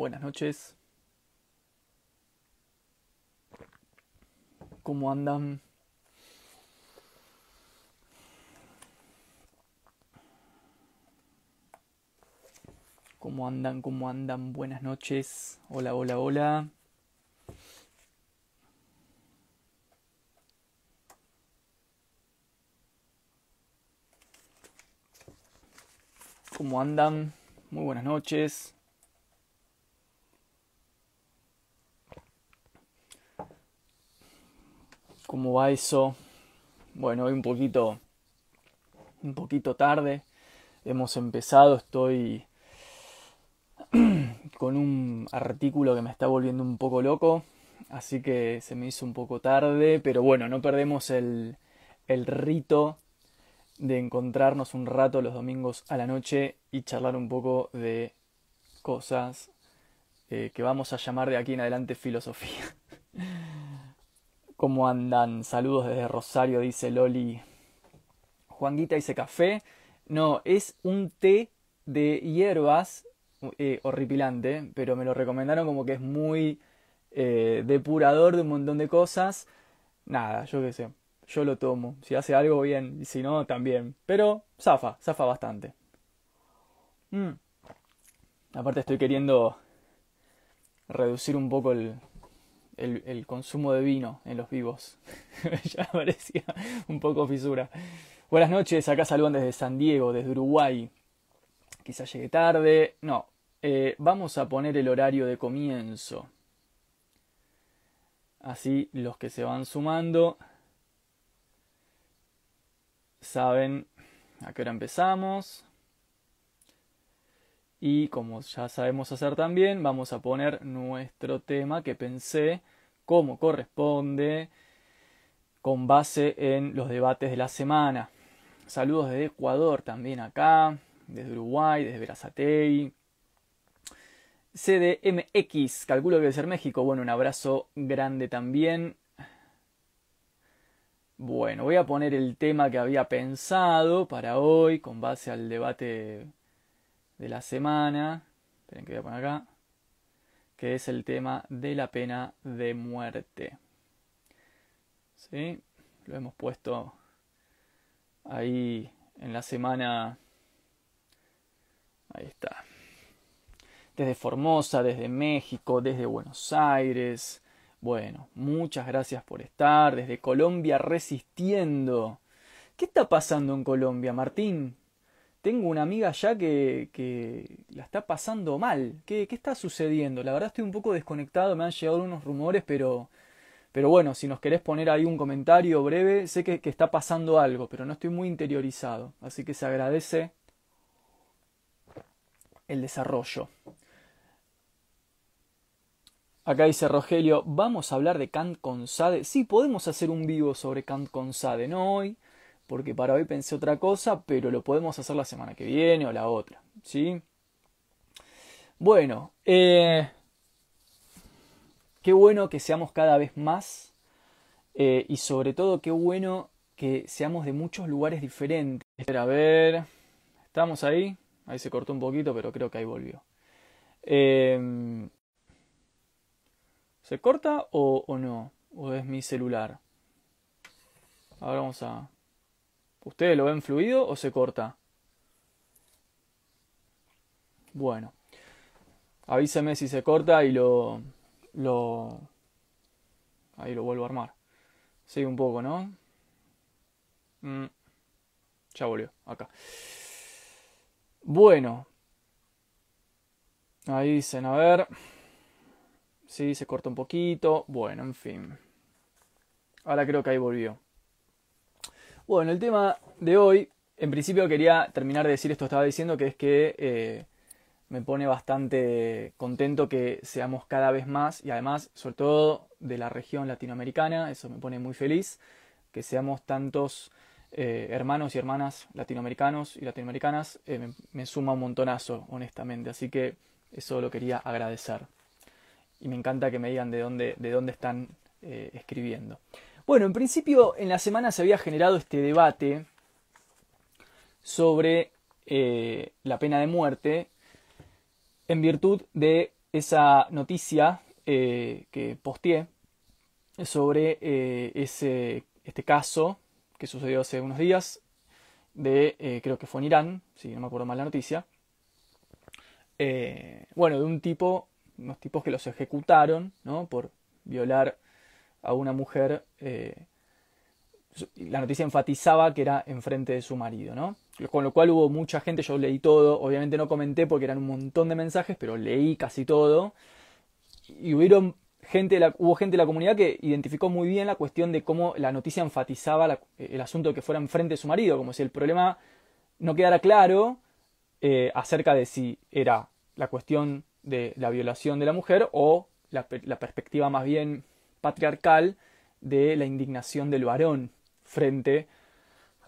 buenas noches. ¿Cómo andan? ¿Cómo andan? ¿Cómo andan? Buenas noches. Hola, hola, hola. ¿Cómo andan? Muy buenas noches. ¿Cómo va eso? Bueno, hoy un poquito un poquito tarde. Hemos empezado, estoy con un artículo que me está volviendo un poco loco, así que se me hizo un poco tarde, pero bueno, no perdemos el, el rito de encontrarnos un rato los domingos a la noche y charlar un poco de cosas eh, que vamos a llamar de aquí en adelante filosofía. ¿Cómo andan? Saludos desde Rosario, dice Loli. Juanguita dice café. No, es un té de hierbas eh, horripilante, pero me lo recomendaron como que es muy eh, depurador de un montón de cosas. Nada, yo qué sé, yo lo tomo. Si hace algo bien, y si no, también. Pero zafa, zafa bastante. Mm. Aparte estoy queriendo reducir un poco el, el, consumo de vino en los vivos. ya parecía un poco fisura. Buenas noches, acá saludan desde San Diego, desde Uruguay. Quizás llegue tarde. No, eh, vamos a poner el horario de comienzo. Así los que se van sumando saben a qué hora empezamos. Y como ya sabemos hacer también, vamos a poner nuestro tema que pensé como corresponde con base en los debates de la semana. Saludos desde Ecuador también acá, desde Uruguay, desde Verazatei, CDMX, calculo que debe ser México. Bueno, un abrazo grande también. Bueno, voy a poner el tema que había pensado para hoy con base al debate de la semana. Esperen que voy a poner acá. Que es el tema de la pena de muerte. ¿Sí? Lo hemos puesto ahí en la semana. Ahí está desde Formosa, desde México, desde Buenos Aires. Bueno, muchas gracias por estar, desde Colombia resistiendo. ¿Qué está pasando en Colombia, Martín? Tengo una amiga allá que, que la está pasando mal. ¿Qué, ¿Qué, está sucediendo? La verdad estoy un poco desconectado, me han llegado unos rumores, pero, pero bueno, si nos querés poner ahí un comentario breve, sé que, que está pasando algo, pero no estoy muy interiorizado. Así que se agradece el desarrollo. Acá dice Rogelio, vamos a hablar de Kant con Sade. Sí, podemos hacer un vivo sobre Kant con Sade, no hoy, porque para hoy pensé otra cosa, pero lo podemos hacer la semana que viene o la otra, ¿sí? Bueno, eh, qué bueno que seamos cada vez más eh, y sobre todo qué bueno que seamos de muchos lugares diferentes. A ver, ¿estamos ahí? Ahí se cortó un poquito, pero creo que ahí volvió. Eh, ¿Se corta o, no? ¿O es mi celular? Ahora vamos a... ¿Ustedes lo ven fluido o se corta? Bueno. Avíseme si se corta y lo... lo... Ahí lo vuelvo a armar. Sigue un poco, ¿no? Mm. Ya volvió, acá. Bueno. Ahí dicen, a ver. Sí, se corta un poquito. Bueno, en fin. Ahora creo que ahí volvió. Bueno, el tema de hoy, en principio quería terminar de decir esto, estaba diciendo que es que eh, me pone bastante contento que seamos cada vez más y además, sobre todo de la región latinoamericana, eso me pone muy feliz, que seamos tantos eh, hermanos y hermanas latinoamericanos y latinoamericanas, eh, me, suma un montonazo, honestamente, así que eso lo quería agradecer y me encanta que me digan de dónde, de dónde están escribiendo. Bueno, en principio en la semana se había generado este debate sobre eh, la pena de muerte en virtud de esa noticia eh, que posteé sobre eh, ese, este caso que sucedió hace unos días de, creo que fue en Irán, si no me acuerdo mal la noticia, bueno, de un tipo, unos tipos que los ejecutaron, ¿no? Por violar a una mujer la noticia enfatizaba que era enfrente de su marido, ¿no? Con lo cual hubo mucha gente, yo leí todo, obviamente no comenté porque eran un montón de mensajes, pero leí casi todo. Y hubieron gente hubo gente de la comunidad que identificó muy bien la cuestión de cómo la noticia enfatizaba el asunto de que fuera enfrente de su marido, como si el problema no quedara claro eh, acerca de si era la cuestión de la violación de la mujer o la perspectiva más bien patriarcal de la indignación del varón frente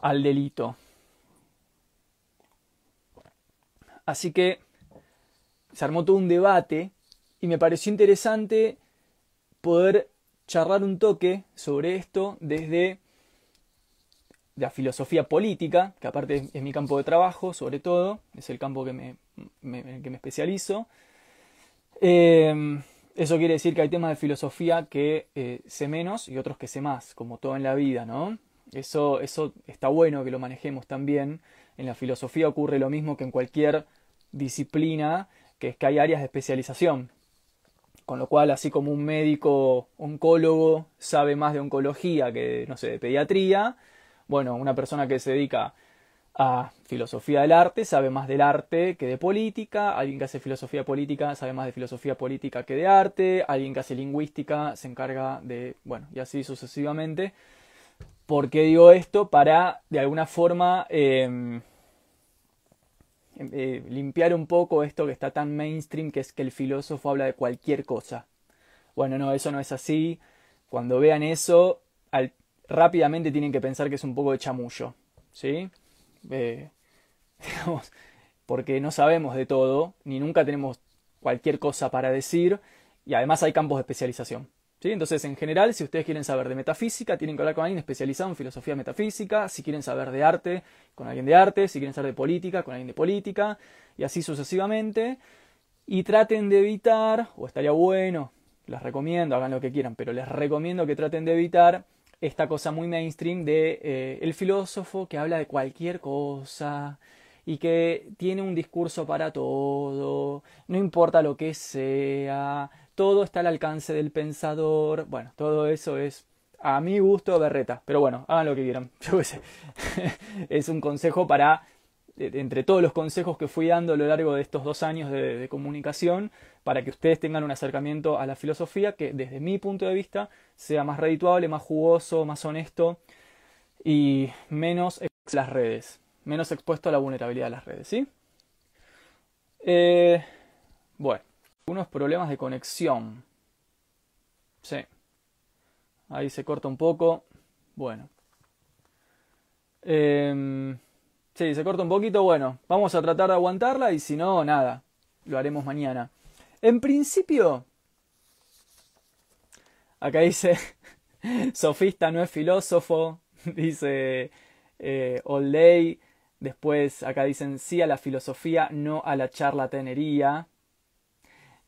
al delito. Así que se armó todo un debate y me pareció interesante poder charlar un toque sobre esto desde la filosofía política, que aparte es mi campo de trabajo, sobre todo, es el campo que me, en el que me especializo. Eh, eso quiere decir que hay temas de filosofía que eh, sé menos y otros que sé más, como todo en la vida, ¿no? Eso, eso está bueno que lo manejemos también. En la filosofía ocurre lo mismo que en cualquier disciplina, que es que hay áreas de especialización. Con lo cual, así como un médico oncólogo sabe más de oncología que, no sé, de pediatría, bueno, una persona que se dedica a filosofía del arte sabe más del arte que de política, alguien que hace filosofía política sabe más de filosofía política que de arte, alguien que hace lingüística se encarga de, bueno, y así sucesivamente. ¿Por qué digo esto? Para, de alguna forma, em, em, eh, limpiar un poco esto que está tan mainstream, que es que el filósofo habla de cualquier cosa. Bueno, no, eso no es así. Cuando vean eso, rápidamente tienen que pensar que es un poco de chamullo. ¿Sí? Eh, digamos, porque no sabemos de todo, ni nunca tenemos cualquier cosa para decir, y además hay campos de especialización. Entonces, en general, si ustedes quieren saber de metafísica, tienen que hablar con alguien especializado en filosofía metafísica, si quieren saber de arte, con alguien de arte, si quieren saber de política, con alguien de política, y así sucesivamente. Y traten de evitar, o estaría bueno, les recomiendo, hagan lo que quieran, pero les recomiendo que traten de evitar esta cosa muy mainstream de eh, el filósofo que habla de cualquier cosa y que tiene un discurso para todo, no importa lo que sea, todo está al alcance del pensador. Bueno, todo eso es a mi gusto berreta, pero bueno, hagan lo que quieran. Yo qué sé. es un consejo para entre todos los consejos que fui dando a lo largo de estos dos años de, comunicación, para que ustedes tengan un acercamiento a la filosofía que desde mi punto de vista sea más redituable, más jugoso, más honesto y menos expuesto a las redes, menos expuesto a la vulnerabilidad de las redes, ¿sí? Eh, bueno, unos problemas de conexión. Sí. Ahí se corta un poco. Bueno. Eh, Sí, se corta un poquito. Bueno, vamos a tratar de aguantarla y si no, nada. Lo haremos mañana. En principio, acá dice, sofista no es filósofo, dice eh, All Day. Después acá dicen sí a la filosofía, no a la charlatanería.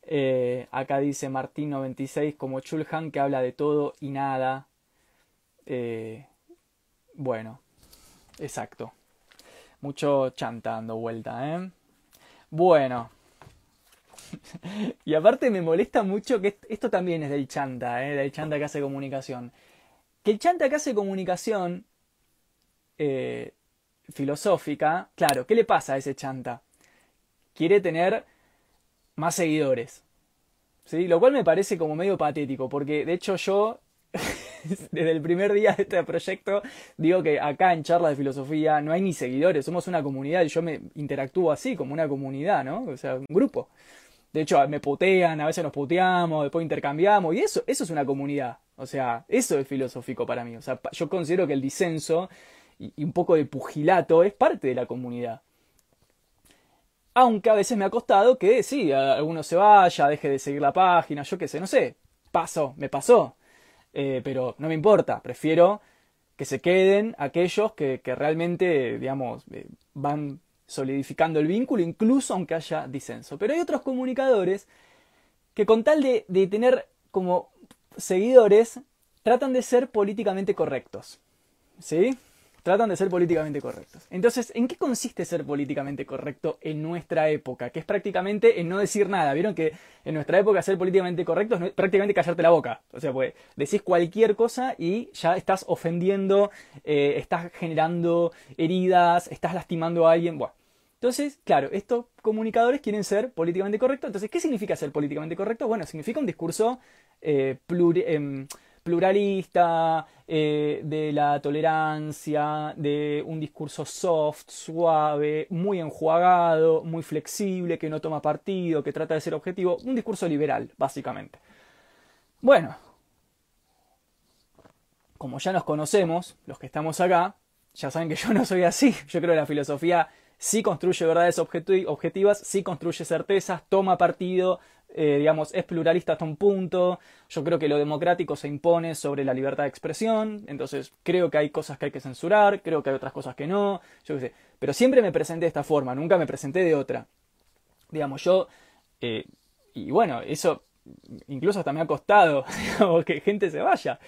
Eh, acá dice Martín96 como Chulhan que habla de todo y nada. Eh, bueno, exacto. Mucho chanta dando vuelta, ¿eh? Bueno. y aparte me molesta mucho que esto también es del chanta, ¿eh? Del chanta que hace comunicación. Que el chanta que hace comunicación eh, filosófica, claro, ¿qué le pasa a ese chanta? Quiere tener más seguidores. ¿Sí? Lo cual me parece como medio patético, porque de hecho yo desde el primer día de este proyecto digo que acá en charlas de filosofía no hay ni seguidores, somos una comunidad y yo me interactúo así, como una comunidad, ¿no? O sea, un grupo. De hecho, me putean, a veces nos puteamos, después intercambiamos, y eso, eso es una comunidad. O sea, eso es filosófico para mí. O sea, yo considero que el disenso y, un poco de pugilato es parte de la comunidad. Aunque a veces me ha costado que sí, alguno se vaya, deje de seguir la página, yo qué sé, no sé. Pasó, me pasó. Eh, pero no me importa, prefiero que se queden aquellos que, realmente, digamos, eh, van solidificando el vínculo, incluso aunque haya disenso. Pero hay otros comunicadores que con tal de, tener como seguidores, tratan de ser políticamente correctos. ¿Sí? Tratan de ser políticamente correctos. Entonces, ¿en qué consiste ser políticamente correcto en nuestra época? Que es prácticamente en no decir nada. ¿Vieron que en nuestra época ser políticamente correcto es prácticamente callarte la boca? O sea, pues decís cualquier cosa y ya estás ofendiendo, eh, estás generando heridas, estás lastimando a alguien. Bueno. Entonces, claro, estos comunicadores quieren ser políticamente correctos. Entonces, ¿qué significa ser políticamente correcto? Bueno, significa un discurso eh, em, pluralista, eh, de la tolerancia, de un discurso soft, suave, muy enjuagado, muy flexible, que no toma partido, que trata de ser objetivo, un discurso liberal, básicamente. Bueno, como ya nos conocemos, los que estamos acá, ya saben que yo no soy así. Yo creo que la filosofía sí construye verdades objetivas, sí construye certezas, toma partido, eh, digamos, es pluralista hasta un punto. Yo creo que lo democrático se impone sobre la libertad de expresión. Entonces, creo que hay cosas que hay que censurar, creo que hay otras cosas que no. Yo qué sé. Pero siempre me presenté de esta forma, nunca me presenté de otra. Digamos, yo. Eh, y bueno, eso incluso hasta me ha costado que gente se vaya.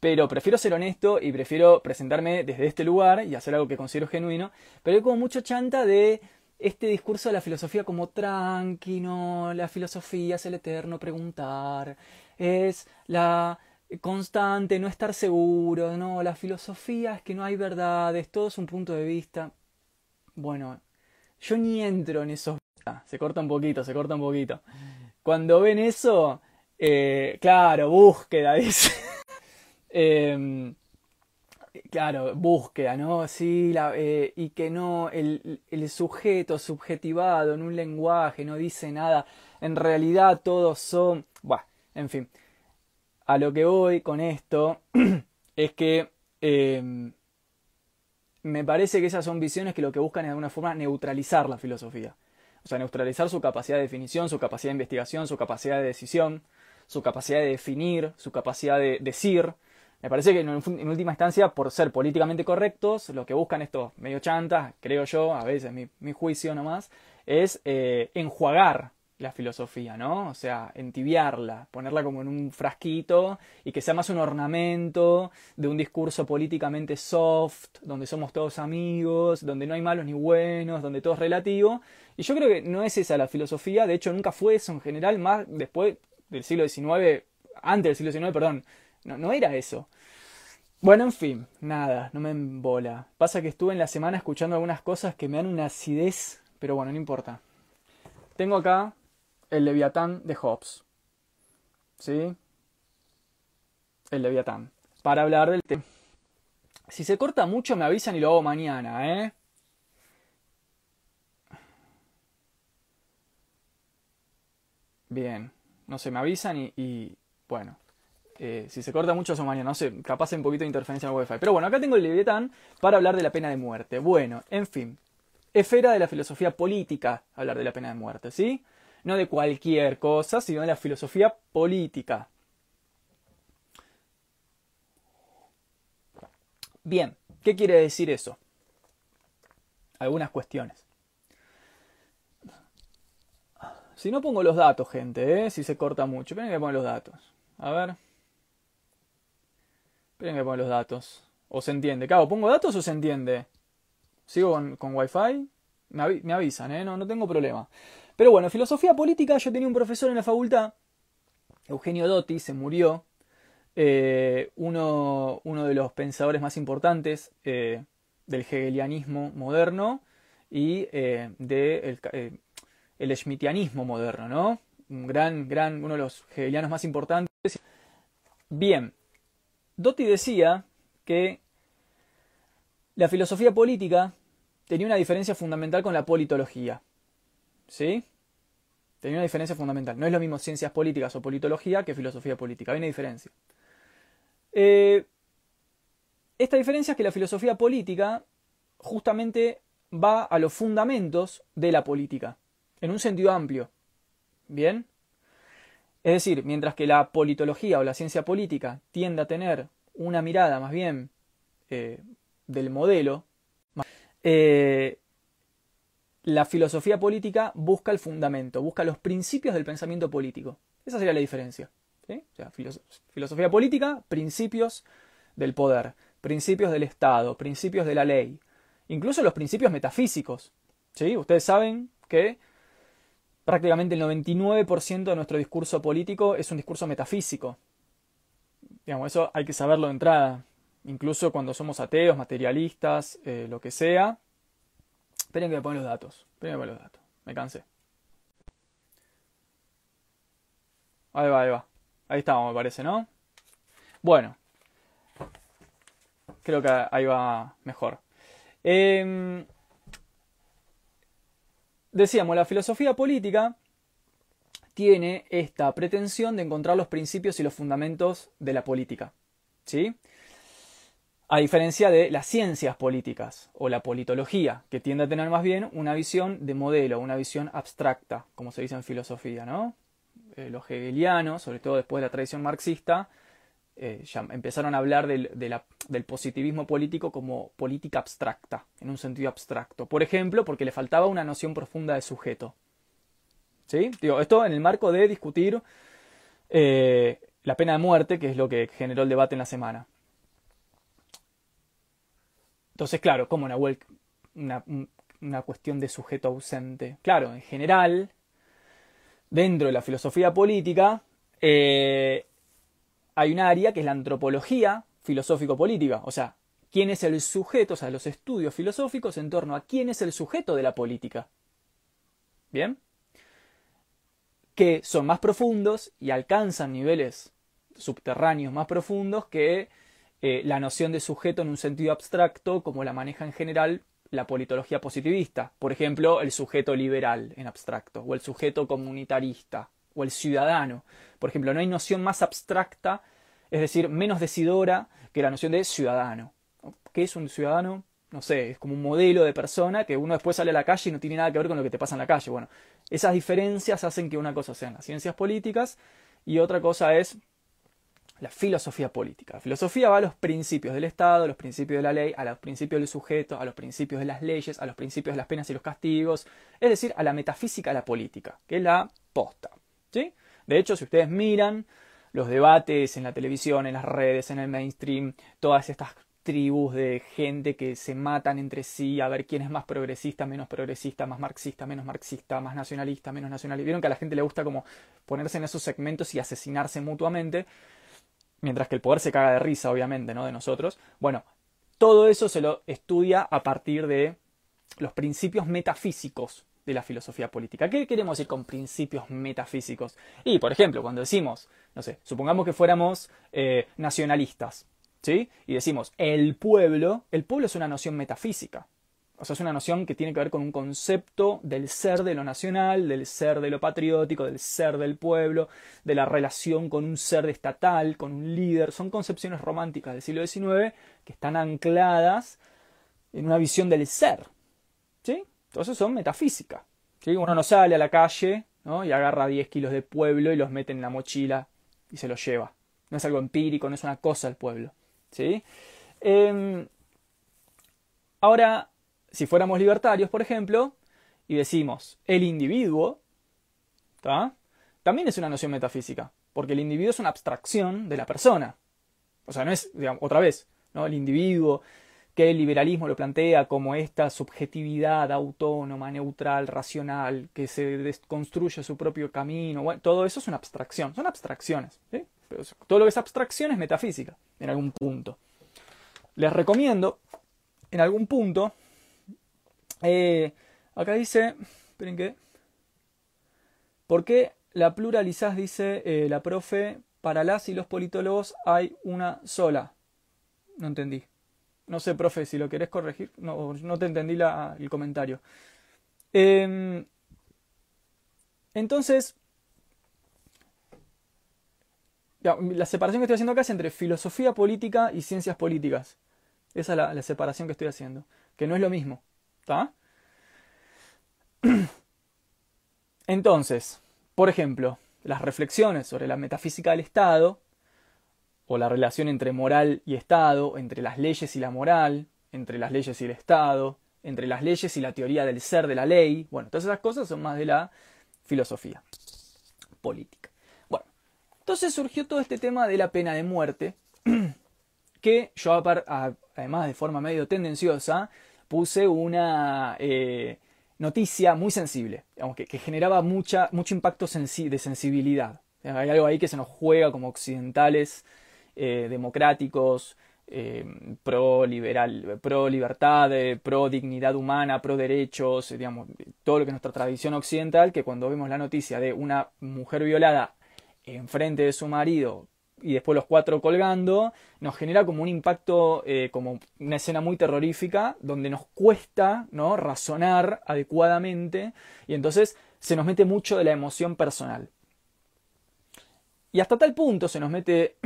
Pero prefiero ser honesto y prefiero presentarme desde este lugar y hacer algo que considero genuino. Pero hay como mucho chanta de este discurso de la filosofía como tranqui, no, la filosofía es el eterno preguntar, es la constante, no estar seguro, no, la filosofía es que no hay verdades, todo es un punto de vista. Bueno, yo ni entro en eso. Se corta un poquito, se corta un poquito. Cuando ven eso, eh, claro, búsqueda, dice. eh, Claro, búsqueda, ¿no? Sí, la, eh, y que no, el, el, sujeto subjetivado en un lenguaje no dice nada. En realidad todos son. Bueno, en fin. A lo que voy con esto es que em, me parece que esas son visiones que lo que buscan es de alguna forma neutralizar la filosofía. O sea, neutralizar su capacidad de definición, su capacidad de investigación, su capacidad de decisión, su capacidad de definir, su capacidad de decir me parece que en, última instancia, por ser políticamente correctos, lo que buscan estos medio chantas, creo yo, a veces mi, mi juicio nomás, es eh, enjuagar la filosofía, ¿no? O sea, entibiarla, ponerla como en un frasquito y que sea más un ornamento de un discurso políticamente soft, donde somos todos amigos, donde no hay malos ni buenos, donde todo es relativo. Y yo creo que no es esa la filosofía, de hecho nunca fue eso en general, más después del siglo XIX, antes del siglo XIX, perdón, no, no era eso. Bueno, en fin, nada, no me embola. Pasa que estuve en la semana escuchando algunas cosas que me dan una acidez, pero bueno, no importa. Tengo acá el Leviatán de Hobbes. ¿Sí? El Leviatán. Para hablar del tema. Si se corta mucho me avisan y lo hago mañana, ¿eh? Bien. No sé, me avisan y, y bueno. Eh, si se corta mucho son mañana, no sé, capaz un poquito de interferencia en wifi. Pero bueno, acá tengo el Leviatán para hablar de la pena de muerte. Bueno, en fin. Esfera de la filosofía política hablar de la pena de muerte, ¿sí? No de cualquier cosa, sino de la filosofía política. Bien, ¿qué quiere decir eso? Algunas cuestiones. Si no pongo los datos, gente, ¿eh? si se corta mucho, esperen que los datos. A ver. Esperen que pongo los datos. O se entiende. Claro, ¿pongo datos o se entiende? ¿Sigo con, con Wi-Fi? Me, avisan, ¿eh? No, no tengo problema. Pero bueno, filosofía política, yo tenía un profesor en la facultad, Eugenio Dotti, se murió. Eh, uno, uno, de los pensadores más importantes eh, del hegelianismo moderno y eh, del de el schmittianismo moderno, ¿no? Un gran, gran, uno de los hegelianos más importantes. Bien, Dotti decía que la filosofía política tenía una diferencia fundamental con la politología. ¿Sí? Tenía una diferencia fundamental. No es lo mismo ciencias políticas o politología que filosofía política. Hay una diferencia. Eh, esta diferencia es que la filosofía política justamente va a los fundamentos de la política, en un sentido amplio. ¿Bien? Es decir, mientras que la politología o la ciencia política tiende a tener una mirada más bien eh, del modelo, eh, la filosofía política busca el fundamento, busca los principios del pensamiento político. Esa sería la diferencia. filosofía política, principios del poder, principios del Estado, principios de la ley, incluso los principios metafísicos. ¿sí? Ustedes saben que prácticamente el 99% de nuestro discurso político es un discurso metafísico. Digamos, eso hay que saberlo de entrada. Incluso cuando somos ateos, materialistas, eh, lo que sea. Esperen que me pongan los datos. Esperen que me pongan los datos. Me cansé. Ahí va, ahí va. Ahí estamos, me parece, ¿no? Bueno. Creo que ahí va mejor. Em, decíamos, la filosofía política tiene esta pretensión de encontrar los principios y los fundamentos de la política. ¿Sí? A diferencia de las ciencias políticas o la politología, que tiende a tener más bien una visión de modelo, una visión abstracta, como se dice en filosofía, ¿no? Eh, los hegelianos, sobre todo después de la tradición marxista, eh, empezaron a hablar del, del, positivismo político como política abstracta, en un sentido abstracto. Por ejemplo, porque le faltaba una noción profunda de sujeto. ¿Sí? Digo, esto en el marco de discutir eh, la pena de muerte, que es lo que generó el debate en la semana. Entonces, claro, como una, una cuestión de sujeto ausente. Claro, en general, dentro de la filosofía política, eh, hay un área que es la antropología filosófico-política, o sea, quién es el sujeto, o sea, los estudios filosóficos en torno a quién es el sujeto de la política. ¿Bien? Que son más profundos y alcanzan niveles subterráneos más profundos que eh, la noción de sujeto en un sentido abstracto, como la maneja en general la politología positivista. Por ejemplo, el sujeto liberal en abstracto, o el sujeto comunitarista, o el ciudadano. Por ejemplo, no hay noción más abstracta, es decir, menos decidora que la noción de ciudadano. ¿Qué es un ciudadano? No sé, es como un modelo de persona que uno después sale a la calle y no tiene nada que ver con lo que te pasa en la calle. Bueno, esas diferencias hacen que una cosa sean las ciencias políticas y otra cosa es la filosofía política. La filosofía va a los principios del Estado, a los principios de la ley, a los principios del sujeto, a los principios de las leyes, a los principios de las penas y los castigos, es decir, a la metafísica de la política, que es la posta. De hecho, si ustedes miran los debates en la televisión, en las redes, en el mainstream, todas estas tribus de gente que se matan entre sí a ver quién es más progresista, menos progresista, más marxista, menos marxista, más nacionalista, menos nacionalista. Vieron que a la gente le gusta como ponerse en esos segmentos y asesinarse mutuamente mientras que el poder se caga de risa, obviamente, ¿no? De nosotros. Bueno, todo eso se lo estudia a partir de los principios metafísicos de la filosofía política. ¿Qué queremos decir con principios metafísicos? Y, por ejemplo, cuando decimos, no sé, supongamos que fuéramos eh, nacionalistas, ¿sí? Y decimos, el pueblo, el pueblo es una noción metafísica. O sea, es una noción que tiene que ver con un concepto del ser de lo nacional, del ser de lo patriótico, del ser del pueblo, de la relación con un ser estatal, con un líder. Son concepciones románticas del siglo XIX que están ancladas en una visión del ser. ¿Sí? Entonces son metafísicas. ¿sí? Uno no sale a la calle ¿no? y agarra 10 kilos de pueblo y los mete en la mochila y se los lleva. No es algo empírico, no es una cosa el pueblo. ¿sí? Em, ahora, si fuéramos libertarios, por ejemplo, y decimos el individuo, también es una noción metafísica, porque el individuo es una abstracción de la persona. O sea, no es, digamos, otra vez, ¿no? el individuo que el liberalismo lo plantea como esta subjetividad autónoma, neutral, racional, que se construye su propio camino, bueno, todo eso es una abstracción, son abstracciones. Pero todo lo que es abstracción es metafísica, en algún punto. Les recomiendo, en algún punto, eh, acá dice, esperen que, ¿por qué la pluralizás? Dice eh, la profe, para las y los politólogos hay una sola. No entendí. No sé, profe, si lo querés corregir. No, te entendí la, el comentario. Em, entonces, la separación que estoy haciendo acá es entre filosofía política y ciencias políticas. Esa es la separación que estoy haciendo. Que no es lo mismo. Entonces, por ejemplo, las reflexiones sobre la metafísica del Estado, o la relación entre moral y Estado, entre las leyes y la moral, entre las leyes y el Estado, entre las leyes y la teoría del ser de la ley. Bueno, todas esas cosas son más de la filosofía política. Bueno, entonces surgió todo este tema de la pena de muerte, que yo además de forma medio tendenciosa, puse una eh, noticia muy sensible, que, generaba mucha, mucho impacto de sensibilidad. Hay algo ahí que se nos juega como occidentales, eh, democráticos, eh, pro liberal, pro libertad, pro dignidad humana, pro derechos, digamos, todo lo que es nuestra tradición occidental, que cuando vemos la noticia de una mujer violada enfrente de su marido y después los cuatro colgando, nos genera como un impacto, eh, como una escena muy terrorífica, donde nos cuesta ¿no? razonar adecuadamente y entonces se nos mete mucho de la emoción personal. Y hasta tal punto se nos mete,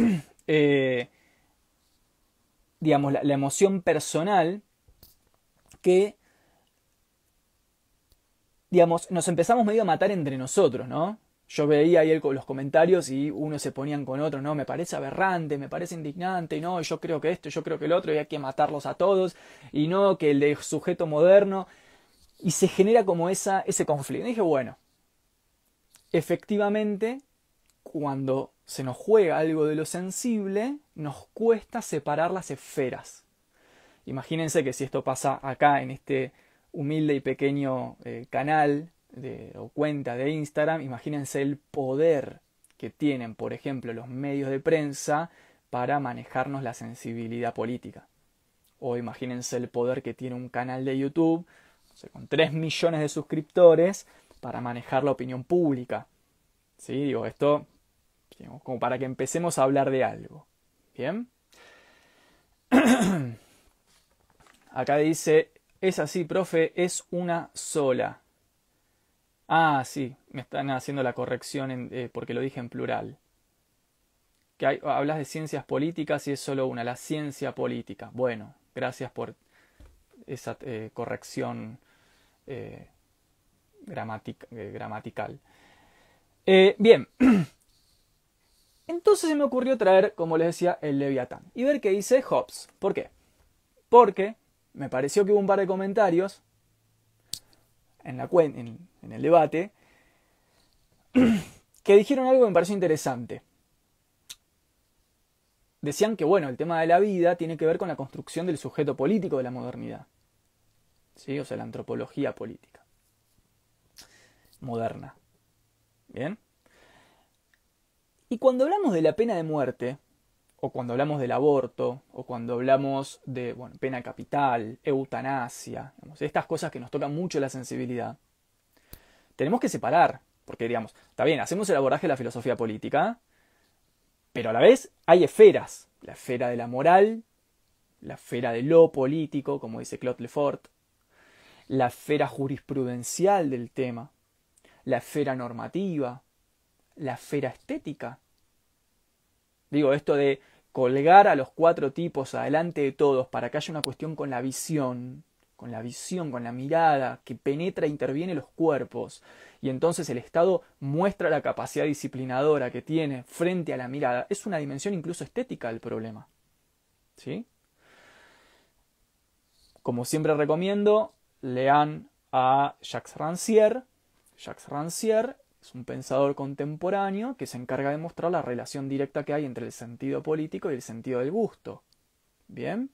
eh, digamos, la, emoción personal que, digamos, nos empezamos medio a matar entre nosotros, ¿no? yo veía ahí los comentarios y uno se ponían con otro, no, me parece aberrante, me parece indignante, no, yo creo que esto, yo creo que el otro, y hay que matarlos a todos, y no, que el de sujeto moderno, y se genera como esa, ese conflicto. Y dije, bueno, efectivamente, cuando se nos juega algo de lo sensible, nos cuesta separar las esferas. Imagínense que si esto pasa acá en este humilde y pequeño eh, canal o cuenta de Instagram, imagínense el poder que tienen, por ejemplo, los medios de prensa para manejarnos la sensibilidad política. O imagínense el poder que tiene un canal de YouTube con 3 millones de suscriptores para manejar la opinión pública. ¿Sí? Digo, esto como para que empecemos a hablar de algo. ¿Bien? Acá dice, es así, profe, es una sola. Ah, sí, me están haciendo la corrección eh, porque lo dije en plural. Que hablas de ciencias políticas y es solo una, la ciencia política. Bueno, gracias por esa eh, corrección eh, gramatical. bien, entonces se me ocurrió traer, como les decía, el Leviatán y ver qué dice Hobbes. ¿Por qué? Porque me pareció que hubo un par de comentarios en, la, en, el debate, que dijeron algo que me pareció interesante. Decían que, bueno, el tema de la vida tiene que ver con la construcción del sujeto político de la modernidad. ¿Sí? O sea, la antropología política. Moderna. ¿Bien? Y cuando hablamos de la pena de muerte, o cuando hablamos del aborto, o cuando hablamos de pena capital, eutanasia, estas cosas que nos tocan mucho la sensibilidad, tenemos que separar, porque digamos, está bien, hacemos el abordaje de la filosofía política, pero a la vez hay esferas, la esfera de la moral, la esfera de lo político, como dice Claude Lefort, la esfera jurisprudencial del tema, la esfera normativa, la esfera estética. Digo, esto de colgar a los cuatro tipos adelante de todos para que haya una cuestión con la visión, con la visión, con la mirada, que penetra e interviene los cuerpos, y entonces el Estado muestra la capacidad disciplinadora que tiene frente a la mirada, es una dimensión incluso estética del problema. ¿Sí? Como siempre recomiendo, lean a Jacques Rancière. Jacques Rancière es un pensador contemporáneo que se encarga de mostrar la relación directa que hay entre el sentido político y el sentido del gusto. ¿Bien?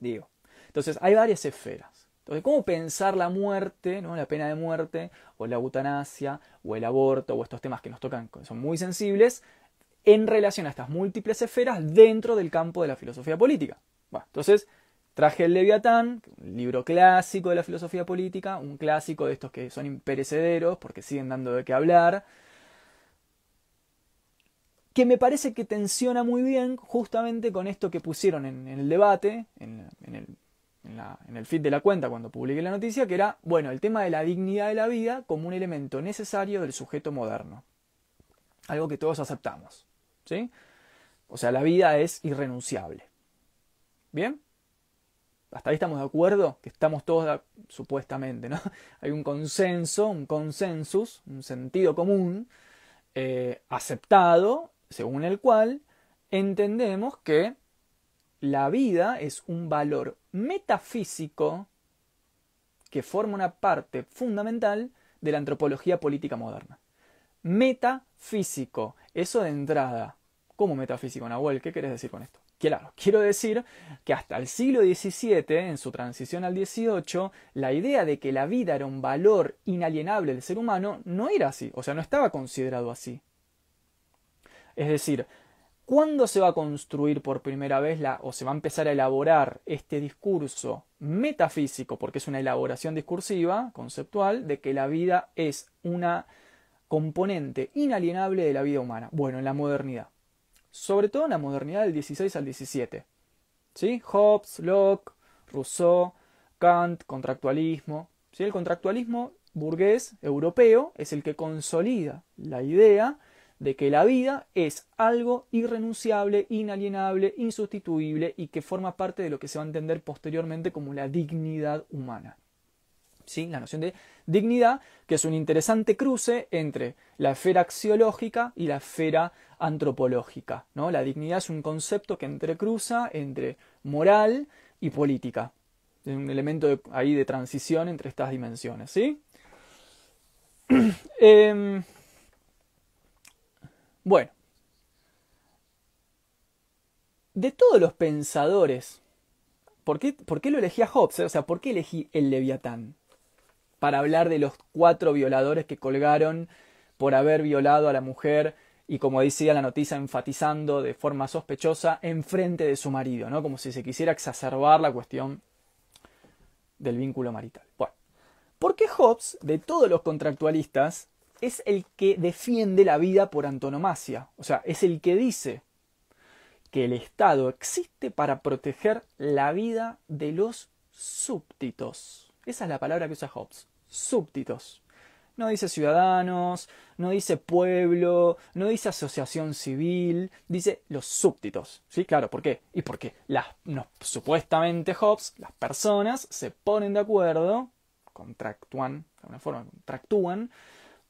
Digo, entonces, hay varias esferas. Entonces, ¿cómo pensar la muerte, ¿no? la pena de muerte, o la eutanasia, o el aborto, o estos temas que nos tocan, que son muy sensibles, en relación a estas múltiples esferas dentro del campo de la filosofía política? Bueno, entonces, traje el Leviatán, un libro clásico de la filosofía política, un clásico de estos que son imperecederos porque siguen dando de qué hablar, que me parece que tensiona muy bien justamente con esto que pusieron en, el debate, en, el en, feed de la cuenta cuando publiqué la noticia, que era, bueno, el tema de la dignidad de la vida como un elemento necesario del sujeto moderno. Algo que todos aceptamos. ¿Sí? O sea, la vida es irrenunciable. ¿Bien? Hasta ahí estamos de acuerdo, que estamos todos supuestamente, ¿no? Hay un consenso, un consensus, un sentido común eh, aceptado, según el cual entendemos que la vida es un valor metafísico que forma una parte fundamental de la antropología política moderna. Metafísico, eso de entrada. ¿Cómo metafísico, Nahuel? ¿Qué querés decir con esto? Claro, quiero decir que hasta el siglo XVII, en su transición al XVIII, la idea de que la vida era un valor inalienable del ser humano no era así, o sea, no estaba considerado así. Es decir, ¿cuándo se va a construir por primera vez la, o se va a empezar a elaborar este discurso metafísico, porque es una elaboración discursiva, conceptual, de que la vida es una componente inalienable de la vida humana? Bueno, en la modernidad sobre todo en la modernidad del 16 al 17. ¿Sí? Hobbes, Locke, Rousseau, Kant, contractualismo. ¿Sí? El contractualismo burgués europeo es el que consolida la idea de que la vida es algo irrenunciable, inalienable, insustituible y que forma parte de lo que se va a entender posteriormente como la dignidad humana. ¿Sí? La noción de dignidad, que es un interesante cruce entre la esfera axiológica y la esfera antropológica. ¿no? La dignidad es un concepto que entrecruza entre moral y política. Es un elemento ahí de transición entre estas dimensiones. ¿sí? Em, bueno. De todos los pensadores, ¿por qué, ¿por qué lo elegí a Hobbes? O sea, ¿por qué elegí el Leviatán? Para hablar de los cuatro violadores que colgaron por haber violado a la mujer y como decía la noticia enfatizando de forma sospechosa en frente de su marido, ¿no? Como si se quisiera exacerbar la cuestión del vínculo marital. Bueno, ¿por qué Hobbes, de todos los contractualistas, es el que defiende la vida por antonomasia? O sea, es el que dice que el Estado existe para proteger la vida de los súbditos. Esa es la palabra que usa Hobbes, súbditos. No dice ciudadanos, no dice pueblo, no dice asociación civil, dice los súbditos. ¿Sí? Claro, ¿por qué? Y porque las, supuestamente Hobbes, las personas, se ponen de acuerdo, contractúan, de alguna forma contractúan,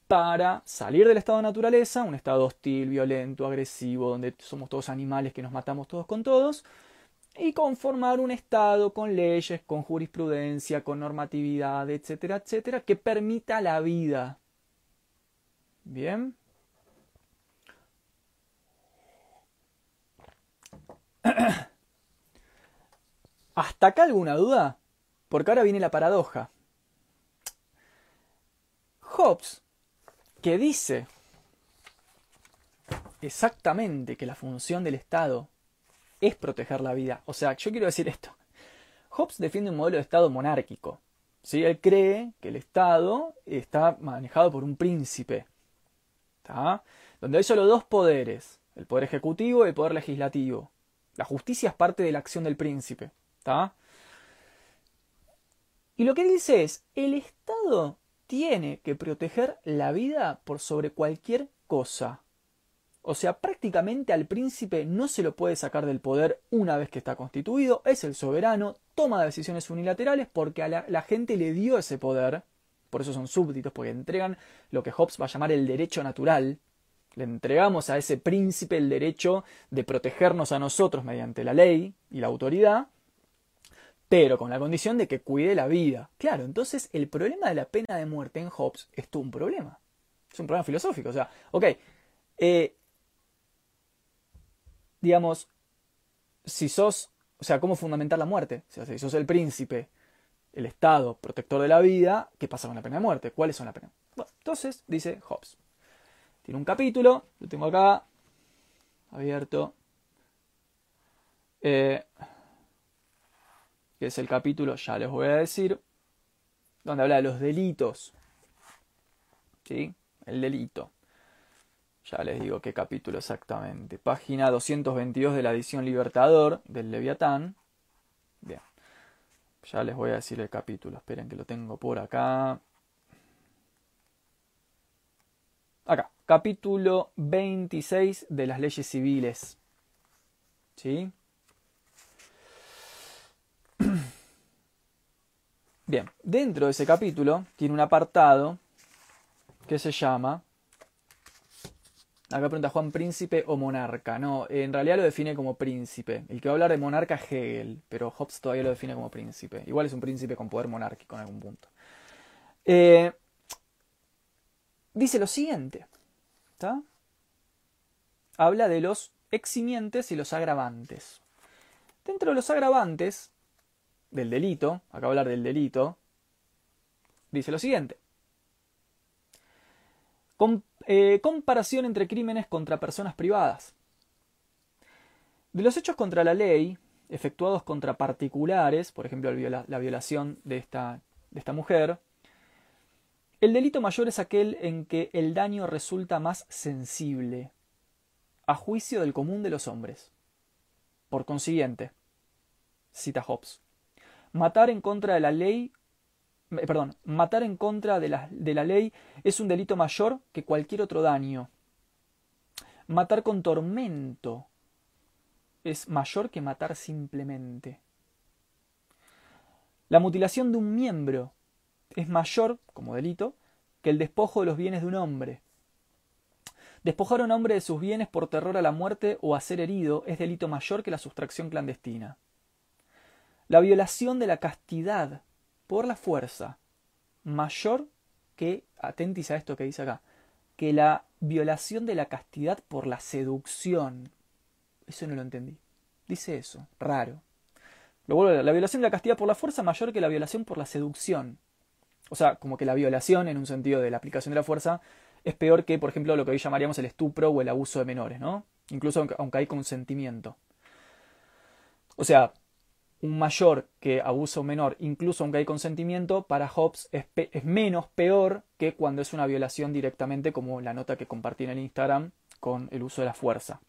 para salir del estado de naturaleza, un estado hostil, violento, agresivo, donde somos todos animales que nos matamos todos con todos, y conformar un Estado con leyes, con jurisprudencia, con normatividad, etcétera, etcétera, que permita la vida. Bien. ¿Hasta acá alguna duda? Porque ahora viene la paradoja. Hobbes, que dice exactamente que la función del Estado es proteger la vida. O sea, yo quiero decir esto. Hobbes defiende un modelo de Estado monárquico. ¿sí? Él cree que el Estado está manejado por un príncipe, donde hay solo dos poderes, el poder ejecutivo y el poder legislativo. La justicia es parte de la acción del príncipe. Y lo que dice es, el Estado tiene que proteger la vida por sobre cualquier cosa. O sea, prácticamente al príncipe no se lo puede sacar del poder una vez que está constituido, es el soberano, toma decisiones unilaterales porque a la, gente le dio ese poder, por eso son súbditos, porque entregan lo que Hobbes va a llamar el derecho natural, le entregamos a ese príncipe el derecho de protegernos a nosotros mediante la ley y la autoridad, pero con la condición de que cuide la vida. Claro, entonces el problema de la pena de muerte en Hobbes es un problema. Es un problema filosófico. O sea, ok, eh, digamos, si sos, o sea, cómo fundamentar la muerte. Si sos el príncipe, el Estado, protector de la vida, ¿qué pasa con la pena de muerte? ¿Cuáles son las penas? Bueno, entonces dice Hobbes. Tiene un capítulo, lo tengo acá, abierto, eh, que es el capítulo, ya les voy a decir, donde habla de los delitos. ¿Sí? El delito. Ya les digo qué capítulo exactamente. Página 222 de la edición Libertador del Leviatán. Bien. Ya les voy a decir el capítulo. Esperen que lo tengo por acá. Acá. Capítulo 26 de las leyes civiles. ¿Sí? Bien. Dentro de ese capítulo tiene un apartado que se llama Acá pregunta Juan, príncipe o monarca. No, en realidad lo define como príncipe. El que va a hablar de monarca es Hegel, pero Hobbes todavía lo define como príncipe. Igual es un príncipe con poder monárquico en algún punto. Eh, dice lo siguiente. ¿Está? Habla de los eximientes y los agravantes. Dentro de los agravantes del delito, acá hablar del delito, dice lo siguiente. Eh, comparación entre crímenes contra personas privadas. De los hechos contra la ley, efectuados contra particulares, por ejemplo la violación de esta, de esta mujer, el delito mayor es aquel en que el daño resulta más sensible, a juicio del común de los hombres. Por consiguiente, cita Hobbes, matar en contra de la ley perdón, matar en contra de la, de la ley es un delito mayor que cualquier otro daño. Matar con tormento es mayor que matar simplemente. La mutilación de un miembro es mayor, como delito, que el despojo de los bienes de un hombre. Despojar a un hombre de sus bienes por terror a la muerte o a ser herido es delito mayor que la sustracción clandestina. La violación de la castidad por la fuerza mayor que, atentis a esto que dice acá, que la violación de la castidad por la seducción. Eso no lo entendí. Dice eso, raro. Lo vuelvo a. La violación de la castidad por la fuerza mayor que la violación por la seducción. O sea, como que la violación, en un sentido de la aplicación de la fuerza, es peor que, por ejemplo, lo que hoy llamaríamos el estupro o el abuso de menores, ¿no? Incluso aunque hay consentimiento. O sea, un mayor que abuso menor, incluso aunque hay consentimiento, para Hobbes es, menos peor que cuando es una violación directamente, como la nota que compartí en el Instagram con el uso de la fuerza.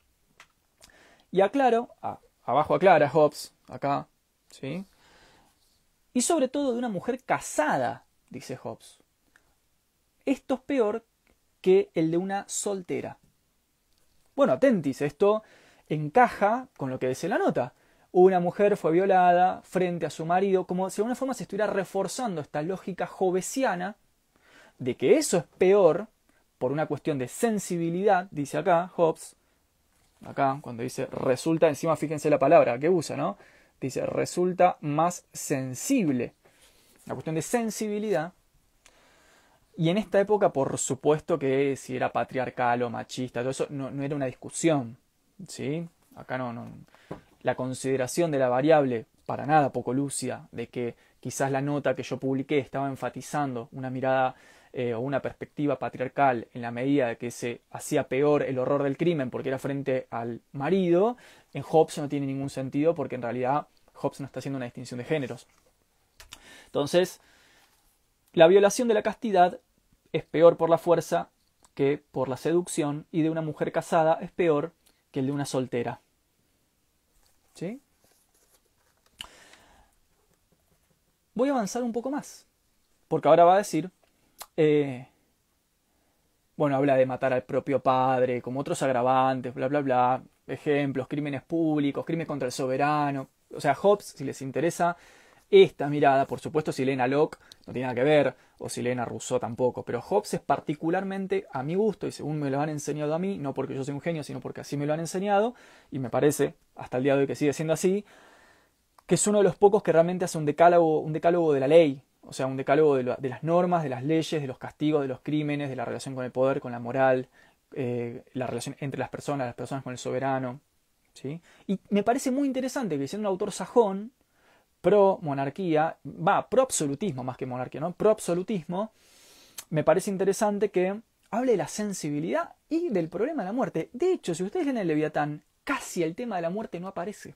Y aclaro, abajo aclara Hobbes, acá, ¿sí? Y sobre todo de una mujer casada, dice Hobbes. Esto es peor que el de una soltera. Bueno, atentis, esto encaja con lo que dice la nota una mujer fue violada frente a su marido, como si de alguna forma se estuviera reforzando esta lógica jovesiana de que eso es peor por una cuestión de sensibilidad, dice acá Hobbes, acá cuando dice resulta, encima fíjense la palabra que usa, ¿no? Dice resulta más sensible, la cuestión de sensibilidad. Y en esta época, por supuesto que si era patriarcal o machista, todo eso no, era una discusión, ¿sí? Acá no, la consideración de la variable para nada poco lúcida de que quizás la nota que yo publiqué estaba enfatizando una mirada eh, o una perspectiva patriarcal en la medida de que se hacía peor el horror del crimen porque era frente al marido, en Hobbes no tiene ningún sentido porque en realidad Hobbes no está haciendo una distinción de géneros. Entonces, la violación de la castidad es peor por la fuerza que por la seducción y de una mujer casada es peor que el de una soltera. Voy a avanzar un poco más, porque ahora va a decir, eh, bueno, habla de matar al propio padre, como otros agravantes, bla, bla, bla, ejemplos, crímenes públicos, crímenes contra el soberano. O sea, Hobbes, si les interesa, esta mirada, por supuesto, si leen a Locke no tiene nada que ver, o si leen a Rousseau tampoco, pero Hobbes es particularmente a mi gusto y según me lo han enseñado a mí, no porque yo soy un genio, sino porque así me lo han enseñado, y me parece, hasta el día de hoy que sigue siendo así, que es uno de los pocos que realmente hace un decálogo, un decálogo de la ley, o sea, un decálogo de, las normas, de las leyes, de los castigos, de los crímenes, de la relación con el poder, con la moral, eh, la relación entre las personas, las personas con el soberano. ¿sí? Y me parece muy interesante que siendo un autor sajón, pro monarquía, va, pro absolutismo más que monarquía, ¿no? Pro absolutismo, me parece interesante que hable de la sensibilidad y del problema de la muerte. De hecho, si ustedes leen el Leviatán, casi el tema de la muerte no aparece.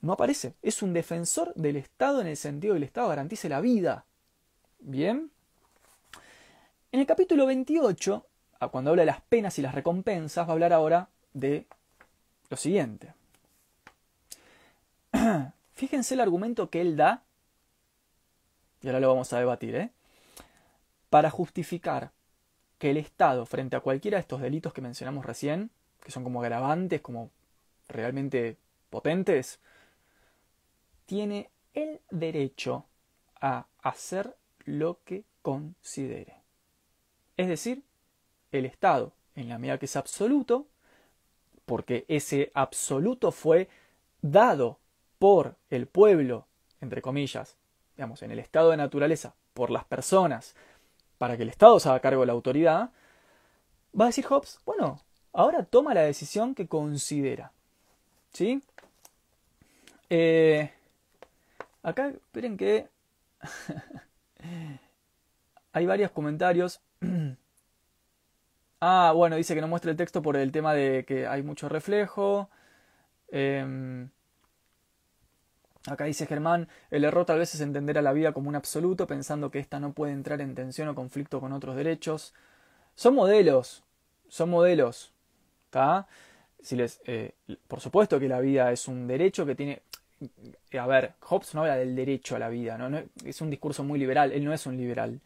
No aparece. Es un defensor del Estado en el sentido que el Estado garantice la vida. Bien. En el capítulo 28, cuando habla de las penas y las recompensas, va a hablar ahora de lo siguiente. Fíjense el argumento que él da, y ahora lo vamos a debatir, ¿eh? para justificar que el Estado, frente a cualquiera de estos delitos que mencionamos recién, que son como agravantes, como realmente potentes, tiene el derecho a hacer lo que considere. Es decir, el Estado, en la medida que es absoluto, porque ese absoluto fue dado por el pueblo, entre comillas, digamos, en el estado de naturaleza, por las personas, para que el Estado se haga cargo de la autoridad, va a decir Hobbes, bueno, ahora toma la decisión que considera. ¿Sí? Eh, acá, esperen que hay varios comentarios. ah, bueno, dice que no muestra el texto por el tema de que hay mucho reflejo. Em, acá dice Germán, el error tal vez es entender a la vida como un absoluto, pensando que ésta no puede entrar en tensión o conflicto con otros derechos. Son modelos, son modelos. Si les, eh, por supuesto que la vida es un derecho que tiene... A ver, Hobbes no habla del derecho a la vida, ¿no? es un discurso muy liberal, él no es un liberal.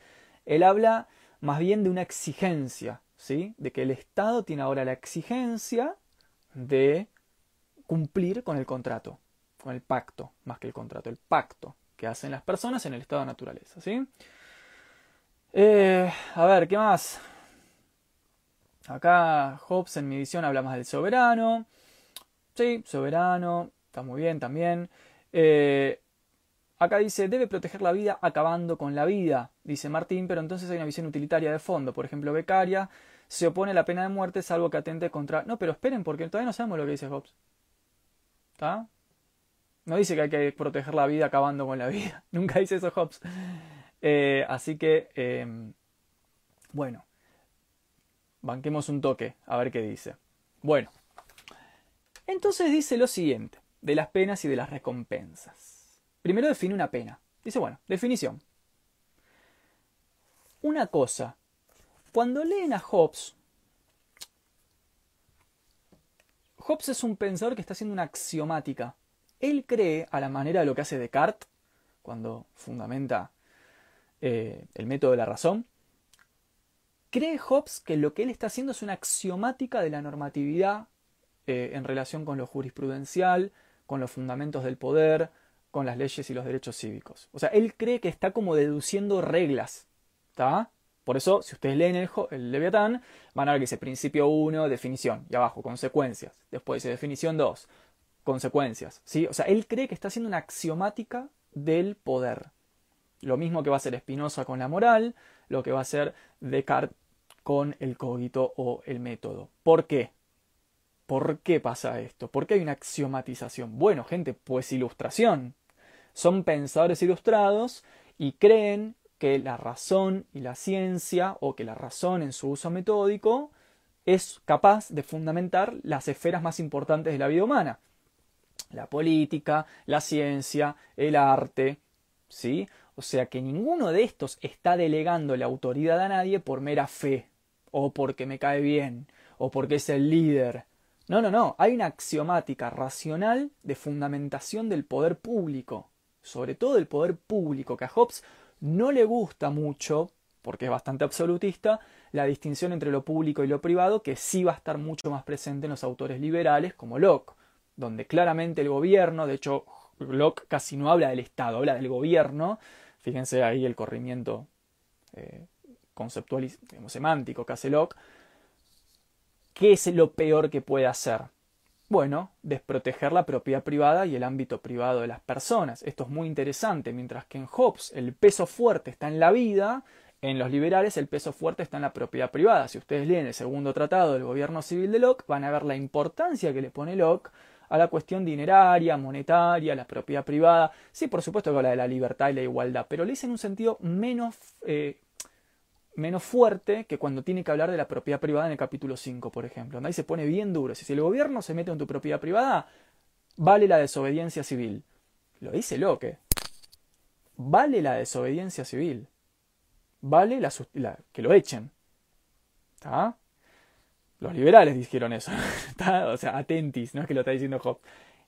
Él habla más bien de una exigencia, ¿sí? De que el Estado tiene ahora la exigencia de cumplir con el contrato, con el pacto, más que el contrato, el pacto que hacen las personas en el estado de naturaleza, ¿sí? Eh, a ver, ¿qué más? Acá Hobbes en mi edición habla más del soberano. Sí, soberano, está muy bien también. Eh, acá dice, debe proteger la vida acabando con la vida, dice Martín, pero entonces hay una visión utilitaria de fondo. Por ejemplo, Becaria se opone a la pena de muerte salvo que atente contra... No, pero esperen, porque todavía no sabemos lo que dice Hobbes. ¿Está? No dice que hay que proteger la vida acabando con la vida. Nunca dice eso Hobbes. Eh, así que, em, bueno, banquemos un toque a ver qué dice. Bueno, entonces dice lo siguiente, de las penas y de las recompensas. Primero define una pena. Dice, bueno, definición. Una cosa, cuando leen a Hobbes, Hobbes es un pensador que está haciendo una axiomática. Él cree, a la manera de lo que hace Descartes, cuando fundamenta eh, el método de la razón, cree Hobbes que lo que él está haciendo es una axiomática de la normatividad eh, en relación con lo jurisprudencial, con los fundamentos del poder, con las leyes y los derechos cívicos. O sea, él cree que está como deduciendo reglas. ¿Está? Por eso, si ustedes leen el, Leviatán, van a ver que dice principio 1, definición, y abajo, consecuencias. Después dice definición 2, consecuencias. ¿sí? O sea, él cree que está haciendo una axiomática del poder. Lo mismo que va a hacer Spinoza con la moral, lo que va a hacer Descartes con el cogito o el método. ¿Por qué? ¿Por qué pasa esto? ¿Por qué hay una axiomatización? Bueno, gente, pues ilustración. Son pensadores ilustrados y creen que la razón y la ciencia, o que la razón en su uso metódico, es capaz de fundamentar las esferas más importantes de la vida humana. La política, la ciencia, el arte, ¿sí? O sea que ninguno de estos está delegando la autoridad a nadie por mera fe, o porque me cae bien, o porque es el líder. No, no, no, hay una axiomática racional de fundamentación del poder público, sobre todo el poder público, que a Hobbes no le gusta mucho, porque es bastante absolutista, la distinción entre lo público y lo privado, que sí va a estar mucho más presente en los autores liberales como Locke, donde claramente el gobierno, de hecho Locke casi no habla del Estado, habla del gobierno, fíjense ahí el corrimiento eh, conceptual y semántico que hace Locke, ¿qué es lo peor que puede hacer? Bueno, desproteger la propiedad privada y el ámbito privado de las personas. Esto es muy interesante. Mientras que en Hobbes el peso fuerte está en la vida, en los liberales el peso fuerte está en la propiedad privada. Si ustedes leen el segundo tratado del gobierno civil de Locke, van a ver la importancia que le pone Locke a la cuestión dineraria, monetaria, la propiedad privada. Sí, por supuesto que habla de la libertad y la igualdad, pero le dice en un sentido menos eh, menos fuerte que cuando tiene que hablar de la propiedad privada en el capítulo 5, por ejemplo. Ahí se pone bien duro. Si el gobierno se mete en tu propiedad privada, vale la desobediencia civil. Lo dice Locke. Vale la desobediencia civil. Vale la, que lo echen. ¿Está? Los liberales dijeron eso. O sea, atentis, no es que lo está diciendo Hobbes.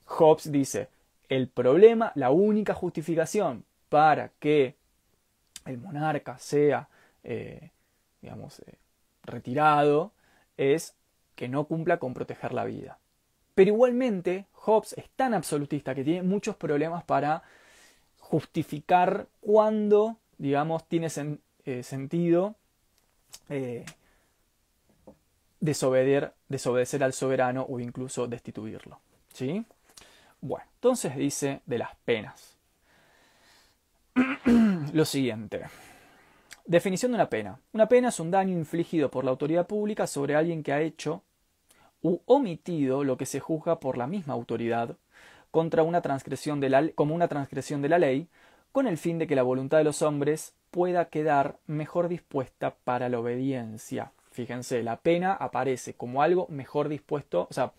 Hobbes dice, el problema, la única justificación para que el monarca sea eh, digamos, eh, retirado, es que no cumpla con proteger la vida. Pero igualmente, Hobbes es tan absolutista que tiene muchos problemas para justificar cuándo, digamos, tiene eh, sentido desobedecer al soberano o incluso destituirlo. ¿Sí? Bueno, entonces dice de las penas. Lo siguiente. Definición de una pena. Una pena es un daño infligido por la autoridad pública sobre alguien que ha hecho u omitido lo que se juzga por la misma autoridad contra una transgresión de la, como una transgresión de la ley, con el fin de que la voluntad de los hombres pueda quedar mejor dispuesta para la obediencia. Fíjense, la pena aparece como algo mejor dispuesto, o sea,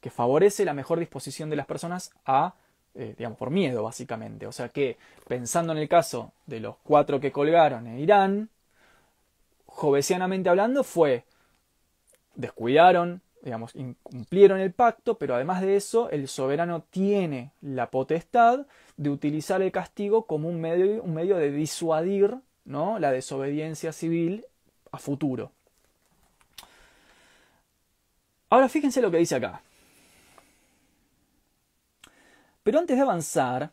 que favorece la mejor disposición de las personas a, eh, digamos, por miedo, básicamente. O sea que, pensando en el caso de los cuatro que colgaron en Irán, jovesianamente hablando, fue descuidaron, digamos, incumplieron el pacto, pero además de eso, el soberano tiene la potestad de utilizar el castigo como un medio, un medio de disuadir ¿no? la desobediencia civil a futuro. Ahora fíjense lo que dice acá. Pero antes de avanzar,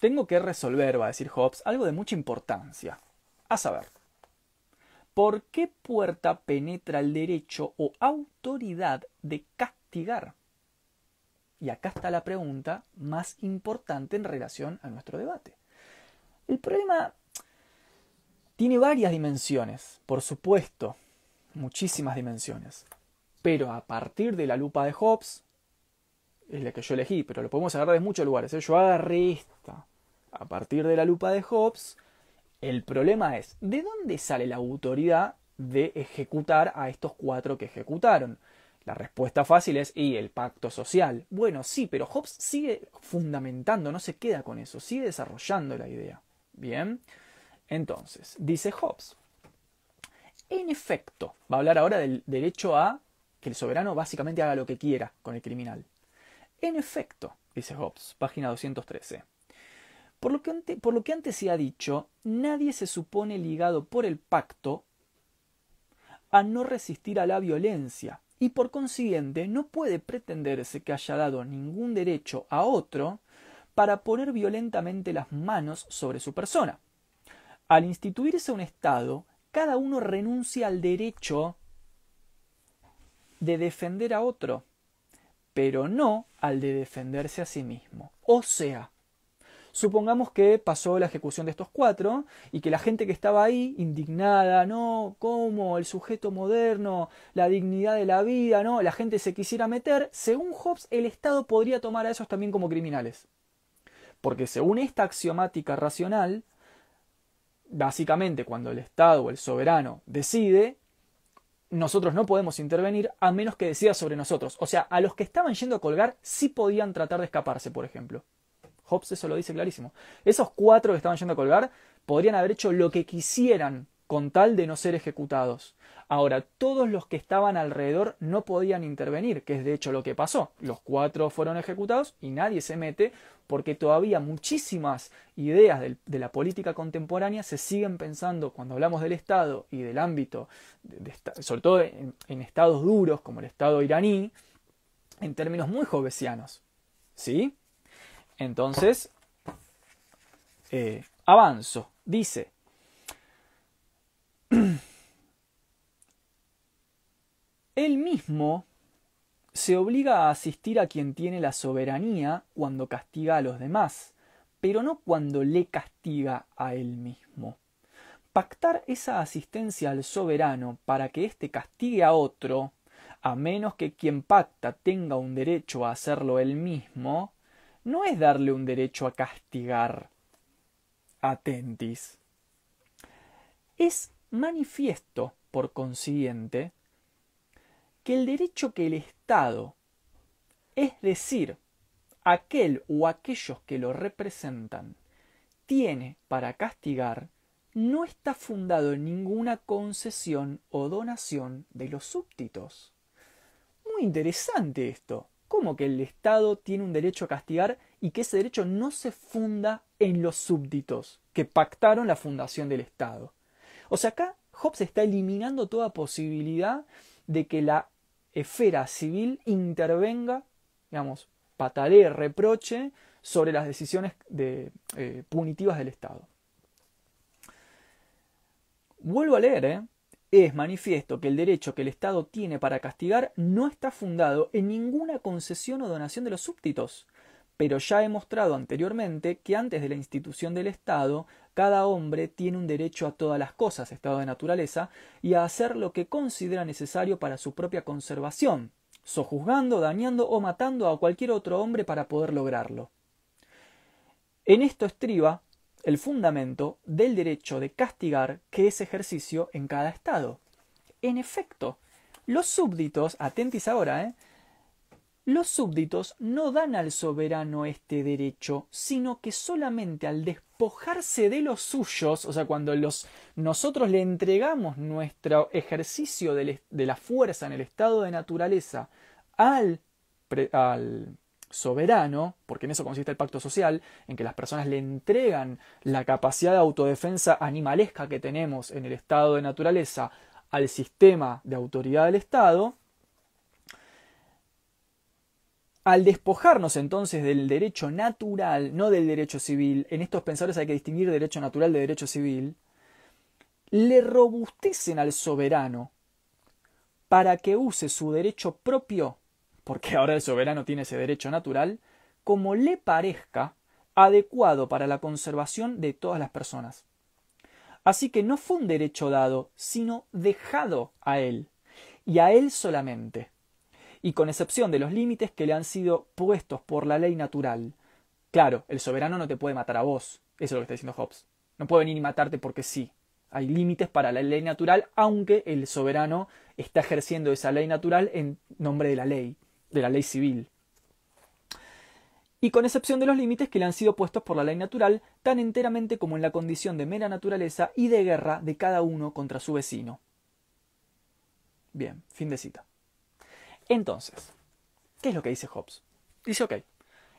tengo que resolver, va a decir Hobbes, algo de mucha importancia. A saber, ¿por qué puerta penetra el derecho o autoridad de castigar? Y acá está la pregunta más importante en relación a nuestro debate. El problema tiene varias dimensiones, por supuesto, muchísimas dimensiones. Pero a partir de la lupa de Hobbes, es la que yo elegí, pero lo podemos agarrar de muchos lugares. ¿eh? Yo agarré esta. A partir de la lupa de Hobbes, el problema es, ¿de dónde sale la autoridad de ejecutar a estos cuatro que ejecutaron? La respuesta fácil es, y el pacto social. Bueno, sí, pero Hobbes sigue fundamentando, no se queda con eso, sigue desarrollando la idea. Bien, entonces, dice Hobbes, en efecto, va a hablar ahora del derecho a que el soberano básicamente haga lo que quiera con el criminal. En efecto, dice Hobbes, página 213. Por lo, que por lo que antes se ha dicho, nadie se supone ligado por el pacto a no resistir a la violencia, y por consiguiente no puede pretenderse que haya dado ningún derecho a otro para poner violentamente las manos sobre su persona. Al instituirse un Estado, cada uno renuncia al derecho de defender a otro pero no al de defenderse a sí mismo. O sea, supongamos que pasó la ejecución de estos cuatro y que la gente que estaba ahí, indignada, no, ¿cómo? El sujeto moderno, la dignidad de la vida, no, la gente se quisiera meter, según Hobbes, el Estado podría tomar a esos también como criminales. Porque según esta axiomática racional, básicamente cuando el Estado o el soberano decide, nosotros no podemos intervenir a menos que decida sobre nosotros. O sea, a los que estaban yendo a colgar sí podían tratar de escaparse, por ejemplo. Hobbes eso lo dice clarísimo. Esos cuatro que estaban yendo a colgar podrían haber hecho lo que quisieran con tal de no ser ejecutados. Ahora, todos los que estaban alrededor no podían intervenir, que es de hecho lo que pasó. Los cuatro fueron ejecutados y nadie se mete porque todavía muchísimas ideas de, la política contemporánea se siguen pensando cuando hablamos del Estado y del ámbito, sobre todo en, estados duros como el Estado iraní, en términos muy jovesianos. ¿Sí? Entonces, eh, avanzo. Dice, Él mismo se obliga a asistir a quien tiene la soberanía cuando castiga a los demás, pero no cuando le castiga a él mismo. Pactar esa asistencia al soberano para que éste castigue a otro, a menos que quien pacta tenga un derecho a hacerlo él mismo, no es darle un derecho a castigar. Atentis. Es manifiesto, por consiguiente, que el derecho que el Estado, es decir, aquel o aquellos que lo representan, tiene para castigar, no está fundado en ninguna concesión o donación de los súbditos. Muy interesante esto. ¿Cómo que el Estado tiene un derecho a castigar y que ese derecho no se funda en los súbditos que pactaron la fundación del Estado? O sea, acá Hobbes está eliminando toda posibilidad de que la esfera civil intervenga, digamos, patalee, reproche sobre las decisiones de, eh, punitivas del Estado. Vuelvo a leer, ¿eh? es manifiesto que el derecho que el Estado tiene para castigar no está fundado en ninguna concesión o donación de los súbditos. Pero ya he mostrado anteriormente que antes de la institución del Estado, cada hombre tiene un derecho a todas las cosas, estado de naturaleza, y a hacer lo que considera necesario para su propia conservación, sojuzgando, dañando o matando a cualquier otro hombre para poder lograrlo. En esto estriba el fundamento del derecho de castigar que es ejercicio en cada Estado. En efecto, los súbditos, atentis ahora, ¿eh? Los súbditos no dan al soberano este derecho, sino que solamente al despojarse de los suyos, o sea, cuando los, nosotros le entregamos nuestro ejercicio de, la fuerza en el estado de naturaleza al, al soberano, porque en eso consiste el pacto social, en que las personas le entregan la capacidad de autodefensa animalesca que tenemos en el estado de naturaleza al sistema de autoridad del Estado, al despojarnos entonces del derecho natural, no del derecho civil, en estos pensadores hay que distinguir derecho natural de derecho civil, le robustecen al soberano para que use su derecho propio porque ahora el soberano tiene ese derecho natural, como le parezca adecuado para la conservación de todas las personas. Así que no fue un derecho dado, sino dejado a él, y a él solamente, y con excepción de los límites que le han sido puestos por la ley natural. Claro, el soberano no te puede matar a vos, eso es lo que está diciendo Hobbes. No puede venir y matarte porque sí. Hay límites para la ley natural, aunque el soberano está ejerciendo esa ley natural en nombre de la ley de la ley civil, y con excepción de los límites que le han sido puestos por la ley natural, tan enteramente como en la condición de mera naturaleza y de guerra de cada uno contra su vecino. Bien, fin de cita. Entonces, ¿qué es lo que dice Hobbes? Dice, ok,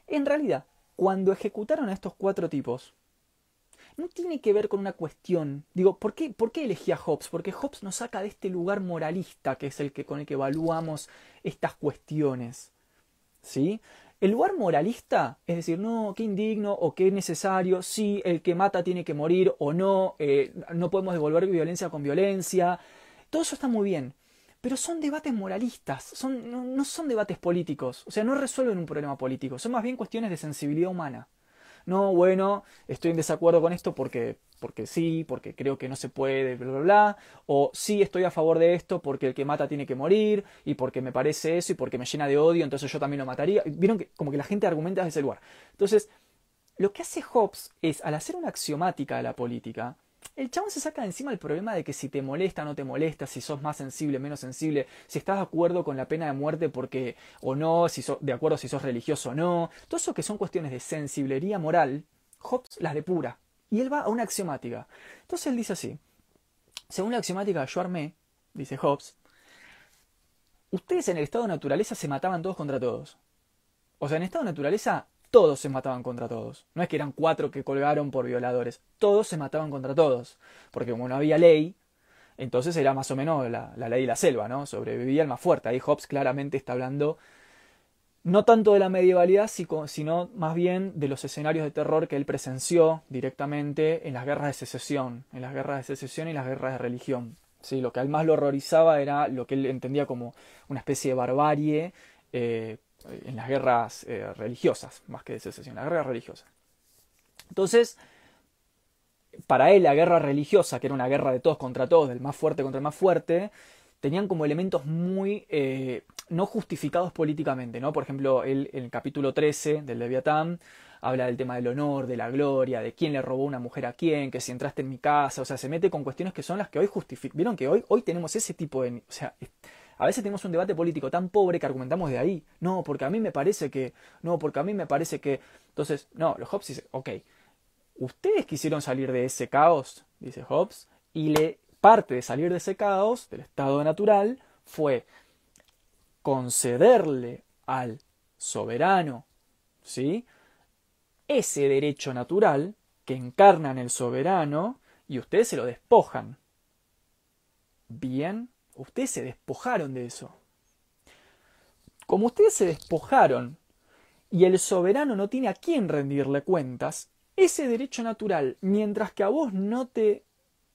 en realidad, cuando ejecutaron a estos cuatro tipos, no tiene que ver con una cuestión. Digo, ¿por qué, ¿por qué elegí a Hobbes? Porque Hobbes nos saca de este lugar moralista que es el que con el que evaluamos estas cuestiones. ¿Sí? El lugar moralista, es decir, no, qué indigno o qué necesario, si el que mata tiene que morir o no, eh, no podemos devolver violencia con violencia, todo eso está muy bien, pero son debates moralistas, son, no, no son debates políticos, o sea, no resuelven un problema político, son más bien cuestiones de sensibilidad humana no, bueno, estoy en desacuerdo con esto porque, porque sí, porque creo que no se puede, bla, bla, bla, o sí estoy a favor de esto porque el que mata tiene que morir, y porque me parece eso, y porque me llena de odio, entonces yo también lo mataría. Vieron que como que la gente argumenta desde ese lugar. Entonces, lo que hace Hobbes es, al hacer una axiomática de la política, el chabón se saca de encima el problema de que si te molesta o no te molesta, si sos más sensible, menos sensible, si estás de acuerdo con la pena de muerte porque o no, si sos de acuerdo si sos religioso o no, todo eso que son cuestiones de sensiblería moral, Hobbes las depura y él va a una axiomática. Entonces él dice así: según la axiomática que yo armé, dice Hobbes, ustedes en el estado de naturaleza se mataban todos contra todos. O sea, en estado de naturaleza todos se mataban contra todos. No es que eran cuatro que colgaron por violadores, todos se mataban contra todos. Porque como no había ley, entonces era más o menos la, ley de la selva, ¿no? Sobrevivía el más fuerte. Ahí Hobbes claramente está hablando no tanto de la medievalidad, sino más bien de los escenarios de terror que él presenció directamente en las guerras de secesión, en las guerras de secesión y las guerras de religión. Sí, lo que a él más lo horrorizaba era lo que él entendía como una especie de barbarie eh, en las guerras eh, religiosas, más que de secesión, las guerras religiosas. Entonces, para él la guerra religiosa, que era una guerra de todos contra todos, del más fuerte contra el más fuerte, tenían como elementos muy eh, no justificados políticamente, ¿no? Por ejemplo, él en el capítulo 13 del Leviatán habla del tema del honor, de la gloria, de quién le robó una mujer a quién, que si entraste en mi casa, o sea, se mete con cuestiones que son las que hoy justifican. Vieron que hoy, hoy tenemos ese tipo de... O sea, a veces tenemos un debate político tan pobre que argumentamos de ahí. No, porque a mí me parece que. No, porque a mí me parece que. Entonces, no, los Hobbes dicen, ok, ustedes quisieron salir de ese caos, dice Hobbes, y le, parte de salir de ese caos, del estado natural, fue concederle al soberano, ¿sí? Ese derecho natural que encarna en el soberano y ustedes se lo despojan. Bien, Ustedes se despojaron de eso. Como ustedes se despojaron y el soberano no tiene a quién rendirle cuentas, ese derecho natural, mientras que a vos no te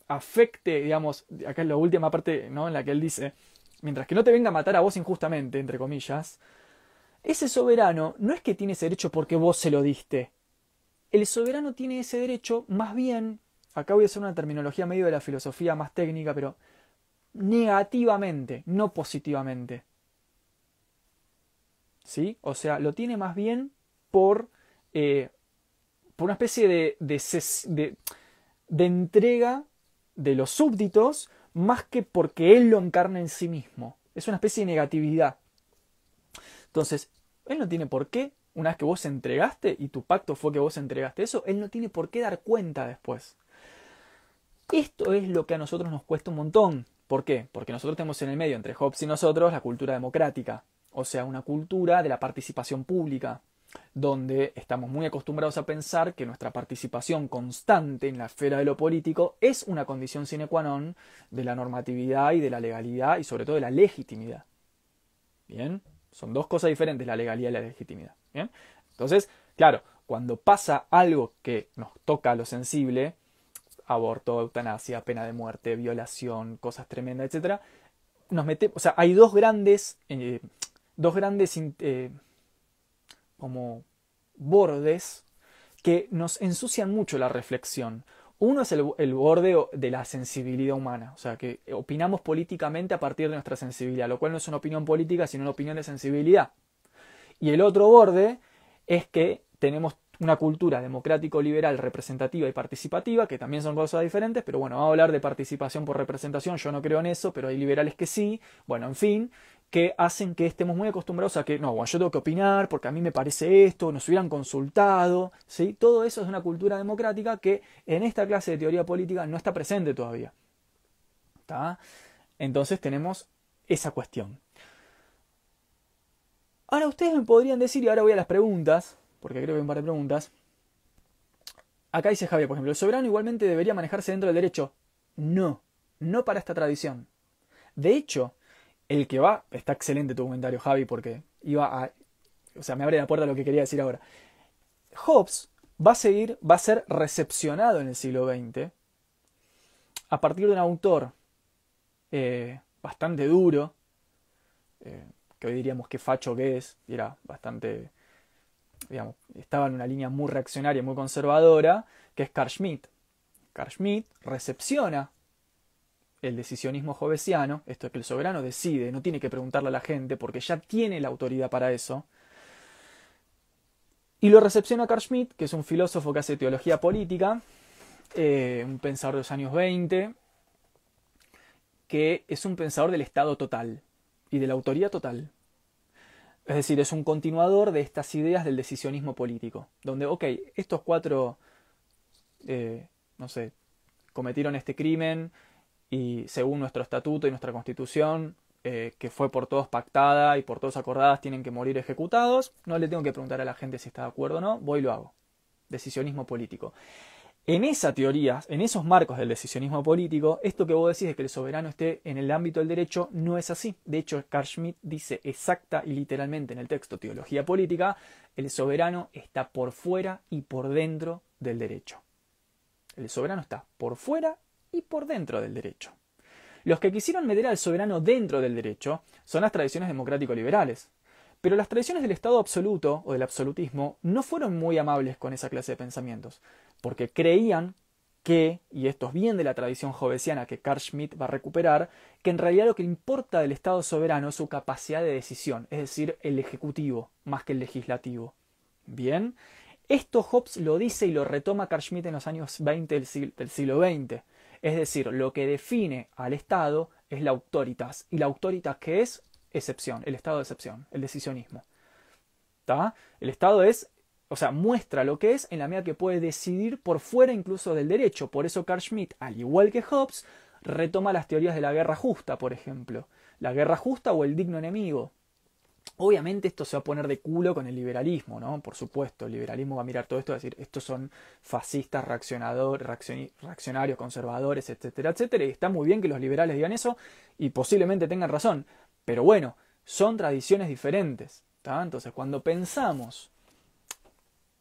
afecte, digamos, acá es la última parte ¿no? en la que él dice, mientras que no te venga a matar a vos injustamente, entre comillas, ese soberano no es que tiene ese derecho porque vos se lo diste. El soberano tiene ese derecho más bien, acá voy a hacer una terminología medio de la filosofía más técnica, pero negativamente, no positivamente. ¿Sí? O sea, lo tiene más bien por, eh, por una especie de, de, de entrega de los súbditos más que porque él lo encarna en sí mismo. Es una especie de negatividad. Entonces, él no tiene por qué, una vez que vos entregaste y tu pacto fue que vos entregaste eso, él no tiene por qué dar cuenta después. Esto es lo que a nosotros nos cuesta un montón. ¿Por qué? Porque nosotros tenemos en el medio, entre Hobbes y nosotros, la cultura democrática, o sea, una cultura de la participación pública, donde estamos muy acostumbrados a pensar que nuestra participación constante en la esfera de lo político es una condición sine qua non de la normatividad y de la legalidad y sobre todo de la legitimidad. Bien, son dos cosas diferentes, la legalidad y la legitimidad. Bien, entonces, claro, cuando pasa algo que nos toca a lo sensible, aborto, eutanasia, pena de muerte, violación, cosas tremendas, etc. Nos mete, o sea, hay dos grandes, eh, dos grandes eh, como bordes que nos ensucian mucho la reflexión. Uno es el, borde de la sensibilidad humana, o sea, que opinamos políticamente a partir de nuestra sensibilidad, lo cual no es una opinión política, sino una opinión de sensibilidad. Y el otro borde es que tenemos una cultura democrático-liberal representativa y participativa, que también son cosas diferentes, pero bueno, vamos a hablar de participación por representación, yo no creo en eso, pero hay liberales que sí, bueno, en fin, que hacen que estemos muy acostumbrados a que, no, bueno, yo tengo que opinar porque a mí me parece esto, nos hubieran consultado, ¿sí? Todo eso es una cultura democrática que en esta clase de teoría política no está presente todavía. ¿Está? Entonces tenemos esa cuestión. Ahora ustedes me podrían decir, y ahora voy a las preguntas, porque creo que hay un par de preguntas. Acá dice Javier, por ejemplo, ¿el soberano igualmente debería manejarse dentro del derecho? No, no para esta tradición. De hecho, el que va, está excelente tu comentario, Javi, porque iba a. O sea, me abre la puerta a lo que quería decir ahora. Hobbes va a seguir, va a ser recepcionado en el siglo XX a partir de un autor eh, bastante duro, eh, que hoy diríamos que facho que es, era bastante estaba en una línea muy reaccionaria, muy conservadora, que es Carl Schmitt. Carl Schmitt recepciona el decisionismo jovesiano, esto es que el soberano decide, no tiene que preguntarle a la gente porque ya tiene la autoridad para eso. Y lo recepciona Carl Schmitt, que es un filósofo que hace teología política, eh, un pensador de los años 20, que es un pensador del Estado total y de la autoridad total. Es decir, es un continuador de estas ideas del decisionismo político, donde, ok, estos cuatro, eh, no sé, cometieron este crimen y según nuestro estatuto y nuestra constitución, eh, que fue por todos pactada y por todos acordadas, tienen que morir ejecutados, no le tengo que preguntar a la gente si está de acuerdo o no, voy y lo hago. Decisionismo político. En esa teoría, en esos marcos del decisionismo político, esto que vos decís de que el soberano esté en el ámbito del derecho no es así. De hecho, Carl Schmitt dice exacta y literalmente en el texto Teología Política, el soberano está por fuera y por dentro del derecho. El soberano está por fuera y por dentro del derecho. Los que quisieron meter al soberano dentro del derecho son las tradiciones democrático-liberales. Pero las tradiciones del Estado absoluto o del absolutismo no fueron muy amables con esa clase de pensamientos porque creían que, y esto es bien de la tradición jovesiana que Carl Schmitt va a recuperar, que en realidad lo que importa del Estado soberano es su capacidad de decisión, es decir, el ejecutivo más que el legislativo. Bien, esto Hobbes lo dice y lo retoma Carl Schmitt en los años 20 del siglo, del XX. Es decir, lo que define al Estado es la autoritas. ¿Y la autoritas qué es? Excepción, el estado de excepción, el decisionismo. ¿Está? El Estado es o sea, muestra lo que es en la medida que puede decidir por fuera incluso del derecho. Por eso Carl Schmitt, al igual que Hobbes, retoma las teorías de la guerra justa, por ejemplo. La guerra justa o el digno enemigo. Obviamente esto se va a poner de culo con el liberalismo, ¿no? Por supuesto, el liberalismo va a mirar todo esto y decir, estos son fascistas, reaccionarios, conservadores, etcétera, etcétera. Y está muy bien que los liberales digan eso y posiblemente tengan razón. Pero bueno, son tradiciones diferentes. Entonces, cuando pensamos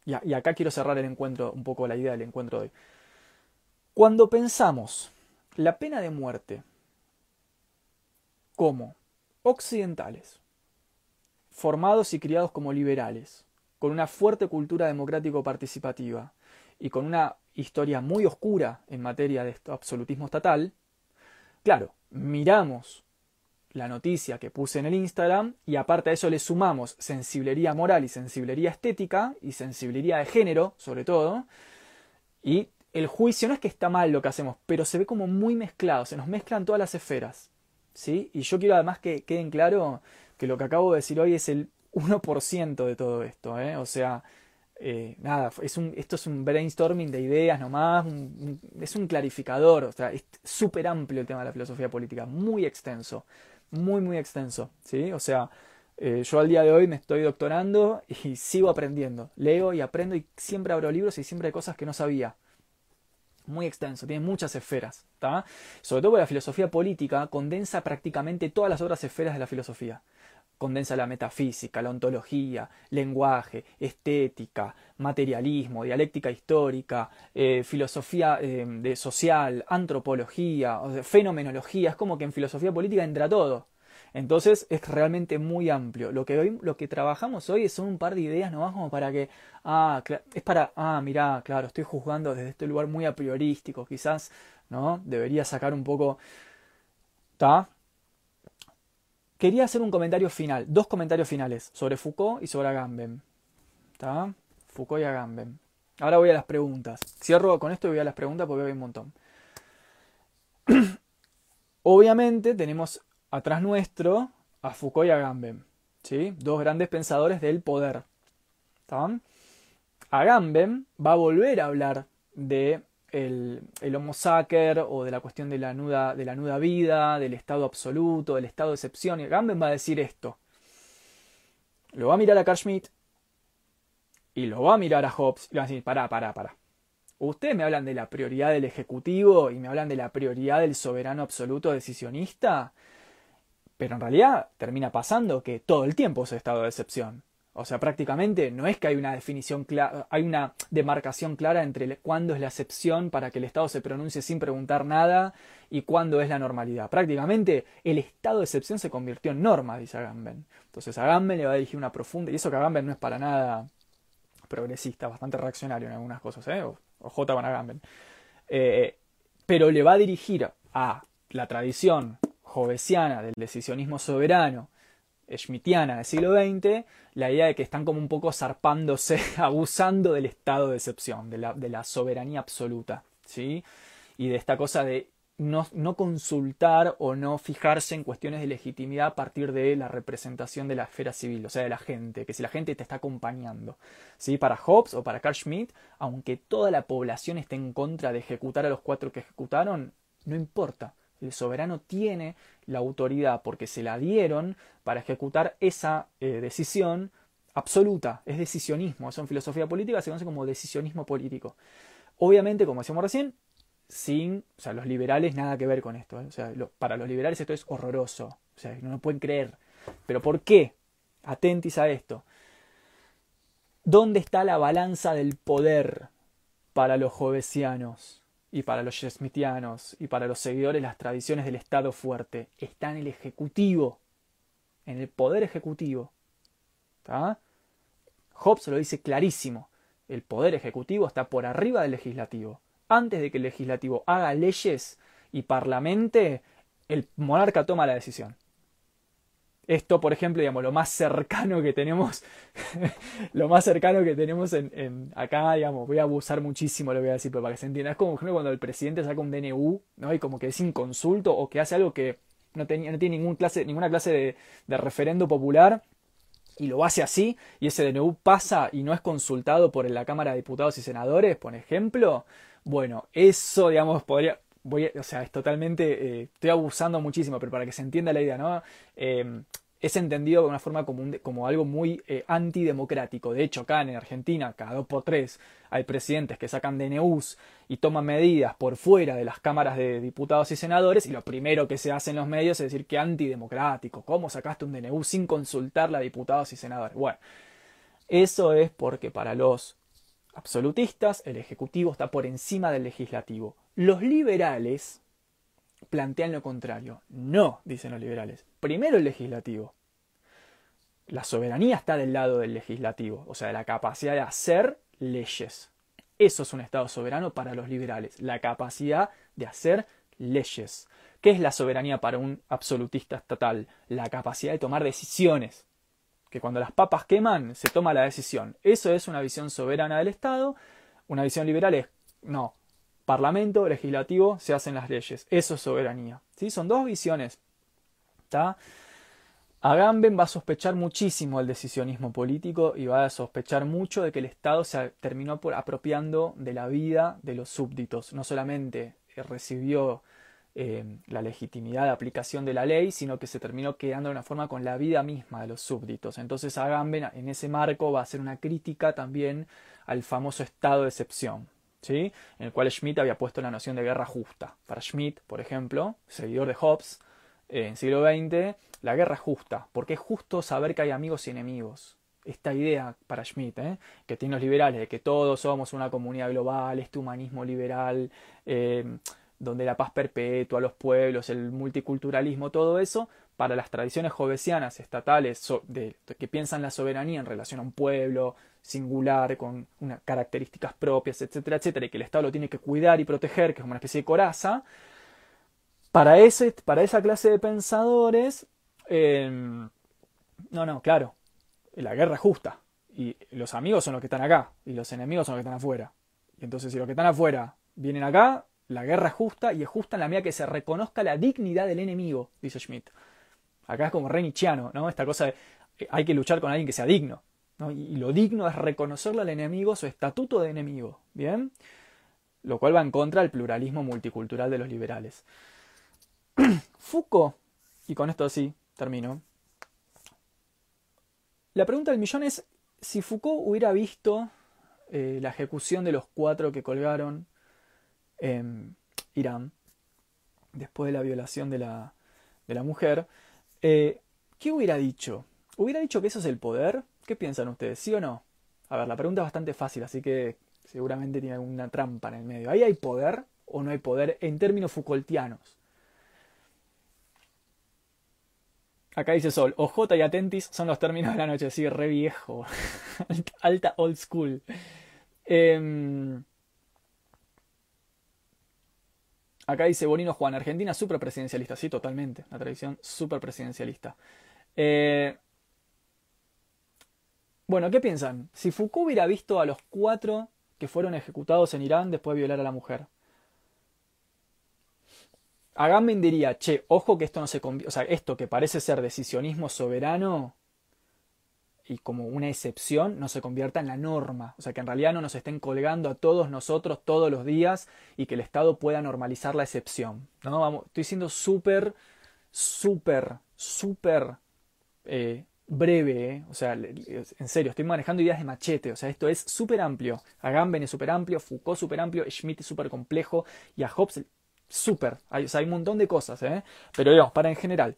y, acá quiero cerrar el encuentro, un poco la idea del encuentro de hoy. Cuando pensamos la pena de muerte como occidentales, formados y criados como liberales, con una fuerte cultura democrático participativa y con una historia muy oscura en materia de absolutismo estatal, claro, miramos la noticia que puse en el Instagram y aparte a eso le sumamos sensiblería moral y sensiblería estética y sensiblería de género, sobre todo, y el juicio no es que está mal lo que hacemos, pero se ve como muy mezclado, se nos mezclan todas las esferas. ¿sí? Y yo quiero además que queden claro que lo que acabo de decir hoy es el 1% de todo esto, ¿eh? O sea, eh, nada, es un, esto es un brainstorming de ideas nomás, es un clarificador, o sea, es súper amplio el tema de la filosofía política, muy extenso, muy, muy extenso, ¿sí? O sea, eh, yo al día de hoy me estoy doctorando y sigo aprendiendo, leo y aprendo y siempre abro libros y siempre hay cosas que no sabía muy extenso, tiene muchas esferas. Sobre todo la filosofía política condensa prácticamente todas las otras esferas de la filosofía. Condensa la metafísica, la ontología, lenguaje, estética, materialismo, dialéctica histórica, eh, filosofía eh, de social, antropología, fenomenología. Es como que en filosofía política entra todo. Entonces es realmente muy amplio. Lo que, hoy, lo que trabajamos hoy son un par de ideas nomás como para que, ah, es para, ah, mirá, claro, estoy juzgando desde este lugar muy a priorístico, quizás, ¿no? Debería sacar un poco, ¿está? Quería hacer un comentario final, dos comentarios finales sobre Foucault y sobre Agamben. ¿Está? Foucault y Agamben. Ahora voy a las preguntas. Cierro con esto y voy a las preguntas porque hay un montón. Obviamente tenemos atrás nuestro a Foucault y Agamben, ¿sí? dos grandes pensadores del poder. Agamben va a volver a hablar de el, homo sacer o de la cuestión de la, nuda, de la nuda vida, del estado absoluto, del estado de excepción. Y Agamben va a decir esto. Lo va a mirar a Carl Schmitt y lo va a mirar a Hobbes y va a decir, pará, pará, pará. Ustedes me hablan de la prioridad del Ejecutivo y me hablan de la prioridad del soberano absoluto decisionista. Pero en realidad termina pasando que todo el tiempo es estado de excepción. O sea, prácticamente no es que hay una definición clara, hay una demarcación clara entre cuándo es la excepción para que el Estado se pronuncie sin preguntar nada y cuándo es la normalidad. Prácticamente el estado de excepción se convirtió en norma, dice Agamben. Entonces Agamben le va a dirigir una profunda, y eso que Agamben no es para nada progresista, bastante reaccionario en algunas cosas, ¿eh? o, J con Agamben. Eh, pero le va a dirigir a la tradición jovesiana del decisionismo soberano, schmittiana del siglo XX, la idea de que están como un poco zarpándose, abusando del estado de excepción, de la, soberanía absoluta, ¿sí? Y de esta cosa de no, no, consultar o no fijarse en cuestiones de legitimidad a partir de la representación de la esfera civil, o sea, de la gente, que si la gente te está acompañando. ¿sí? Para Hobbes o para Carl Schmitt, aunque toda la población esté en contra de ejecutar a los cuatro que ejecutaron, no importa. El soberano tiene la autoridad porque se la dieron para ejecutar esa eh, decisión absoluta. Es decisionismo. Eso en filosofía política se conoce como decisionismo político. Obviamente, como decíamos recién, sin, o sea, los liberales nada que ver con esto. ¿eh? O sea, para los liberales esto es horroroso. O sea, no lo pueden creer. Pero ¿por qué? Atentis a esto. ¿Dónde está la balanza del poder para los jovesianos? Y para los smithianos y para los seguidores las tradiciones del Estado fuerte. Está en el Ejecutivo, en el Poder Ejecutivo. Hobbes lo dice clarísimo. El Poder Ejecutivo está por arriba del Legislativo. Antes de que el Legislativo haga leyes y parlamente, el monarca toma la decisión. Esto, por ejemplo, digamos, lo más cercano que tenemos, lo más cercano que tenemos en, acá, digamos, voy a abusar muchísimo, lo voy a decir, pero para que se entienda, es como cuando el presidente saca un DNU, ¿no? Y como que es inconsulto o que hace algo que no, no tiene ningún clase, ninguna clase de, de referendo popular y lo hace así, y ese DNU pasa y no es consultado por la Cámara de Diputados y Senadores, por ejemplo, bueno, eso, digamos, podría, o sea, es totalmente, eh, estoy abusando muchísimo, pero para que se entienda la idea, ¿no? Eh, es entendido de una forma común, como algo muy eh, antidemocrático. De hecho, acá en Argentina, cada dos por tres, hay presidentes que sacan DNUs y toman medidas por fuera de las cámaras de diputados y senadores, y lo primero que se hace en los medios es decir que antidemocrático. ¿Cómo sacaste un DNU sin consultar a diputados y senadores? Bueno, eso es porque para los absolutistas el Ejecutivo está por encima del Legislativo. Los liberales, plantean lo contrario. No, dicen los liberales. Primero el legislativo. La soberanía está del lado del legislativo, o sea, de la capacidad de hacer leyes. Eso es un Estado soberano para los liberales, la capacidad de hacer leyes. ¿Qué es la soberanía para un absolutista estatal? La capacidad de tomar decisiones. Que cuando las papas queman, se toma la decisión. Eso es una visión soberana del Estado. Una visión liberal es, no, Parlamento, legislativo, se hacen las leyes. Eso es soberanía. ¿Sí? Son dos visiones. ¿Está? Agamben va a sospechar muchísimo del decisionismo político y va a sospechar mucho de que el Estado se terminó por apropiando de la vida de los súbditos. No solamente recibió eh, la legitimidad de aplicación de la ley, sino que se terminó quedando de una forma con la vida misma de los súbditos. Entonces Agamben en ese marco va a hacer una crítica también al famoso estado de excepción, en el cual Schmidt había puesto la noción de guerra justa. Para Schmidt, por ejemplo, seguidor de Hobbes, eh, en siglo XX, la guerra justa, porque es justo saber que hay amigos y enemigos. Esta idea para Schmidt, ¿eh? que tiene los liberales, de que todos somos una comunidad global, este humanismo liberal, eh, donde la paz perpetua, los pueblos, el multiculturalismo, todo eso, para las tradiciones jovesianas estatales que piensan la soberanía en relación a un pueblo singular, con unas características propias, etcétera, etcétera, y que el Estado lo tiene que cuidar y proteger, que es una especie de coraza, para, ese, para esa clase de pensadores, em, no, no, claro, la guerra es justa, y los amigos son los que están acá, y los enemigos son los que están afuera. Y entonces si los que están afuera vienen acá, la guerra es justa, y es justa en la medida que se reconozca la dignidad del enemigo, dice Schmidt. Acá es como re ¿no? Esta cosa de eh, hay que luchar con alguien que sea digno. ¿no? Y, lo digno es reconocerle al enemigo su estatuto de enemigo. ¿Bien? Lo cual va en contra del pluralismo multicultural de los liberales. Foucault, y con esto sí, termino. La pregunta del millón es si Foucault hubiera visto eh, la ejecución de los cuatro que colgaron Irán después de la violación de la, de la mujer, eh, ¿Qué hubiera dicho? ¿Hubiera dicho que eso es el poder? ¿Qué piensan ustedes? ¿Sí o no? A ver, la pregunta es bastante fácil, así que seguramente tiene alguna trampa en el medio. ¿Ahí hay poder o no hay poder en términos Foucaultianos? Acá dice Sol, OJ y Atentis son los términos de la noche, sí, re viejo. Alta old school. Eh, Acá dice Bonino Juan, Argentina súper presidencialista. Sí, totalmente. La tradición súper presidencialista. Eh, bueno, ¿qué piensan? Si Foucault hubiera visto a los cuatro que fueron ejecutados en Irán después de violar a la mujer. Agamben diría, che, ojo que esto no se o sea, esto que parece ser decisionismo soberano y como una excepción no se convierta en la norma, o sea, que en realidad no nos estén colgando a todos nosotros todos los días y que el Estado pueda normalizar la excepción. ¿no? Vamos, estoy siendo súper, súper, súper eh, breve, ¿eh? o sea, en serio, estoy manejando ideas de machete, o sea, esto es súper amplio. Agamben es súper amplio, Foucault súper amplio, Schmidt es súper complejo y a Hobbes súper. Hay, un montón de cosas, ¿eh? pero digamos, para en general.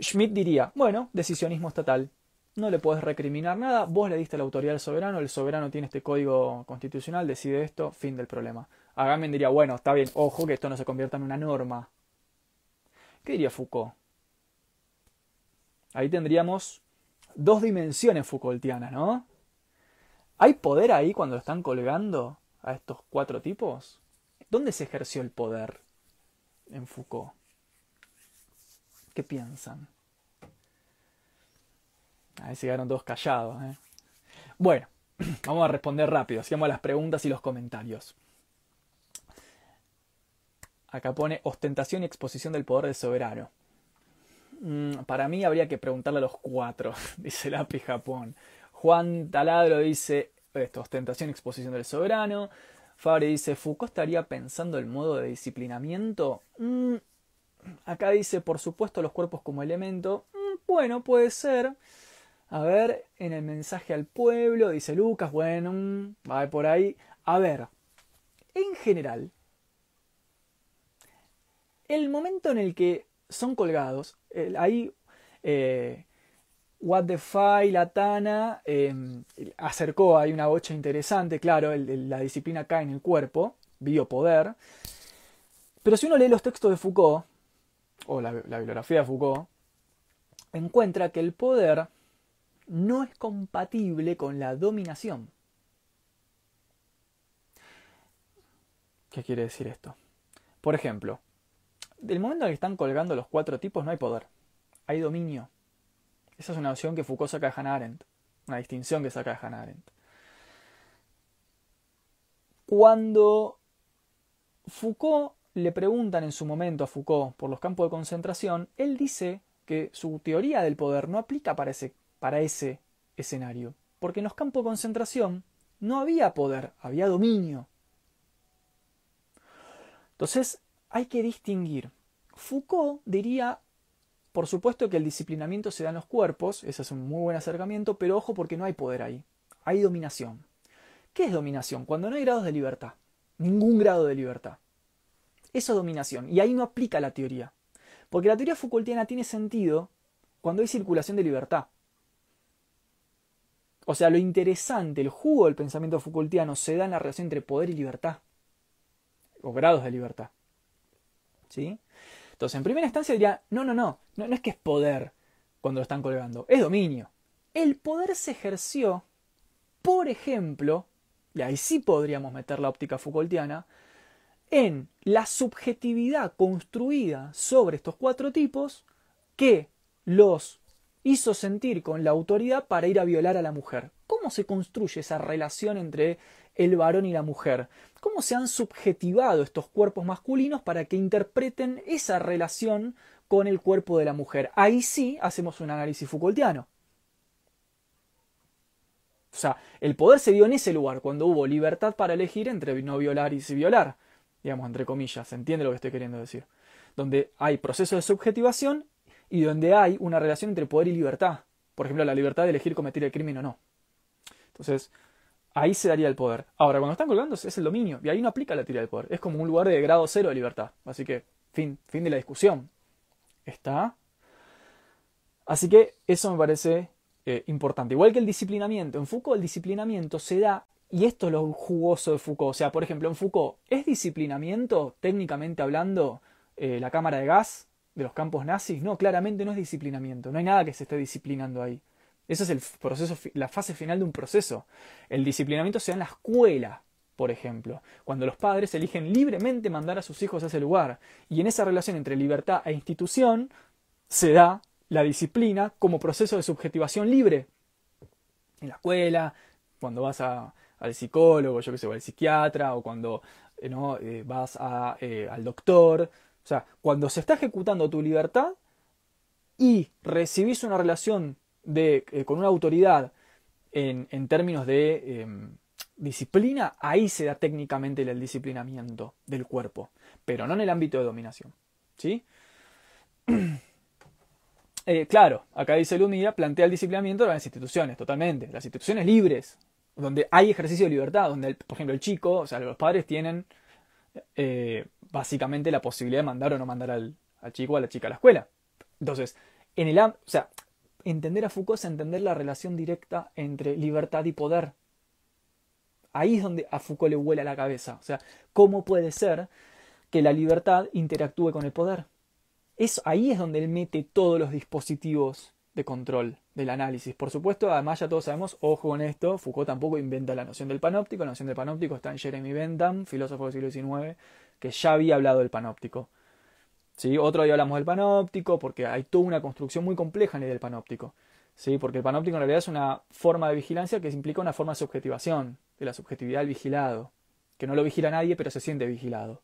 Schmidt diría, bueno, decisionismo estatal, no le puedes recriminar nada, vos le diste la autoridad al soberano, el soberano tiene este código constitucional, decide esto, fin del problema. Agamben diría, bueno, está bien, ojo que esto no se convierta en una norma. ¿Qué diría Foucault? Ahí tendríamos dos dimensiones Foucaultianas, ¿no? ¿Hay poder ahí cuando están colgando a estos cuatro tipos? ¿Dónde se ejerció el poder en Foucault? ¿Qué piensan? Ahí se quedaron todos callados. ¿eh? Bueno, vamos a responder rápido. A las preguntas y los comentarios. Acá pone ostentación y exposición del poder del soberano. Mm, para mí habría que preguntarle a los cuatro, dice Lápiz Japón. Juan Taladro dice esto, ostentación y exposición del soberano. Fabre dice, Foucault estaría pensando el modo de disciplinamiento. Mm, acá dice, por supuesto, los cuerpos como elemento. Mm, bueno, puede ser. A ver, en el mensaje al pueblo, dice Lucas, bueno, mm, va por ahí. A ver, en general, el momento en el que son colgados, ahí eh, What the Fi, la Tana, em, acercó, hay una bocha interesante, claro, la disciplina cae en el cuerpo, poder Pero si uno lee los textos de Foucault, o la, la bibliografía de Foucault, encuentra que el poder no es compatible con la dominación. ¿Qué quiere decir esto? Por ejemplo, del momento en que están colgando los cuatro tipos no hay poder, hay dominio. Esa es una noción que Foucault saca de Hannah Arendt, una distinción que saca de Hannah Arendt. Cuando Foucault le preguntan en su momento a Foucault por los campos de concentración, él dice que su teoría del poder no aplica para ese, para ese escenario, porque en los campos de concentración no había poder, había dominio. Entonces hay que distinguir. Foucault diría, por supuesto que el disciplinamiento se da en los cuerpos, ese es un muy buen acercamiento, pero ojo porque no hay poder ahí, hay dominación. ¿Qué es dominación? Cuando no hay grados de libertad, ningún grado de libertad. Eso es dominación, y ahí no aplica la teoría. Porque la teoría Foucaultiana tiene sentido cuando hay circulación de libertad. O sea, lo interesante, el jugo del pensamiento Foucaultiano se da en la relación entre poder y libertad, o grados de libertad. ¿Sí? Entonces, en primera instancia diría, no, no, no, no, no es que es poder cuando lo están colgando, es dominio. El poder se ejerció, por ejemplo, y ahí sí podríamos meter la óptica Foucaultiana, en la subjetividad construida sobre estos cuatro tipos que los hizo sentir con la autoridad para ir a violar a la mujer. ¿Cómo se construye esa relación entre el varón y la mujer? ¿Cómo se han subjetivado estos cuerpos masculinos para que interpreten esa relación con el cuerpo de la mujer? Ahí sí hacemos un análisis Foucaultiano. O sea, el poder se dio en ese lugar, cuando hubo libertad para elegir entre no violar y sí violar, digamos, entre comillas, se entiende lo que estoy queriendo decir. Donde hay proceso de subjetivación y donde hay una relación entre poder y libertad. Por ejemplo, la libertad de elegir cometer el crimen o no. Entonces, ahí se daría el poder. Ahora, cuando están colgando es el dominio, y ahí no aplica la teoría del poder. Es como un lugar de grado cero de libertad. Así que, fin, fin de la discusión. ¿Está? Así que eso me parece eh, importante. Igual que el disciplinamiento. En Foucault el disciplinamiento se da, y esto es lo jugoso de Foucault. O sea, por ejemplo, en Foucault, ¿es disciplinamiento, técnicamente hablando, eh, la cámara de gas de los campos nazis? No, claramente no es disciplinamiento. No hay nada que se esté disciplinando ahí. Esa es el proceso, la fase final de un proceso. El disciplinamiento se da en la escuela, por ejemplo, cuando los padres eligen libremente mandar a sus hijos a ese lugar. Y en esa relación entre libertad e institución se da la disciplina como proceso de subjetivación libre. En la escuela, cuando vas al psicólogo, yo que sé, o al psiquiatra, o cuando eh, ¿no? Eh, vas eh, al doctor. O sea, cuando se está ejecutando tu libertad y recibís una relación de, eh, con una autoridad en, en términos de em, disciplina, ahí se da técnicamente el disciplinamiento del cuerpo, pero no en el ámbito de dominación. ¿Sí? Eh, claro, acá dice Lumira, plantea el disciplinamiento de las instituciones, totalmente. Las instituciones libres, donde hay ejercicio de libertad, donde, por ejemplo, el chico, o sea, los padres tienen eh, básicamente la posibilidad de mandar o no mandar al, chico o a la chica a la escuela. Entonces, en el, o sea, entender a Foucault es entender la relación directa entre libertad y poder. Ahí es donde a Foucault le huela la cabeza. O sea, ¿cómo puede ser que la libertad interactúe con el poder? Es, ahí es donde él mete todos los dispositivos de control del análisis. Por supuesto, además ya todos sabemos, ojo con esto, Foucault tampoco inventa la noción del panóptico. La noción del panóptico está en Jeremy Bentham, filósofo del siglo XIX, que ya había hablado del panóptico. ¿Sí? Otro día hablamos del panóptico, porque hay toda una construcción muy compleja en el del panóptico. ¿Sí? Porque el panóptico en realidad es una forma de vigilancia que implica una forma de subjetivación, de la subjetividad del vigilado, que no lo vigila nadie, pero se siente vigilado.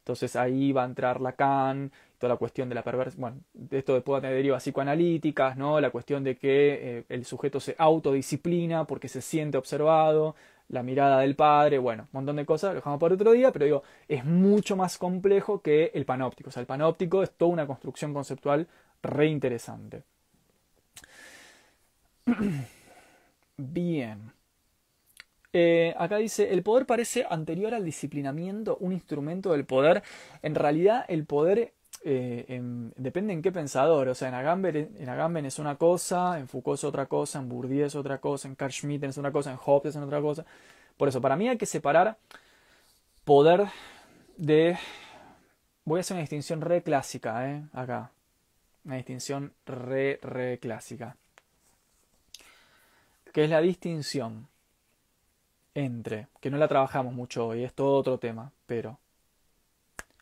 Entonces ahí va a entrar Lacan, toda la cuestión de la perversión, bueno, de esto después tener derivas psicoanalíticas, ¿no? La cuestión de que eh, el sujeto se autodisciplina porque se siente observado, la mirada del padre, bueno, un montón de cosas, lo dejamos para otro día, pero digo, es mucho más complejo que el panóptico. O sea, el panóptico es toda una construcción conceptual re interesante. Bien. Eh, acá dice, el poder parece anterior al disciplinamiento, un instrumento del poder. En realidad el poder eh, depende en qué pensador. O sea, en Agamben, en Agamben es una cosa, en Foucault es otra cosa, en Bourdieu es otra cosa, en Carl Schmitt es una cosa, en Hobbes es otra cosa. Por eso, para mí hay que separar poder de voy a hacer una distinción re clásica, ¿eh? Acá. Una distinción re, re clásica. Que es la distinción entre, que no la trabajamos mucho hoy, es todo otro tema, pero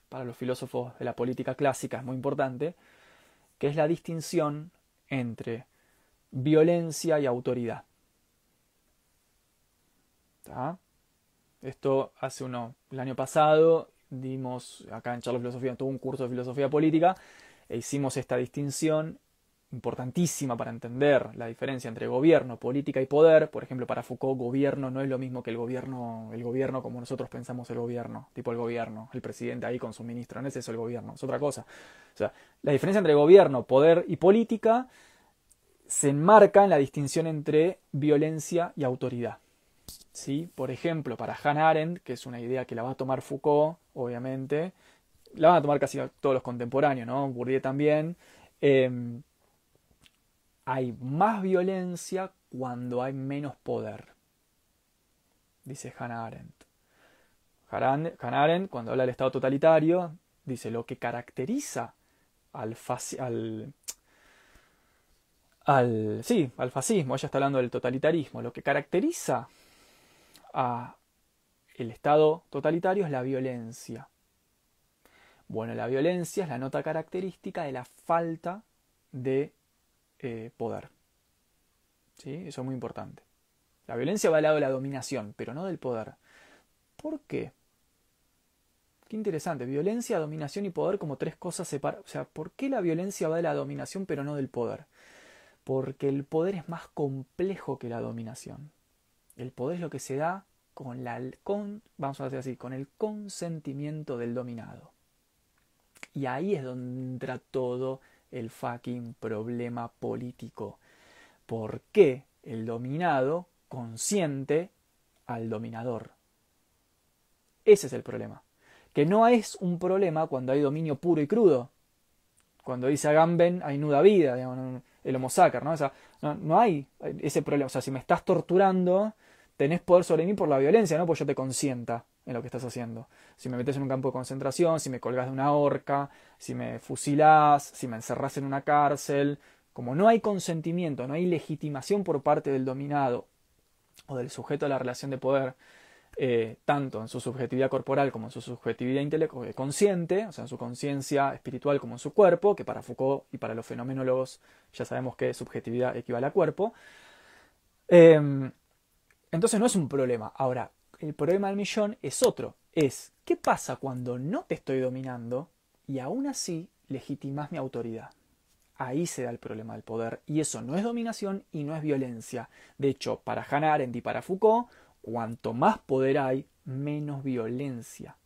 para los filósofos de la política clásica es muy importante, que es la distinción entre violencia y autoridad. Esto hace uno, el año pasado dimos acá en Charlo Filosofía, tuvo un curso de filosofía política e hicimos esta distinción importantísima para entender la diferencia entre gobierno, política y poder. Por ejemplo, para Foucault, gobierno no es lo mismo que el gobierno, el gobierno como nosotros pensamos el gobierno, tipo el gobierno, el presidente ahí con su ministro, no es eso el gobierno, es otra cosa. O sea, la diferencia entre gobierno, poder y política se enmarca en la distinción entre violencia y autoridad. ¿Sí? Por ejemplo, para Hannah Arendt, que es una idea que la va a tomar Foucault, obviamente, la van a tomar casi todos los contemporáneos, ¿no? Bourdieu también. Em, hay más violencia cuando hay menos poder, dice Hannah Arendt. Hannah Arendt, cuando habla del Estado totalitario, dice lo que caracteriza al, al, al, sí, al fascismo, ella está hablando del totalitarismo, lo que caracteriza a el Estado totalitario es la violencia. Bueno, la violencia es la nota característica de la falta de eh, poder. ¿Sí? Eso es muy importante. La violencia va al lado de la dominación, pero no del poder. ¿Por qué? Qué interesante. Violencia, dominación y poder como tres cosas separadas. O sea, ¿por qué la violencia va de la dominación pero no del poder? Porque el poder es más complejo que la dominación. El poder es lo que se da con la con, vamos a decir así, con el consentimiento del dominado. Y ahí es donde entra todo el fucking problema político. ¿Por qué el dominado consiente al dominador? Ese es el problema. Que no es un problema cuando hay dominio puro y crudo. Cuando dice Agamben hay nuda vida, el homo ¿no? no, no hay ese problema. O sea, si me estás torturando, tenés poder sobre mí por la violencia, no pues yo te consienta en lo que estás haciendo. Si me metes en un campo de concentración, si me colgas de una horca, si me fusilás, si me encerrás en una cárcel, como no hay consentimiento, no hay legitimación por parte del dominado o del sujeto de la relación de poder, eh, tanto en su subjetividad corporal como en su subjetividad intelectual, consciente, o sea, en su conciencia espiritual como en su cuerpo, que para Foucault y para los fenomenólogos ya sabemos que subjetividad equivale a cuerpo, eh, entonces no es un problema. Ahora, el problema del millón es otro. Es, ¿qué pasa cuando no te estoy dominando y aún así legitimas mi autoridad? Ahí se da el problema del poder. Y eso no es dominación y no es violencia. De hecho, para Hannah Arendt y para Foucault, cuanto más poder hay, menos violencia.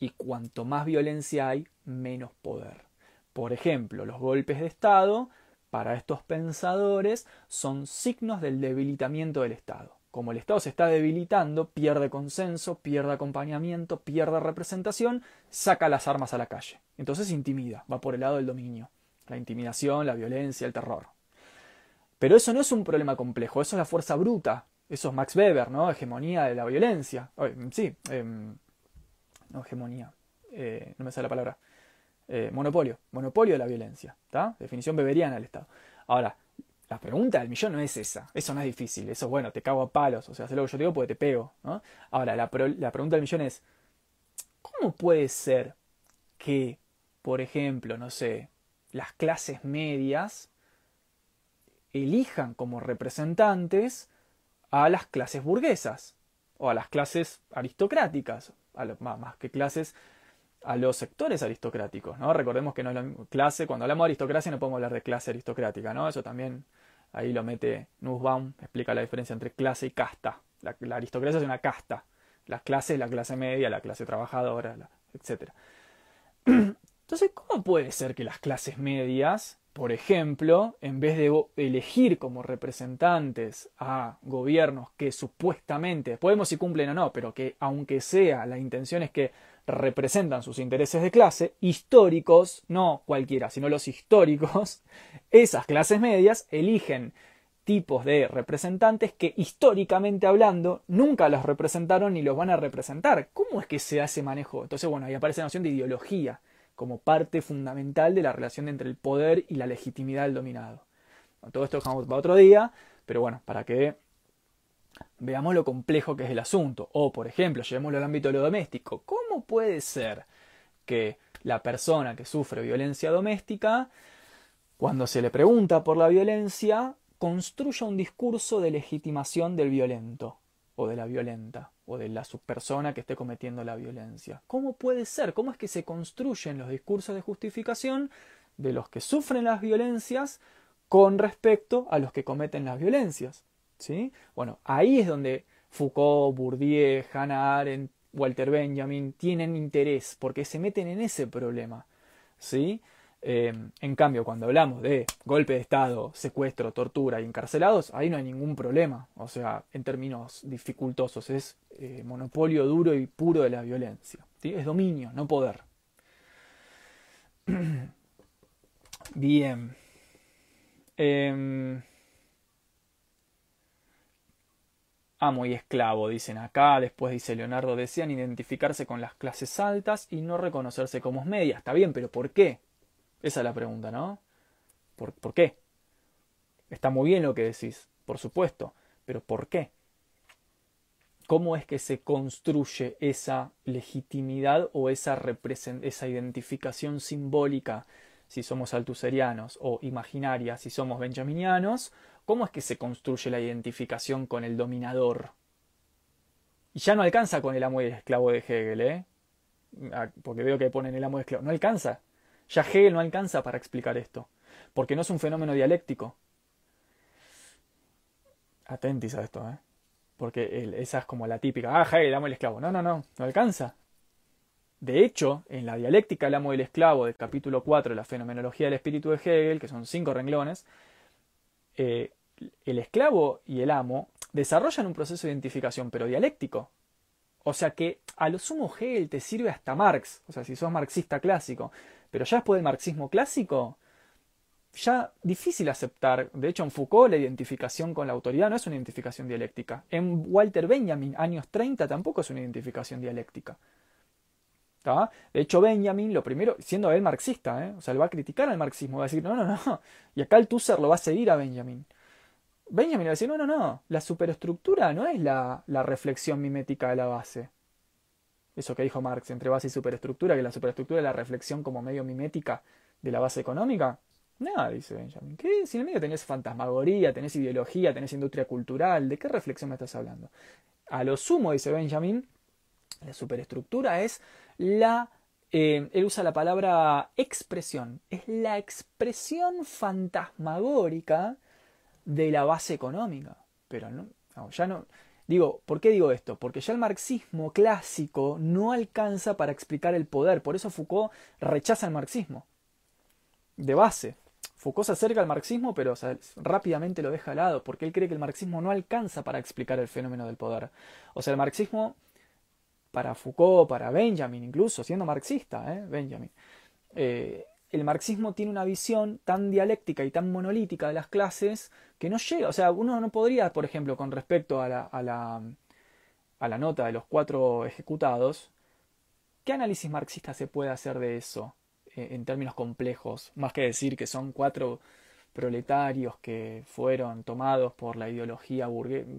Y cuanto más violencia hay, menos poder. Por ejemplo, los golpes de Estado para estos pensadores son signos del debilitamiento del Estado. Como el Estado se está debilitando, pierde consenso, pierde acompañamiento, pierde representación, saca las armas a la calle. Entonces intimida, va por el lado del dominio, la intimidación, la violencia, el terror. Pero eso no es un problema complejo, eso es la fuerza bruta, eso es Max Weber, ¿no? Hegemonía de la violencia. sí, em, no hegemonía, eh, no me sale la palabra. Eh, monopolio, monopolio de la violencia, ¿está? Definición beberiana del Estado. Ahora, la pregunta del millón no es esa, eso no es difícil, eso bueno, te cago a palos, o sea, sé lo que yo te digo porque te pego. Ahora, la, la pregunta del millón es, ¿cómo puede ser que, por ejemplo, no sé, las clases medias elijan como representantes a las clases burguesas o a las clases aristocráticas, a más, más que clases a los sectores aristocráticos, ¿no? Recordemos que no es la clase, cuando hablamos de aristocracia no podemos hablar de clase aristocrática, ¿no? Eso también ahí lo mete Nussbaum, explica la diferencia entre clase y casta. La, aristocracia es una casta, las clases, la clase media, la clase trabajadora, etc. Entonces, ¿cómo puede ser que las clases medias, por ejemplo, en vez de elegir como representantes a gobiernos que supuestamente, podemos si cumplen o no, pero que aunque sea, la intención es que representan sus intereses de clase, históricos, no cualquiera, sino los históricos, esas clases medias eligen tipos de representantes que históricamente hablando nunca los representaron ni los van a representar. ¿Cómo es que se hace manejo? Entonces, bueno, ahí aparece la noción de ideología como parte fundamental de la relación entre el poder y la legitimidad del dominado. todo esto dejamos para otro día, pero bueno, para que veamos lo complejo que es el asunto. O, por ejemplo, llevémoslo al ámbito de lo doméstico. ¿Cómo puede ser que la persona que sufre violencia doméstica, cuando se le pregunta por la violencia, construya un discurso de legitimación del violento o de la violenta o de la subpersona que esté cometiendo la violencia. ¿Cómo puede ser? ¿Cómo es que se construyen los discursos de justificación de los que sufren las violencias con respecto a los que cometen las violencias? ¿Sí? Bueno, ahí es donde Foucault, Bourdieu, Hannah Arendt, Walter Benjamin tienen interés porque se meten en ese problema. ¿Sí? Em, en cambio, cuando hablamos de golpe de Estado, secuestro, tortura y encarcelados, ahí no hay ningún problema. O sea, en términos dificultosos, es eh, monopolio duro y puro de la violencia. Es dominio, no poder. Bien. Em, amo y esclavo, dicen acá. Después dice Leonardo, desean identificarse con las clases altas y no reconocerse como medias. Está bien, pero ¿por qué? Esa es la pregunta, ¿no? ¿Por, ¿Por, qué? Está muy bien lo que decís, por supuesto, pero ¿por qué? ¿Cómo es que se construye esa legitimidad o esa, esa identificación simbólica si somos altuserianos o imaginaria si somos benjaminianos? ¿Cómo es que se construye la identificación con el dominador? Y ya no alcanza con el amo y el esclavo de Hegel, ¿eh? Ah, porque veo que ponen el amo y el esclavo. No alcanza. Ya Hegel no alcanza para explicar esto, porque no es un fenómeno dialéctico. Atentis a esto, ¿eh? Porque esa es como la típica, ah, Hegel, amo el esclavo. No, no, no, no alcanza. De hecho, en la dialéctica del amo y el esclavo del capítulo 4 de la fenomenología del espíritu de Hegel, que son cinco renglones, eh, el esclavo y el amo desarrollan un proceso de identificación, pero dialéctico. O sea que a lo sumo Hegel te sirve hasta Marx, o sea, si sos marxista clásico, pero ya después del marxismo clásico, ya difícil aceptar. De hecho, en Foucault la identificación con la autoridad no es una identificación dialéctica. En Walter Benjamin, años 30, tampoco es una identificación dialéctica. De hecho, Benjamin, lo primero, siendo él marxista, ¿eh? o sea, él va a criticar al marxismo, va a decir, no, no, no, y acá el Tusser lo va a seguir a Benjamin. Benjamin va a decir, no, no, no, la superestructura no es la, la reflexión mimética de la base. Eso que dijo Marx entre base y superestructura, que la superestructura es la reflexión como medio mimética de la base económica. Nada, dice Benjamin. ¿Qué? Si en el medio tenés fantasmagoría, tenés ideología, tenés industria cultural, ¿de qué reflexión me estás hablando? A lo sumo, dice Benjamin, la superestructura es la. Eh, él usa la palabra expresión. Es la expresión fantasmagórica de la base económica. Pero no ya no. Digo, ¿por qué digo esto? Porque ya el marxismo clásico no alcanza para explicar el poder, por eso Foucault rechaza el marxismo. De base. Foucault se acerca al marxismo, pero rápidamente lo deja al lado, porque él cree que el marxismo no alcanza para explicar el fenómeno del poder. O sea, el marxismo, para Foucault, para Benjamin, incluso siendo marxista, ¿eh? Benjamin, eh, el marxismo tiene una visión tan dialéctica y tan monolítica de las clases que no llega. O sea, uno no podría, por ejemplo, con respecto a la, a la, a la nota de los cuatro ejecutados, ¿qué análisis marxista se puede hacer de eso eh, en términos complejos? Más que decir que son cuatro proletarios que fueron tomados por la ideología burguesa.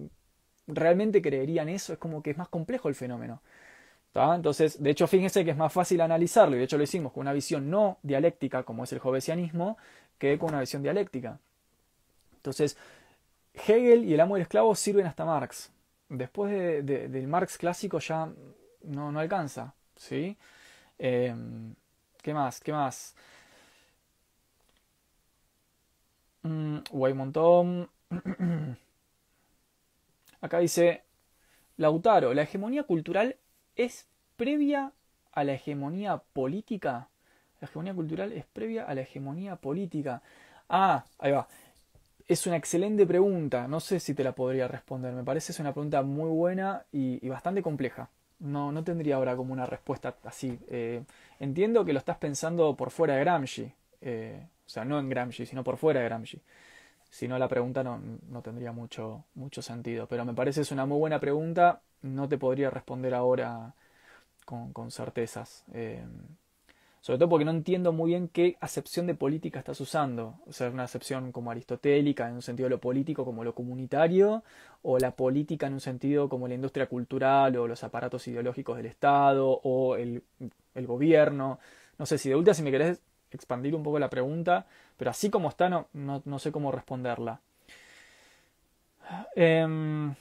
¿Realmente creerían eso? Es como que es más complejo el fenómeno. Entonces, de hecho, fíjense que es más fácil analizarlo, y de hecho lo hicimos con una visión no dialéctica, como es el jovesianismo, que con una visión dialéctica. Entonces, Hegel y el amo y el esclavo sirven hasta Marx. Después del Marx clásico ya no, no alcanza. ¿sí? Em, ¿Qué más? ¿Qué más? Mm, montón. Acá dice Lautaro, la hegemonía cultural es previa a la hegemonía política. La hegemonía cultural es previa a la hegemonía política. Ah, ahí va. Es una excelente pregunta. No sé si te la podría responder. Me parece es una pregunta muy buena y, bastante compleja. No, no tendría ahora como una respuesta así. Eh, entiendo que lo estás pensando por fuera de Gramsci. Eh, o sea, no en Gramsci, sino por fuera de Gramsci. Si no, la pregunta no, no tendría mucho, mucho sentido. Pero me parece es una muy buena pregunta. No te podría responder ahora con, con certezas. Eh, sobre todo porque no entiendo muy bien qué acepción de política estás usando. O sea, una acepción como aristotélica en un sentido de lo político como lo comunitario, o la política en un sentido como la industria cultural o los aparatos ideológicos del Estado o el, el gobierno. No sé si de última si me querés expandir un poco la pregunta, pero así como está no, no, sé cómo responderla. Em,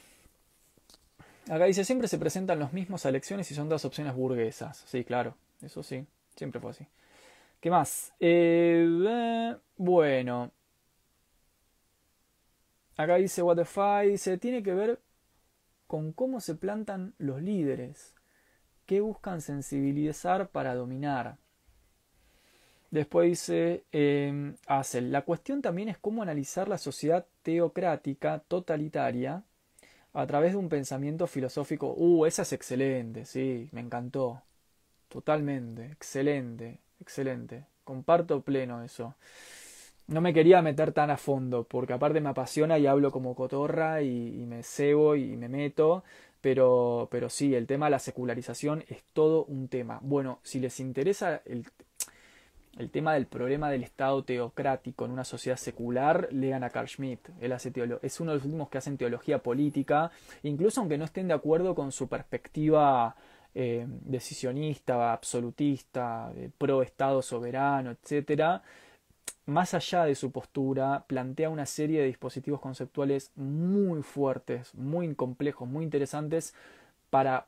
acá dice, siempre se presentan los mismos a elecciones y son dos opciones burguesas. Sí, claro, eso sí. Siempre fue así. ¿Qué más? Eh, bueno. Acá dice What the dice, tiene que ver con cómo se plantan los líderes, qué buscan sensibilizar para dominar. Después dice eh, la cuestión también es cómo analizar la sociedad teocrática, totalitaria, a través de un pensamiento filosófico. Uh, esa es excelente, sí, me encantó. Totalmente, excelente, excelente. Comparto pleno eso. No me quería meter tan a fondo, porque aparte me apasiona y hablo como cotorra y, me cebo y me meto, pero, pero sí, el tema de la secularización es todo un tema. Bueno, si les interesa el, el tema del problema del Estado teocrático en una sociedad secular, lean a Carl Schmitt. Él es uno de los últimos que hacen teología política, incluso aunque no estén de acuerdo con su perspectiva eh, decisionista, absolutista, pro Estado soberano, etc., más allá de su postura, plantea una serie de dispositivos conceptuales muy fuertes, muy complejos, muy interesantes para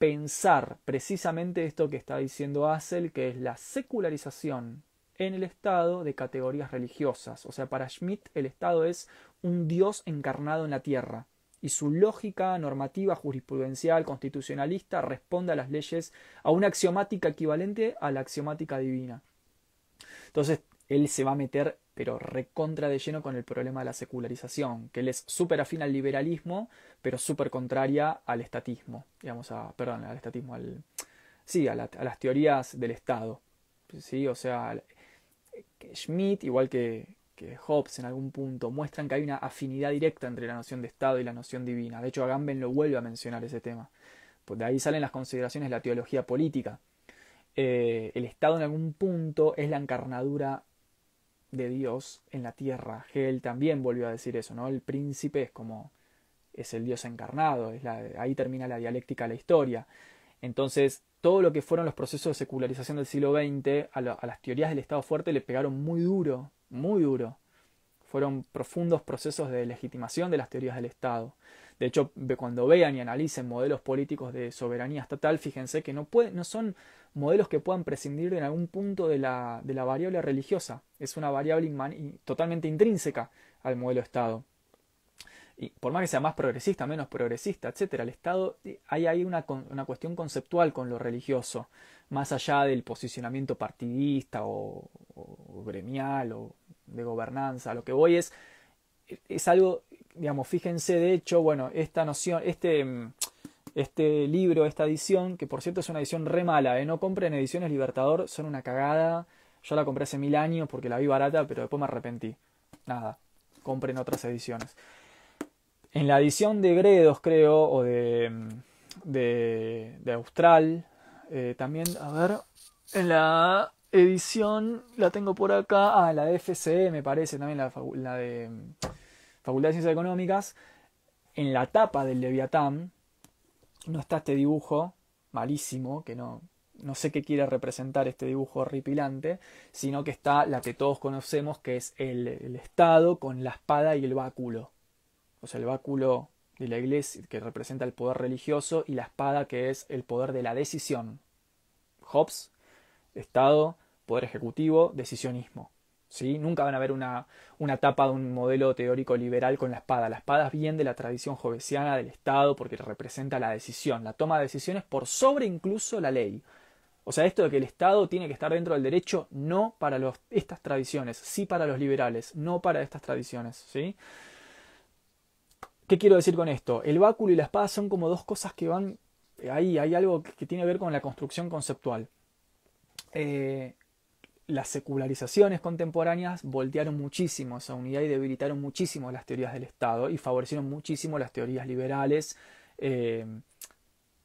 pensar precisamente esto que está diciendo Hassel, que es la secularización en el Estado de categorías religiosas. O sea, para Schmidt el Estado es un Dios encarnado en la tierra y su lógica normativa jurisprudencial constitucionalista responde a las leyes a una axiomática equivalente a la axiomática divina. Entonces, él se va a meter, pero recontra de lleno con el problema de la secularización, que él es súper afín al liberalismo, pero súper contraria al estatismo, digamos, a, perdón, al estatismo, al, sí, a, las teorías del Estado. ¿sí? O sea, Schmidt, igual que, que Hobbes en algún punto muestran que hay una afinidad directa entre la noción de Estado y la noción divina. De hecho, Agamben lo vuelve a mencionar ese tema. Pues de ahí salen las consideraciones de la teología política. Eh, el Estado en algún punto es la encarnadura de Dios en la tierra. Hegel también volvió a decir eso, ¿no? El príncipe es como es el Dios encarnado, es ahí termina la dialéctica de la historia. Entonces, todo lo que fueron los procesos de secularización del siglo XX a, a las teorías del Estado fuerte le pegaron muy duro, muy duro. Fueron profundos procesos de legitimación de las teorías del Estado. De hecho, cuando vean y analicen modelos políticos de soberanía estatal, fíjense que no, no son modelos que puedan prescindir en algún punto de la, de la variable religiosa. Es una variable totalmente intrínseca al modelo Estado. Y por más que sea más progresista, menos progresista, etc., el Estado, eh, hay, hay una, una cuestión conceptual con lo religioso, más allá del posicionamiento partidista o, o gremial o de gobernanza. Lo que voy es, es algo, digamos, fíjense, de hecho, bueno, esta noción, este, este libro, esta edición, que por cierto es una edición re mala, ¿eh? no compren ediciones Libertador, son una cagada. Yo la compré hace mil años porque la vi barata, pero después me arrepentí. Nada, compren otras ediciones. En la edición de Gredos, creo, o de, de, de Austral, eh, también, a ver, en la edición, la tengo por acá, ah, la de FCE me parece también, la, la de mm, Facultad de Ciencias Económicas, en la tapa del Leviatán, no está este dibujo malísimo, que no, no sé qué quiere representar este dibujo horripilante, sino que está la que todos conocemos, que es el, el Estado con la espada y el báculo. O sea, el báculo de la iglesia que representa el poder religioso y la espada que es el poder de la decisión. Hobbes Estado, Poder Ejecutivo, decisionismo. Nunca van a ver una, una tapa de un modelo teórico liberal con la espada. La espada es bien de la tradición jovesiana del Estado porque representa la decisión, la toma de decisiones por sobre incluso la ley. O sea, esto de que el Estado tiene que estar dentro del derecho, no para estas tradiciones, sí para los liberales, no para estas tradiciones. ¿sí? ¿Qué quiero decir con esto? El báculo y la espada son como dos cosas que van... Ahí hay algo que tiene que ver con la construcción conceptual. Eh, las secularizaciones contemporáneas voltearon muchísimo esa unidad y debilitaron muchísimo las teorías del Estado y favorecieron muchísimo las teorías liberales eh,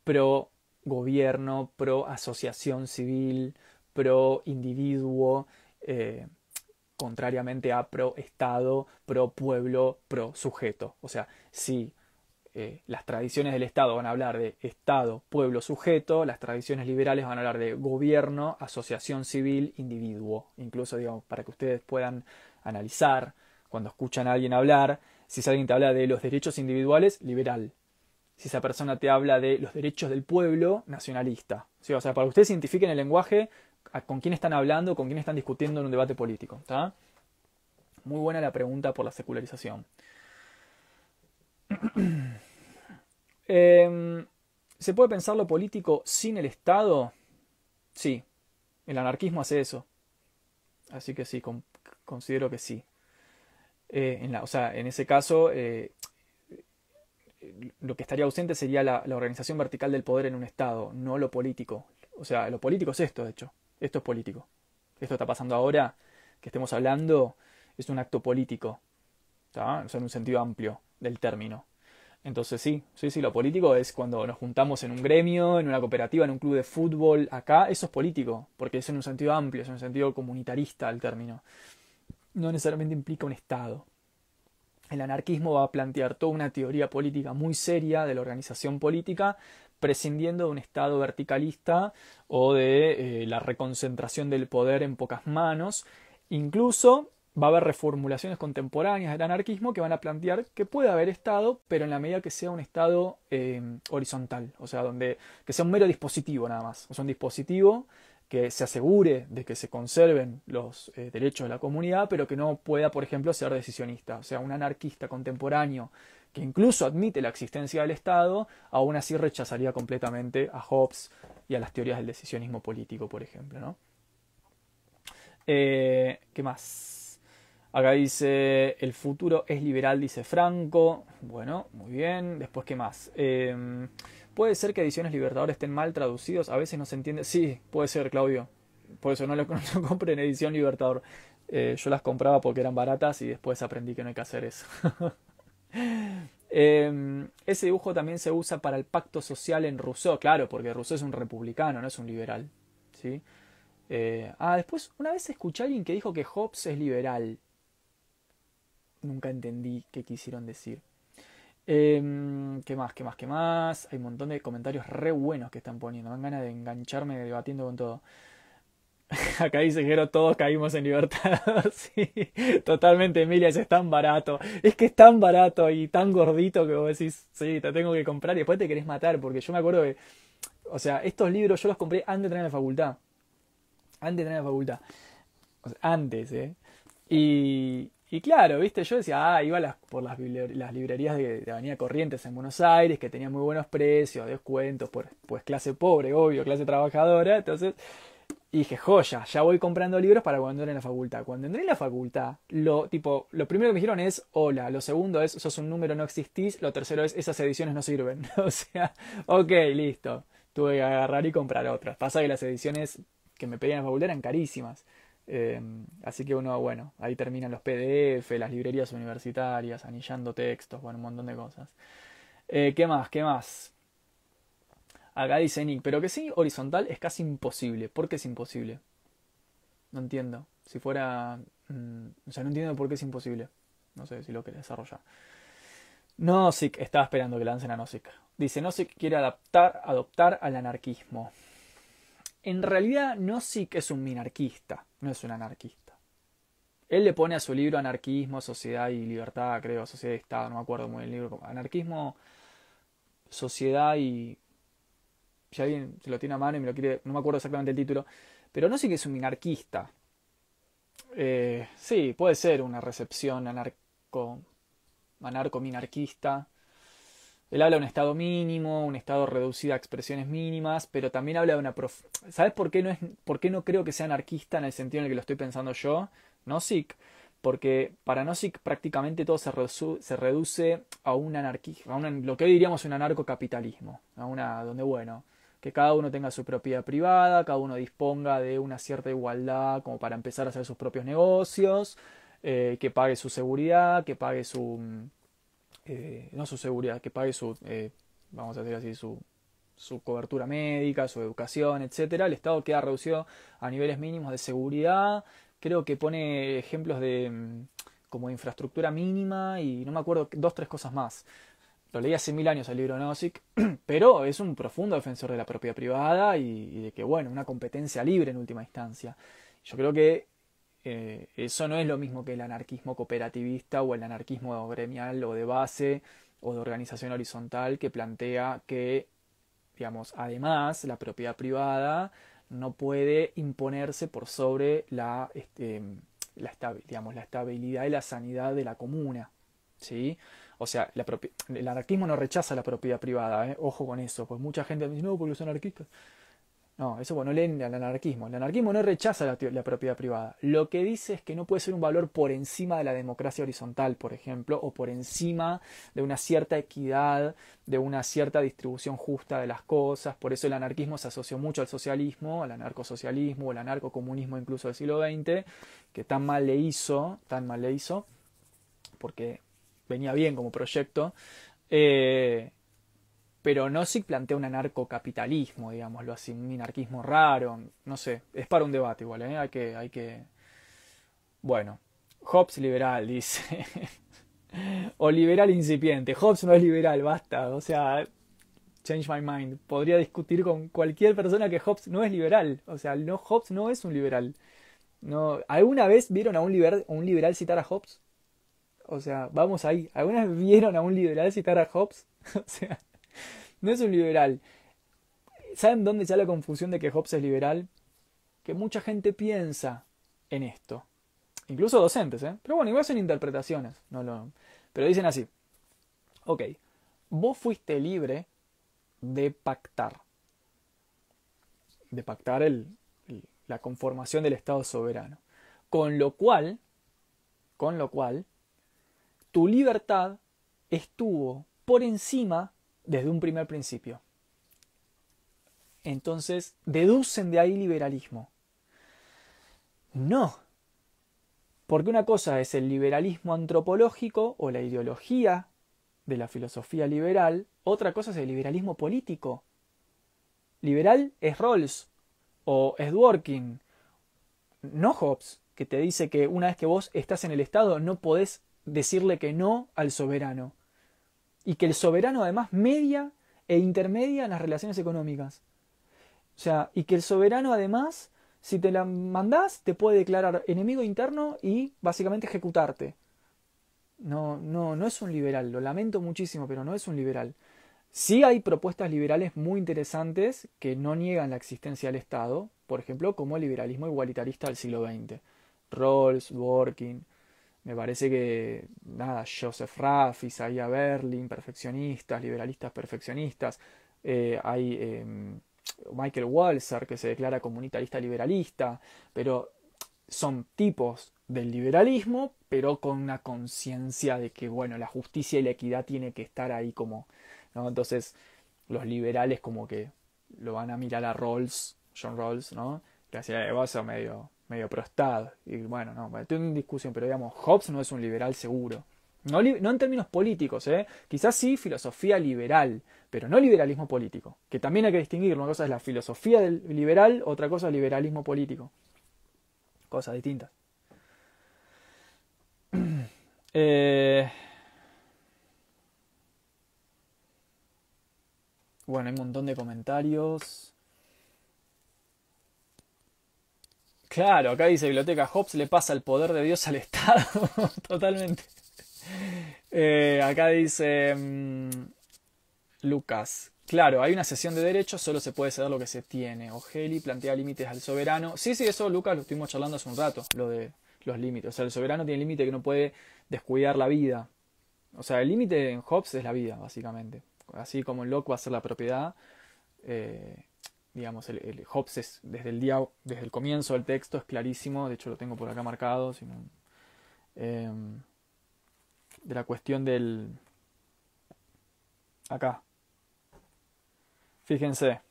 pro gobierno, pro asociación civil, pro individuo, eh, contrariamente a pro Estado, pro pueblo, pro sujeto. O sea, si eh, las tradiciones del Estado van a hablar de Estado, pueblo, sujeto, las tradiciones liberales van a hablar de gobierno, asociación civil, individuo. Incluso, digamos, para que ustedes puedan analizar cuando escuchan a alguien hablar, si alguien te habla de los derechos individuales, liberal. Si esa persona te habla de los derechos del pueblo, nacionalista. O sea, para que ustedes identifiquen el lenguaje con quién están hablando, con quién están discutiendo en un debate político. Muy buena la pregunta por la secularización. Em, ¿Se puede pensar lo político sin el Estado? Sí, el anarquismo hace eso. Así que sí, considero que sí. Eh, en o sea, en ese caso, eh, lo que estaría ausente sería la, organización vertical del poder en un Estado, no lo político. O sea, lo político es esto, de hecho. Esto es político. Esto está pasando ahora, que estemos hablando, es un acto político. O sea, en un sentido amplio del término. Entonces sí, sí, sí, lo político es cuando nos juntamos en un gremio, en una cooperativa, en un club de fútbol, acá, eso es político, porque es en un sentido amplio, es en un sentido comunitarista el término. No necesariamente implica un Estado. El anarquismo va a plantear toda una teoría política muy seria de la organización política, prescindiendo de un Estado verticalista o de eh, la reconcentración del poder en pocas manos, incluso va a haber reformulaciones contemporáneas del anarquismo que van a plantear que puede haber Estado, pero en la medida que sea un Estado eh, horizontal, o sea, donde que sea un mero dispositivo nada más, o sea, un dispositivo que se asegure de que se conserven los eh, derechos de la comunidad, pero que no pueda, por ejemplo, ser decisionista, o sea, un anarquista contemporáneo que incluso admite la existencia del Estado, aún así rechazaría completamente a Hobbes y a las teorías del decisionismo político, por ejemplo, ¿no? Eh, ¿Qué más? Acá dice, el futuro es liberal, dice Franco. Bueno, muy bien. Después, ¿qué más? Em, puede ser que ediciones Libertadores estén mal traducidos. A veces no se entiende. Sí, puede ser, Claudio. Por eso no lo, no en edición Libertador. Eh, yo las compraba porque eran baratas y después aprendí que no hay que hacer eso. Em, ese dibujo también se usa para el pacto social en Rousseau, claro, porque Rousseau es un republicano, no es un liberal. ¿sí? Eh, ah, después, una vez escuché a alguien que dijo que Hobbes es liberal nunca entendí qué quisieron decir. Em, ¿Qué más? ¿Qué más? ¿Qué más? Hay un montón de comentarios re buenos que están poniendo. Me dan ganas de engancharme debatiendo con todo. Acá dice que todos caímos en libertad. sí, totalmente, Emilia, es tan barato. Es que es tan barato y tan gordito que vos decís, sí, te tengo que comprar y después te querés matar. Porque yo me acuerdo que, o sea, estos libros yo los compré antes de entrar en la facultad. Antes de entrar en la facultad. antes, ¿eh? Y, y claro, viste, yo decía, ah, iba las, por las, librerías de, Avenida Corrientes en Buenos Aires, que tenían muy buenos precios, descuentos, por, pues clase pobre, obvio, clase trabajadora. Entonces, dije, joya, ya voy comprando libros para cuando entre en la facultad. Cuando entré en la facultad, lo, tipo, lo primero que me dijeron es, hola. Lo segundo es, sos un número, no existís. Lo tercero es, esas ediciones no sirven. o sea, ok, listo. Tuve que agarrar y comprar otras. Pasa que las ediciones que me pedían en la facultad eran carísimas. Em, así que uno, bueno, ahí terminan los PDF, las librerías universitarias, anillando textos, bueno, un montón de cosas. Eh, ¿Qué más? ¿Qué más? Acá dice Nick, pero que sí, horizontal es casi imposible. ¿Por qué es imposible? No entiendo. Si fuera... Mm, o sea, no entiendo por qué es imposible. No sé si lo quiere desarrollar. Nozick, estaba esperando que lancen a Nozick. Dice, Nozick quiere adaptar, adoptar al anarquismo. En realidad, Nozick es un minarquista, no es un anarquista. Él le pone a su libro Anarquismo, Sociedad y Libertad, creo, Sociedad y Estado, no me acuerdo muy bien el libro. Anarquismo, Sociedad y. Si alguien se lo tiene a mano y me lo quiere. No me acuerdo exactamente el título. Pero no sé que es un minarquista. Eh, sí, puede ser una recepción anarco. anarco-minarquista. Él habla de un estado mínimo, un estado reducido a expresiones mínimas, pero también habla de una... Prof... ¿Sabes por qué, no es, por qué no creo que sea anarquista en el sentido en el que lo estoy pensando yo? Nozick. Porque para Nozick prácticamente todo se, se reduce a un anarquismo, a lo que hoy diríamos un anarcocapitalismo, a una donde, bueno, que cada uno tenga su propiedad privada, cada uno disponga de una cierta igualdad como para empezar a hacer sus propios negocios, eh, que pague su seguridad, que pague su... Eh, no su seguridad, que pague su... Eh, vamos a decir así, su, su cobertura médica, su educación, etcétera. El Estado queda reducido a niveles mínimos de seguridad. Creo que pone ejemplos de mm, como infraestructura mínima y no me acuerdo dos tres cosas más. Lo leí hace mil años el libro Nozick, pero es un profundo defensor de la propiedad privada y, de que, bueno, una competencia libre en última instancia. Yo creo que eh, eso no es lo mismo que el anarquismo cooperativista o el anarquismo gremial o de base o de organización horizontal que plantea que, digamos, además la propiedad privada no puede imponerse por sobre la, este, la, digamos, la estabilidad y la sanidad de la comuna. ¿sí? O sea, el anarquismo no rechaza la propiedad privada, ¿eh? ojo con eso, pues mucha gente dice, no, porque los anarquistas. No, eso bueno, leen el anarquismo. El anarquismo no rechaza la, propiedad privada. Lo que dice es que no puede ser un valor por encima de la democracia horizontal, por ejemplo, o por encima de una cierta equidad, de una cierta distribución justa de las cosas. Por eso el anarquismo se asoció mucho al socialismo, al anarcosocialismo, al anarcocomunismo incluso del siglo XX, que tan mal le hizo, tan mal le hizo, porque venía bien como proyecto. Eh, pero Nozick plantea un anarcocapitalismo, digámoslo así, un anarquismo raro, no sé, es para un debate igual, ¿eh? hay, que, hay que... Bueno, Hobbes liberal, dice. o liberal incipiente. Hobbes no es liberal, basta, o sea, change my mind. Podría discutir con cualquier persona que Hobbes no es liberal, o sea, no, Hobbes no es un liberal. No, ¿Alguna vez vieron a un liberal citar a Hobbes? O sea, vamos ahí. ¿Alguna vez vieron a un liberal citar a Hobbes? o sea, no es un liberal. ¿Saben dónde está la confusión de que Hobbes es liberal? Que mucha gente piensa en esto. Incluso docentes, ¿eh? Pero bueno, igual son interpretaciones. No lo... Pero dicen así. Ok, vos fuiste libre de pactar. De pactar el, la conformación del Estado soberano. Con lo cual, con lo cual, tu libertad estuvo por encima desde un primer principio. Entonces, deducen de ahí liberalismo. No, porque una cosa es el liberalismo antropológico o la ideología de la filosofía liberal, otra cosa es el liberalismo político. Liberal es Rawls o es Dworkin, no Hobbes, que te dice que una vez que vos estás en el Estado no podés decirle que no al soberano. Y que el soberano además media e intermedia en las relaciones económicas. O sea, y que el soberano además, si te la mandás, te puede declarar enemigo interno y básicamente ejecutarte. No, no, no es un liberal, lo lamento muchísimo, pero no es un liberal. Sí hay propuestas liberales muy interesantes que no niegan la existencia del Estado, por ejemplo, como el liberalismo igualitarista del siglo XX. Rawls, Working, me parece que, nada, Joseph Raff, Isaiah Berlin, perfeccionistas, liberalistas perfeccionistas. Eh, hay em, Michael Walzer, que se declara comunitarista liberalista, pero son tipos del liberalismo, pero con una conciencia de que, bueno, la justicia y la equidad tiene que estar ahí como, ¿no? Entonces, los liberales como que lo van a mirar a Rawls, John Rawls, ¿no? Que hacía de medio medio prostad. Y bueno, no, estoy en discusión, pero digamos, Hobbes no es un liberal seguro. No, en términos políticos, ¿eh? quizás sí filosofía liberal, pero no liberalismo político, que también hay que distinguir. Una cosa es la filosofía del liberal, otra cosa es liberalismo político. Cosas distintas. Eh, bueno, hay un montón de comentarios. Claro, acá dice Biblioteca Hobbes le pasa el poder de Dios al Estado. Totalmente. Eh, acá dice mm, Lucas. Claro, hay una sesión de derechos, solo se puede ceder lo que se tiene. Ogeli plantea límites al soberano. Sí, sí, eso Lucas lo estuvimos charlando hace un rato, lo de los límites. O sea, el soberano tiene límite que no puede descuidar la vida. O sea, el límite en Hobbes es la vida, básicamente. Así como en Locke va a ser la propiedad. Eh, digamos, el, Hobbes es, desde el día, desde el comienzo del texto es clarísimo, de hecho lo tengo por acá marcado, sino, em, de la cuestión del... acá. Fíjense.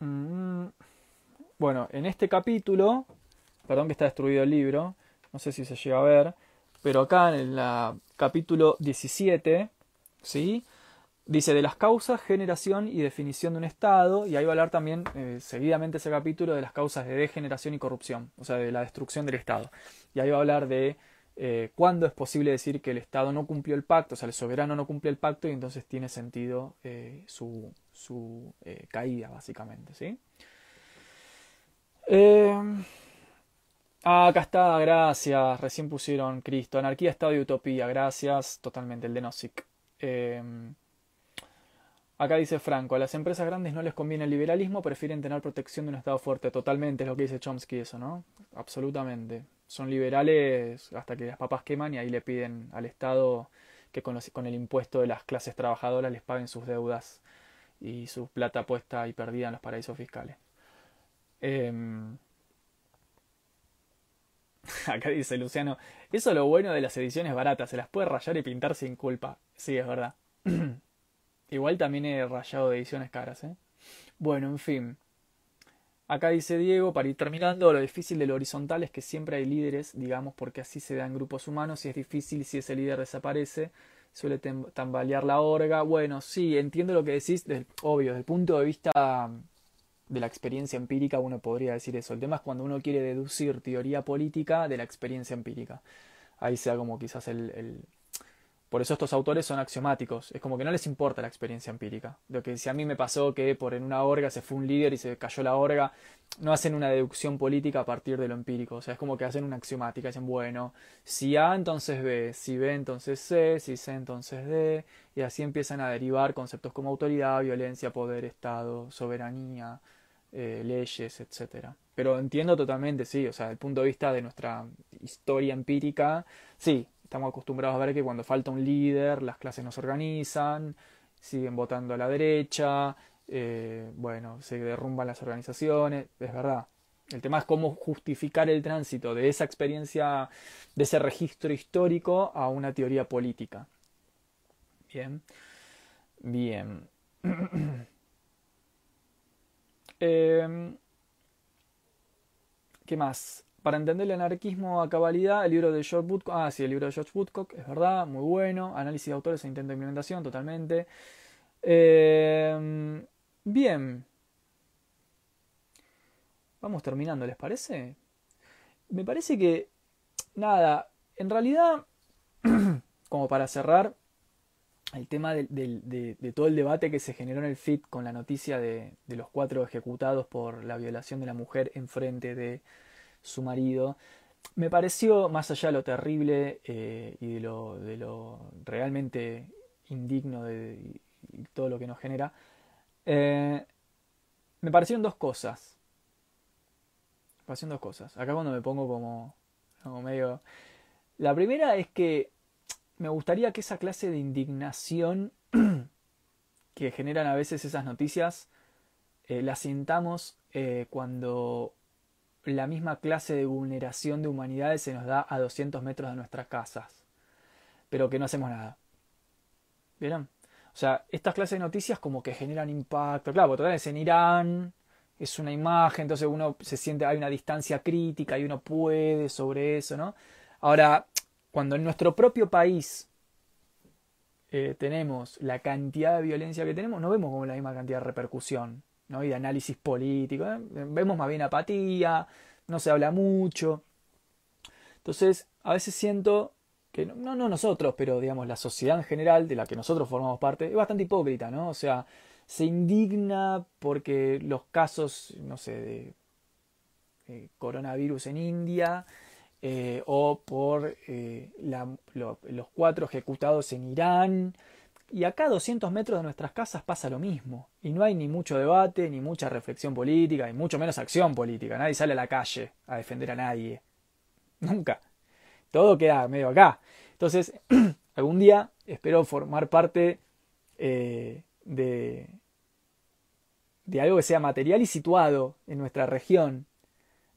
Mm, bueno, en este capítulo, perdón que está destruido el libro, no sé si se llega a ver, pero acá en el capítulo 17, ¿sí? Dice de las causas, generación y definición de un Estado, y ahí va a hablar también eh, seguidamente ese capítulo de las causas de degeneración y corrupción, o sea, de la destrucción del Estado. Y ahí va a hablar de eh, cuándo es posible decir que el Estado no cumplió el pacto, o sea, el soberano no cumplió el pacto y entonces tiene sentido eh, su, su caída, básicamente, ¿sí? Ah, acá está, gracias. Recién pusieron Cristo. Anarquía, Estado y Utopía. Gracias. Totalmente, el de Nozick. Em, acá dice Franco, a las empresas grandes no les conviene el liberalismo, prefieren tener protección de un Estado fuerte. Totalmente es lo que dice Chomsky eso, ¿no? Absolutamente. Son liberales hasta que las papas queman y ahí le piden al Estado que con, el impuesto de las clases trabajadoras les paguen sus deudas y su plata puesta y perdida en los paraísos fiscales. Eh, Acá dice Luciano, eso es lo bueno de las ediciones baratas, se las puede rayar y pintar sin culpa. Sí, es verdad. Igual también he rayado de ediciones caras, ¿eh? Bueno, en fin. Acá dice Diego, para ir terminando, lo difícil de lo horizontal es que siempre hay líderes, digamos, porque así se dan grupos humanos y es difícil si ese líder desaparece, suele tambalear la orga. Bueno, sí, entiendo lo que decís, obvio, desde el punto de vista de la experiencia empírica uno podría decir eso. El tema es cuando uno quiere deducir teoría política de la experiencia empírica. Ahí sea como quizás el, Por eso estos autores son axiomáticos. Es como que no les importa la experiencia empírica. Lo que si a mí me pasó que por en una orga se fue un líder y se cayó la orga, no hacen una deducción política a partir de lo empírico. O sea, es como que hacen una axiomática. Dicen, bueno, si A entonces B, si B entonces C, si C entonces D. Y así empiezan a derivar conceptos como autoridad, violencia, poder, Estado, soberanía, eh, leyes, etcétera. Pero entiendo totalmente, sí, o sea, desde el punto de vista de nuestra historia empírica, sí, estamos acostumbrados a ver que cuando falta un líder, las clases no se organizan, siguen votando a la derecha, eh, bueno, se derrumban las organizaciones, es verdad. El tema es cómo justificar el tránsito de esa experiencia, de ese registro histórico a una teoría política. Bien. Bien. Em, ¿Qué más? Para entender el anarquismo a cabalidad, el libro de George Woodcock, ah, sí, el libro de George Woodcock, es verdad, muy bueno. Análisis de autores e intento de implementación, totalmente. Em, bien. Vamos terminando, ¿les parece? Me parece que, nada, en realidad, como para cerrar, el tema de, todo el debate que se generó en el FIT con la noticia de, los cuatro ejecutados por la violación de la mujer en frente de su marido, me pareció, más allá de lo terrible eh, y de lo, de lo, realmente indigno de todo lo que nos genera, eh, me parecieron dos cosas. Me parecieron dos cosas. Acá cuando me pongo como, como medio... La primera es que me gustaría que esa clase de indignación que generan a veces esas noticias eh, la sintamos cuando la misma clase de vulneración de humanidades se nos da a 200 metros de nuestras casas, pero que no hacemos nada. ¿Vieron? O sea, estas clases de noticias como que generan impacto. Claro, porque es en Irán, es una imagen, entonces uno se siente, hay una distancia crítica y uno puede sobre eso, ¿no? Ahora, cuando en nuestro propio país eh, tenemos la cantidad de violencia que tenemos, no vemos como la misma cantidad de repercusión ¿no? y de análisis político. ¿eh? Vemos más bien apatía, no se habla mucho. Entonces, a veces siento que no, no nosotros, pero digamos la sociedad en general, de la que nosotros formamos parte, es bastante hipócrita, ¿no? O sea, se indigna porque los casos, no sé, de eh, coronavirus en India eh, o por los cuatro ejecutados en Irán. Y acá a 200 metros de nuestras casas pasa lo mismo. Y no hay ni mucho debate, ni mucha reflexión política, y mucho menos acción política. Nadie sale a la calle a defender a nadie. Nunca. Todo queda medio acá. Entonces, algún día espero formar parte eh, de, de algo que sea material y situado en nuestra región,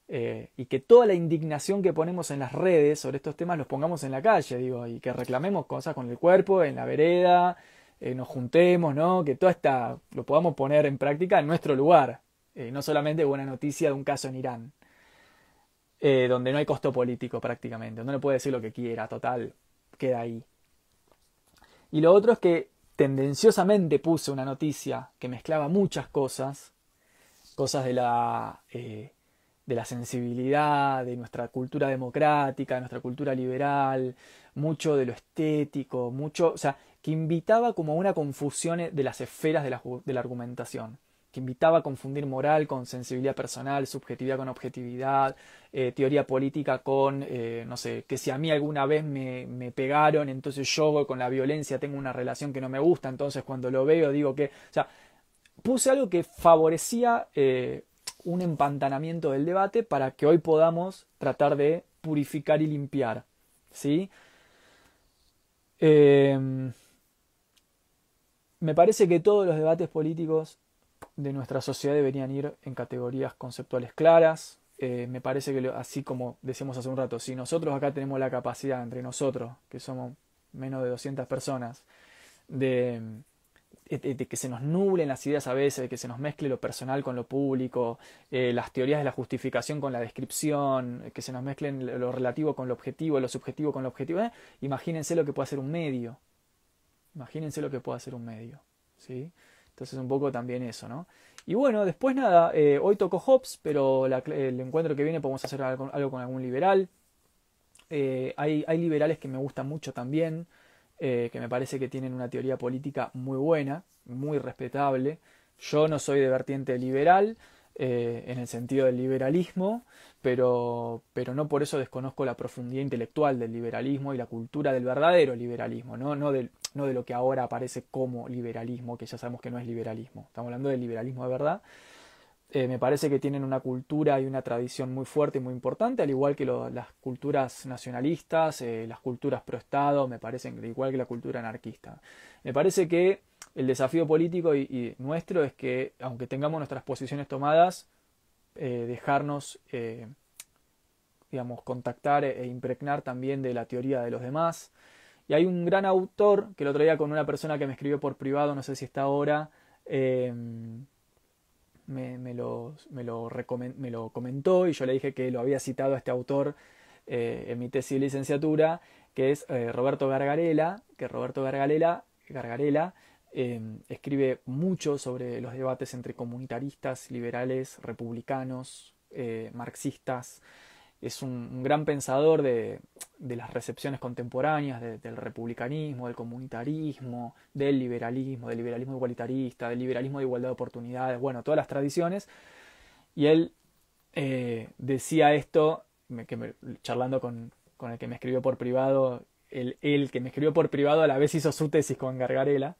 eh, y que toda la indignación que ponemos en las redes sobre estos temas los pongamos en la calle, digo, y que reclamemos cosas con el cuerpo, en la vereda, eh, nos juntemos, ¿no? Que todo esta lo podamos poner en práctica en nuestro lugar, Eh, no solamente una noticia de un caso en Irán, donde no hay costo político prácticamente, no le puede decir lo que quiera, total, queda ahí. Y lo otro es que tendenciosamente puse una noticia que mezclaba muchas cosas, cosas de la, de la sensibilidad, de nuestra cultura democrática, de nuestra cultura liberal, mucho de lo estético, mucho, o sea, que invitaba como a una confusión de las esferas de la, de la argumentación que invitaba a confundir moral con sensibilidad personal, subjetividad con objetividad, eh, teoría política con, eh, no sé, que si a mí alguna vez me, me, pegaron, entonces yo con la violencia tengo una relación que no me gusta, entonces cuando lo veo digo que, o sea, puse algo que favorecía eh, un empantanamiento del debate para que hoy podamos tratar de purificar y limpiar, ¿sí? me parece que todos los debates políticos de nuestra sociedad deberían ir en categorías conceptuales claras. Eh, me parece que así como decíamos hace un rato, si nosotros acá tenemos la capacidad entre nosotros, que somos menos de 200 personas, de, que se nos nublen las ideas a veces, de que se nos mezcle lo personal con lo público, eh, las teorías de la justificación con la descripción, que se nos mezclen lo relativo con lo objetivo, lo subjetivo con lo objetivo, eh, imagínense lo que puede hacer un medio. Imagínense lo que puede hacer un medio. ¿sí? Entonces un poco también eso, ¿no? Y bueno, después nada, eh, hoy tocó Hobbes, pero el encuentro que viene podemos hacer algo, con algún liberal. Hay, hay, liberales que me gustan mucho también, eh, que me parece que tienen una teoría política muy buena, muy respetable. Yo no soy de vertiente liberal, en el sentido del liberalismo, pero, pero no por eso desconozco la profundidad intelectual del liberalismo y la cultura del verdadero liberalismo, no, no del, no de lo que ahora aparece como liberalismo, que ya sabemos que no es liberalismo. Estamos hablando del liberalismo de verdad. Eh, me parece que tienen una cultura y una tradición muy fuerte y muy importante, al igual que las culturas nacionalistas, eh, las culturas pro Estado, me parecen igual que la cultura anarquista. Me parece que el desafío político y, nuestro es que, aunque tengamos nuestras posiciones tomadas, eh, dejarnos, digamos, contactar e impregnar también de la teoría de los demás, y hay un gran autor que el otro día con una persona que me escribió por privado, no sé si está ahora, em, me, lo, me, lo me, lo, comentó y yo le dije que lo había citado a este autor eh, en mi tesis de licenciatura, que es eh, Roberto Gargarela, que Roberto Gargarela, Gargarela em, escribe mucho sobre los debates entre comunitaristas, liberales, republicanos, eh, marxistas, es un, gran pensador de, las recepciones contemporáneas del republicanismo, del comunitarismo, del liberalismo, del liberalismo igualitarista, del liberalismo de igualdad de oportunidades, bueno, todas las tradiciones. Y él eh, decía esto, que charlando con, el que me escribió por privado, el, que me escribió por privado a la vez hizo su tesis con Gargarela,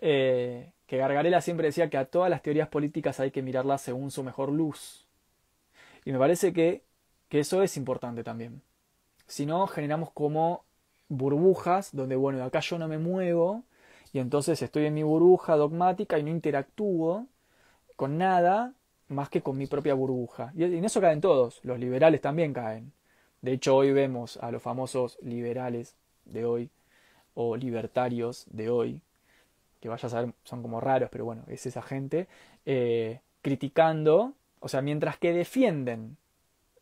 eh, que Gargarela siempre decía que a todas las teorías políticas hay que mirarlas según su mejor luz. Y me parece que que eso es importante también. Si no, generamos como burbujas donde, bueno, acá yo no me muevo y entonces estoy en mi burbuja dogmática y no interactúo con nada más que con mi propia burbuja. Y en eso caen todos, los liberales también caen. De hecho, hoy vemos a los famosos liberales de hoy o libertarios de hoy, que vaya a saber, son como raros, pero bueno, es esa gente, eh, criticando, o sea, mientras que defienden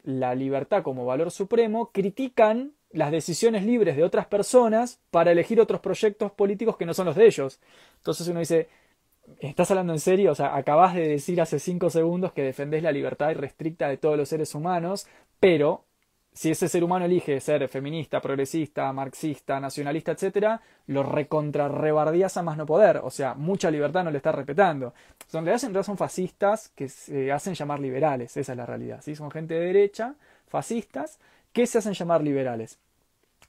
la libertad como valor supremo, critican las decisiones libres de otras personas para elegir otros proyectos políticos que no son los de ellos. Entonces uno dice, ¿estás hablando en serio? O sea, acabas de decir hace cinco segundos que defendés la libertad irrestricta de todos los seres humanos, pero si ese ser humano elige ser feminista, progresista, marxista, nacionalista, etc., lo recontrarrebardias a más no poder. O sea, mucha libertad no le está respetando. En realidad, son fascistas que se hacen llamar liberales, esa es la realidad. ¿sí? Son gente de derecha, fascistas, que se hacen llamar liberales.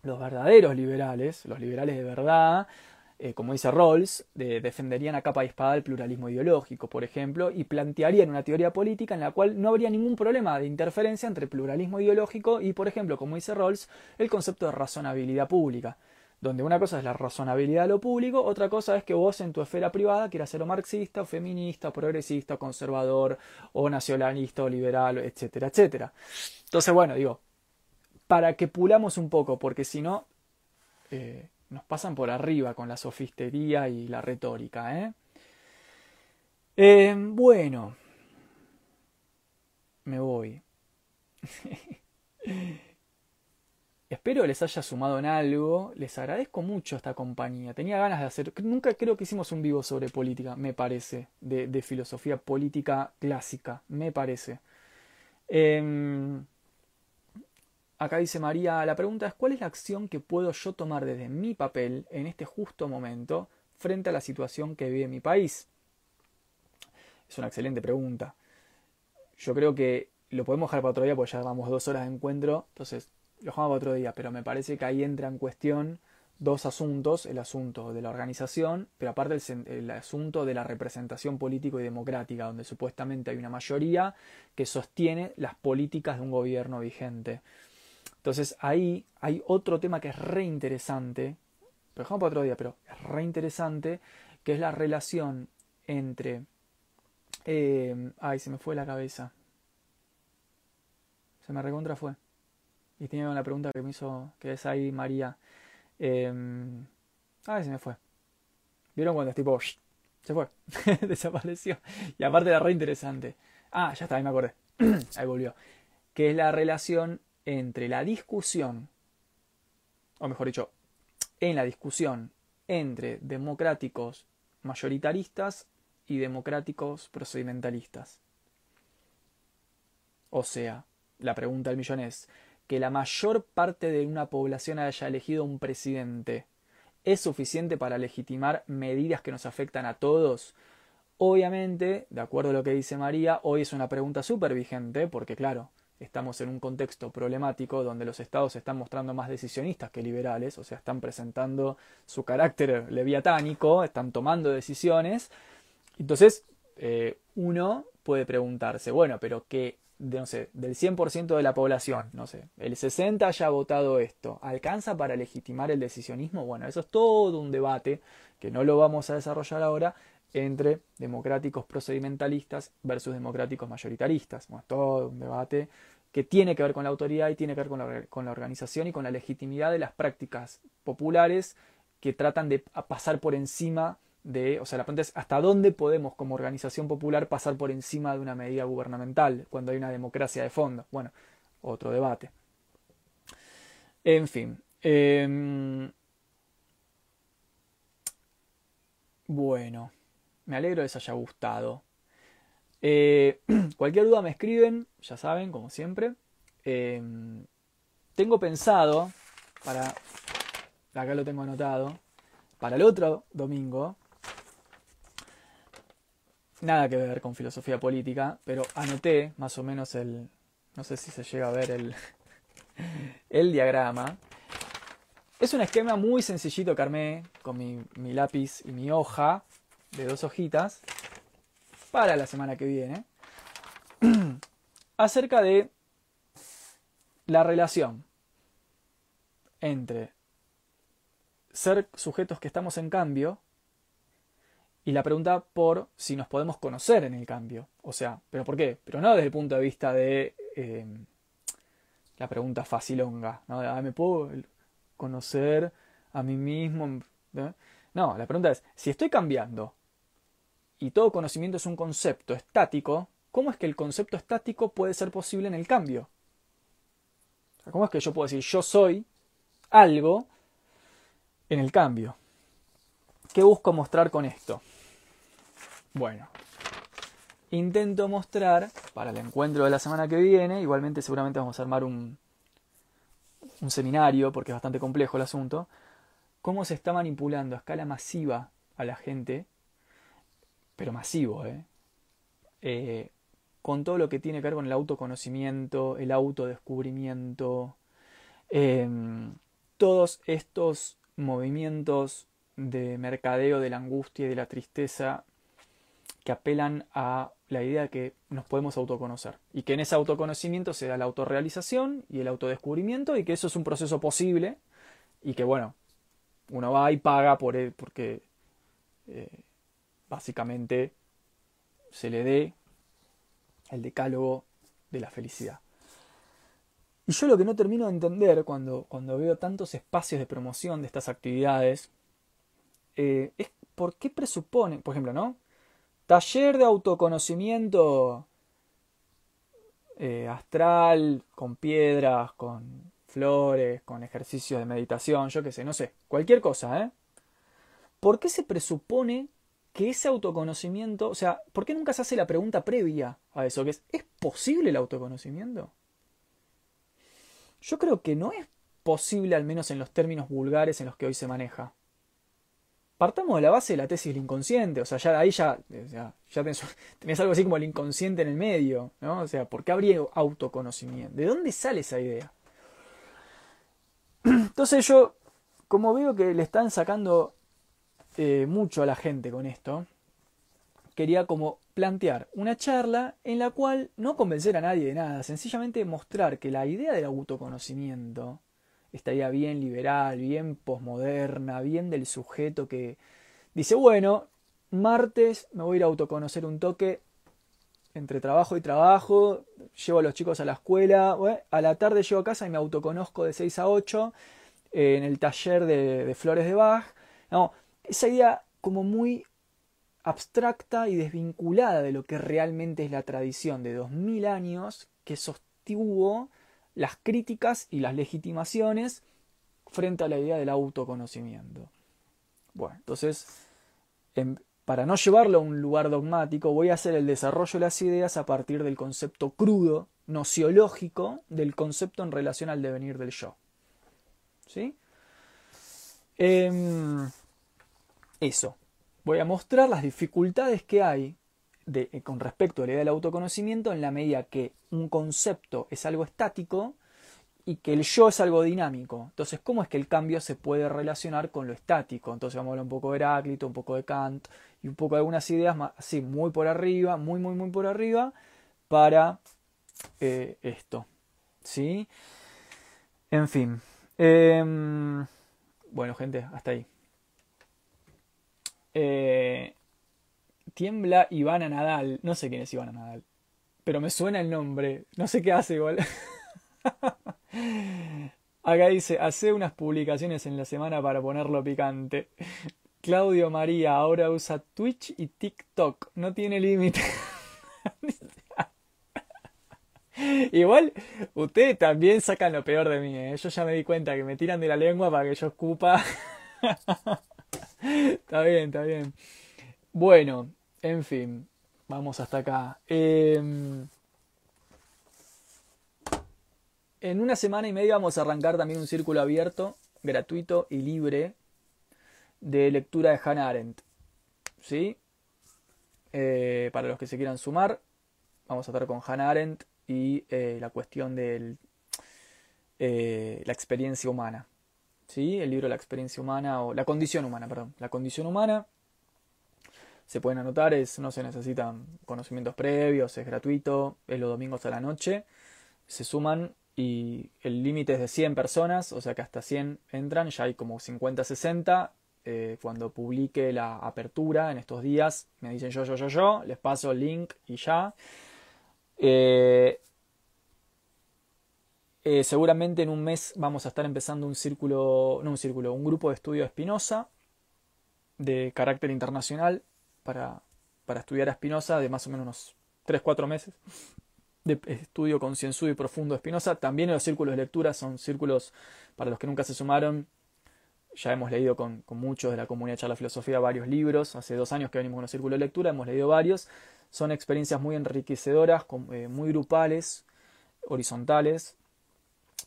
Los verdaderos liberales, los liberales de verdad, eh, como dice Rawls, defenderían a capa y espada el pluralismo ideológico, por ejemplo, y plantearían una teoría política en la cual no habría ningún problema de interferencia entre pluralismo ideológico y, por ejemplo, como dice Rawls, el concepto de razonabilidad pública, donde una cosa es la razonabilidad de lo público, otra cosa es que vos en tu esfera privada quieras ser o marxista, o feminista, o progresista, o conservador, o nacionalista, o liberal, etcétera, etcétera. Entonces, bueno, digo, para que pulamos un poco, porque si no... Eh, nos pasan por arriba con la sofistería y la retórica. ¿eh? Eh, bueno, me voy. Espero les haya sumado en algo. Les agradezco mucho esta compañía. Tenía ganas de hacer. Nunca creo que hicimos un vivo sobre política, me parece. De, filosofía política clásica, me parece. Em, acá dice María: La pregunta es: ¿cuál es la acción que puedo yo tomar desde mi papel en este justo momento frente a la situación que vive mi país? Es una excelente pregunta. Yo creo que lo podemos dejar para otro día porque ya vamos dos horas de encuentro. Entonces lo dejamos para otro día. Pero me parece que ahí entra en cuestión dos asuntos. El asunto de la organización, pero aparte el, asunto de la representación político y democrática, donde supuestamente hay una mayoría que sostiene las políticas de un gobierno vigente. Entonces ahí hay otro tema que es re interesante. Lo dejamos para otro día, pero es re interesante, que es la relación entre... Eh, ay, se me fue la cabeza se me recontra fue. Y tenía una pregunta que me hizo, que es ahí María. Eh, ah, se me fue. ¿Vieron cuando es tipo... Se fue. Desapareció. Y aparte era re interesante. Ah, ya está, ahí me acordé. ahí volvió. Que es la relación entre la discusión, o mejor dicho, en la discusión entre democráticos mayoritaristas y democráticos procedimentalistas. O sea, la pregunta del millón es, que la mayor parte de una población haya elegido un presidente, ¿es suficiente para legitimar medidas que nos afectan a todos? Obviamente, de acuerdo a lo que dice María, hoy es una pregunta súper vigente, porque claro, estamos en un contexto problemático donde los estados se están mostrando más decisionistas que liberales, o sea, están presentando su carácter leviatánico, están tomando decisiones. Entonces, eh, uno puede preguntarse, bueno, pero ¿qué de, no sé, del 100% de la población, no sé, el 60 haya votado esto, ¿alcanza para legitimar el decisionismo? Bueno, eso es todo un debate que no lo vamos a desarrollar ahora entre democráticos procedimentalistas versus democráticos mayoritaristas. Bueno, todo un debate que tiene que ver con la autoridad y tiene que ver con la, organización y con la legitimidad de las prácticas populares que tratan de pasar por encima de, o sea, la pregunta es hasta dónde podemos como organización popular pasar por encima de una medida gubernamental cuando hay una democracia de fondo. Bueno, otro debate. En fin. Em, bueno, me alegro de que les haya gustado. Eh, cualquier duda me escriben, ya saben, como siempre. Em, tengo pensado, para, acá lo tengo anotado, para el otro domingo, nada que ver con filosofía política, pero anoté más o menos el, no sé si se llega a ver el, el diagrama. Es un esquema muy sencillito que armé con mi, mi lápiz y mi hoja de dos hojitas para la semana que viene acerca de la relación entre ser sujetos que estamos en cambio y la pregunta por si nos podemos conocer en el cambio. O sea, ¿pero por qué? Pero no desde el punto de vista de eh, la pregunta facilonga, ¿no? ¿Me puedo conocer a mí mismo? No, la pregunta es, si estoy cambiando y todo conocimiento es un concepto estático, ¿cómo es que el concepto estático puede ser posible en el cambio? ¿Cómo es que yo puedo decir yo soy algo en el cambio? ¿Qué busco mostrar con esto? Bueno, intento mostrar para el encuentro de la semana que viene, igualmente seguramente vamos a armar un, un seminario, porque es bastante complejo el asunto, cómo se está manipulando a escala masiva a la gente, pero masivo, ¿eh? eh con todo lo que tiene que ver con el autoconocimiento, el autodescubrimiento, em, todos estos movimientos de mercadeo de la angustia y de la tristeza que apelan a la idea de que nos podemos autoconocer y que en ese autoconocimiento se da la autorrealización y el autodescubrimiento y que eso es un proceso posible y que bueno, uno va y paga por él porque eh, básicamente se le dé el decálogo de la felicidad. Y yo lo que no termino de entender cuando, cuando veo tantos espacios de promoción de estas actividades eh, es por qué presupone, por ejemplo, ¿no? Taller de autoconocimiento eh, astral, con piedras, con flores, con ejercicios de meditación, yo qué sé, no sé, cualquier cosa, ¿eh? ¿Por qué se presupone que ese autoconocimiento, o sea, ¿por qué nunca se hace la pregunta previa a eso? Que es, ¿es posible el autoconocimiento? Yo creo que no es posible, al menos en los términos vulgares en los que hoy se maneja. Partamos de la base de la tesis del inconsciente, o sea, ya ahí ya, ya, tenés, algo así como el inconsciente en el medio, ¿no? O sea, ¿por qué habría autoconocimiento? ¿De dónde sale esa idea? Entonces yo, como veo que le están sacando eh, mucho a la gente con esto, quería como plantear una charla en la cual no convencer a nadie de nada, sencillamente mostrar que la idea del autoconocimiento, esta idea bien liberal, bien posmoderna, bien del sujeto que dice, bueno, martes me voy a ir a autoconocer un toque entre trabajo y trabajo, llevo a los chicos a la escuela, a la tarde llego a casa y me autoconozco de 6 a 8 eh, en el taller de, de flores de Bach. No, esa idea como muy abstracta y desvinculada de lo que realmente es la tradición de 2000 años que sostuvo las críticas y las legitimaciones frente a la idea del autoconocimiento. Bueno, entonces, para no llevarlo a un lugar dogmático, voy a hacer el desarrollo de las ideas a partir del concepto crudo, nociológico, del concepto en relación al devenir del yo. ¿Sí? Em, eso. Voy a mostrar las dificultades que hay de, eh, con respecto a la idea del autoconocimiento en la medida que un concepto es algo estático y que el yo es algo dinámico. Entonces, ¿cómo es que el cambio se puede relacionar con lo estático? Entonces vamos a hablar un poco de Heráclito, un poco de Kant y un poco de algunas ideas así muy por arriba, muy, muy, muy por arriba, para eh, esto. ¿Sí? En fin. Em, bueno, gente, hasta ahí. Eh, tiembla Ivana Nadal. No sé quién es Ivana Nadal. Pero me suena el nombre. No sé qué hace igual. Acá dice, hace unas publicaciones en la semana para ponerlo picante. Claudio María ahora usa Twitch y TikTok. No tiene límite. Igual, ustedes también sacan lo peor de mí. ¿eh? Yo ya me di cuenta que me tiran de la lengua para que yo escupa. está bien, está bien. Bueno, en fin, vamos hasta acá. Em, en una semana y media vamos a arrancar también un círculo abierto, gratuito y libre de lectura de Hannah Arendt. ¿Sí? Eh, para los que se quieran sumar, vamos a estar con Hannah Arendt y eh, la cuestión de eh, la experiencia humana. ¿Sí? El libro La experiencia humana o La condición humana, perdón. La condición humana. Se pueden anotar, es, no se necesitan conocimientos previos, es gratuito, es los domingos a la noche. Se suman y el límite es de 100 personas, o sea que hasta 100 entran, ya hay como 50, 60. Eh, cuando publique la apertura en estos días, me dicen yo, yo, yo, yo, les paso el link y ya. Eh, eh, seguramente en un mes vamos a estar empezando un círculo, no un círculo, un grupo de estudio de Spinoza de carácter internacional para, para estudiar a Spinoza de más o menos unos 3-4 meses de estudio concienzudo y profundo de Spinoza. También los círculos de lectura son círculos para los que nunca se sumaron. Ya hemos leído con, muchos de la comunidad Charla Filosofía varios libros. Hace dos años que venimos con los círculos de lectura, hemos leído varios. Son experiencias muy enriquecedoras, eh, muy grupales, horizontales,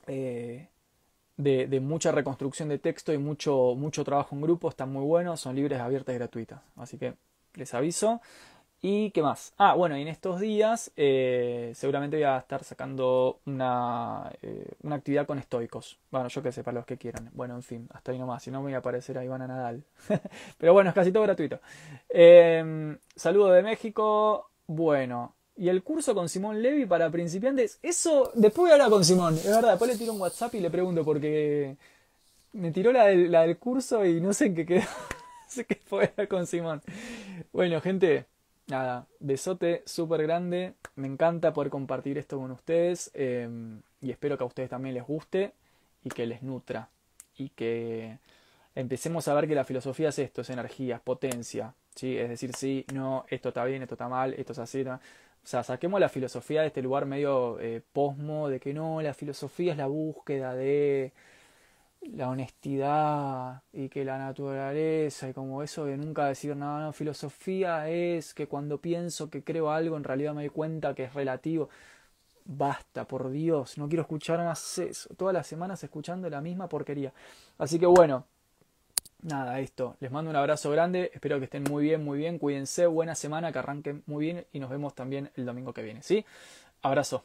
eh, de, mucha reconstrucción de texto y mucho, mucho trabajo en grupo, están muy buenos, son libres, abiertas y gratuitas. Así que les aviso. ¿Y qué más? Ah, bueno, y en estos días eh, seguramente voy a estar sacando una, eh, una actividad con estoicos. Bueno, yo qué sé, para los que quieran. Bueno, en fin, hasta ahí nomás. Si no, me voy a aparecer a Ivana Nadal. Pero bueno, es casi todo gratuito. Eh, saludo de México. Bueno, y el curso con Simón Levy para principiantes, eso después voy a hablar con Simón, es verdad, después le tiro un WhatsApp y le pregunto porque me tiró la del, la del curso y no sé en qué quedó, sé qué fue con Simón. Bueno, gente, nada, besote súper grande, me encanta poder compartir esto con ustedes em, y espero que a ustedes también les guste y que les nutra. Y que empecemos a ver que la filosofía es esto, es energía, es potencia, ¿sí? es decir, sí, no, esto está bien, esto está mal, esto es así, O sea, saquemos la filosofía de este lugar medio eh, posmo, de que no, la filosofía es la búsqueda de la honestidad y que la naturaleza y como eso de nunca decir nada, no, filosofía es que cuando pienso que creo algo en realidad me doy cuenta que es relativo. Basta, por Dios, no quiero escuchar más eso. Todas las semanas escuchando la misma porquería. Así que bueno, nada, esto. Les mando un abrazo grande. Espero que estén muy bien, muy bien. Cuídense. Buena semana, que arranquen muy bien y nos vemos también el domingo que viene. ¿Sí? Abrazo.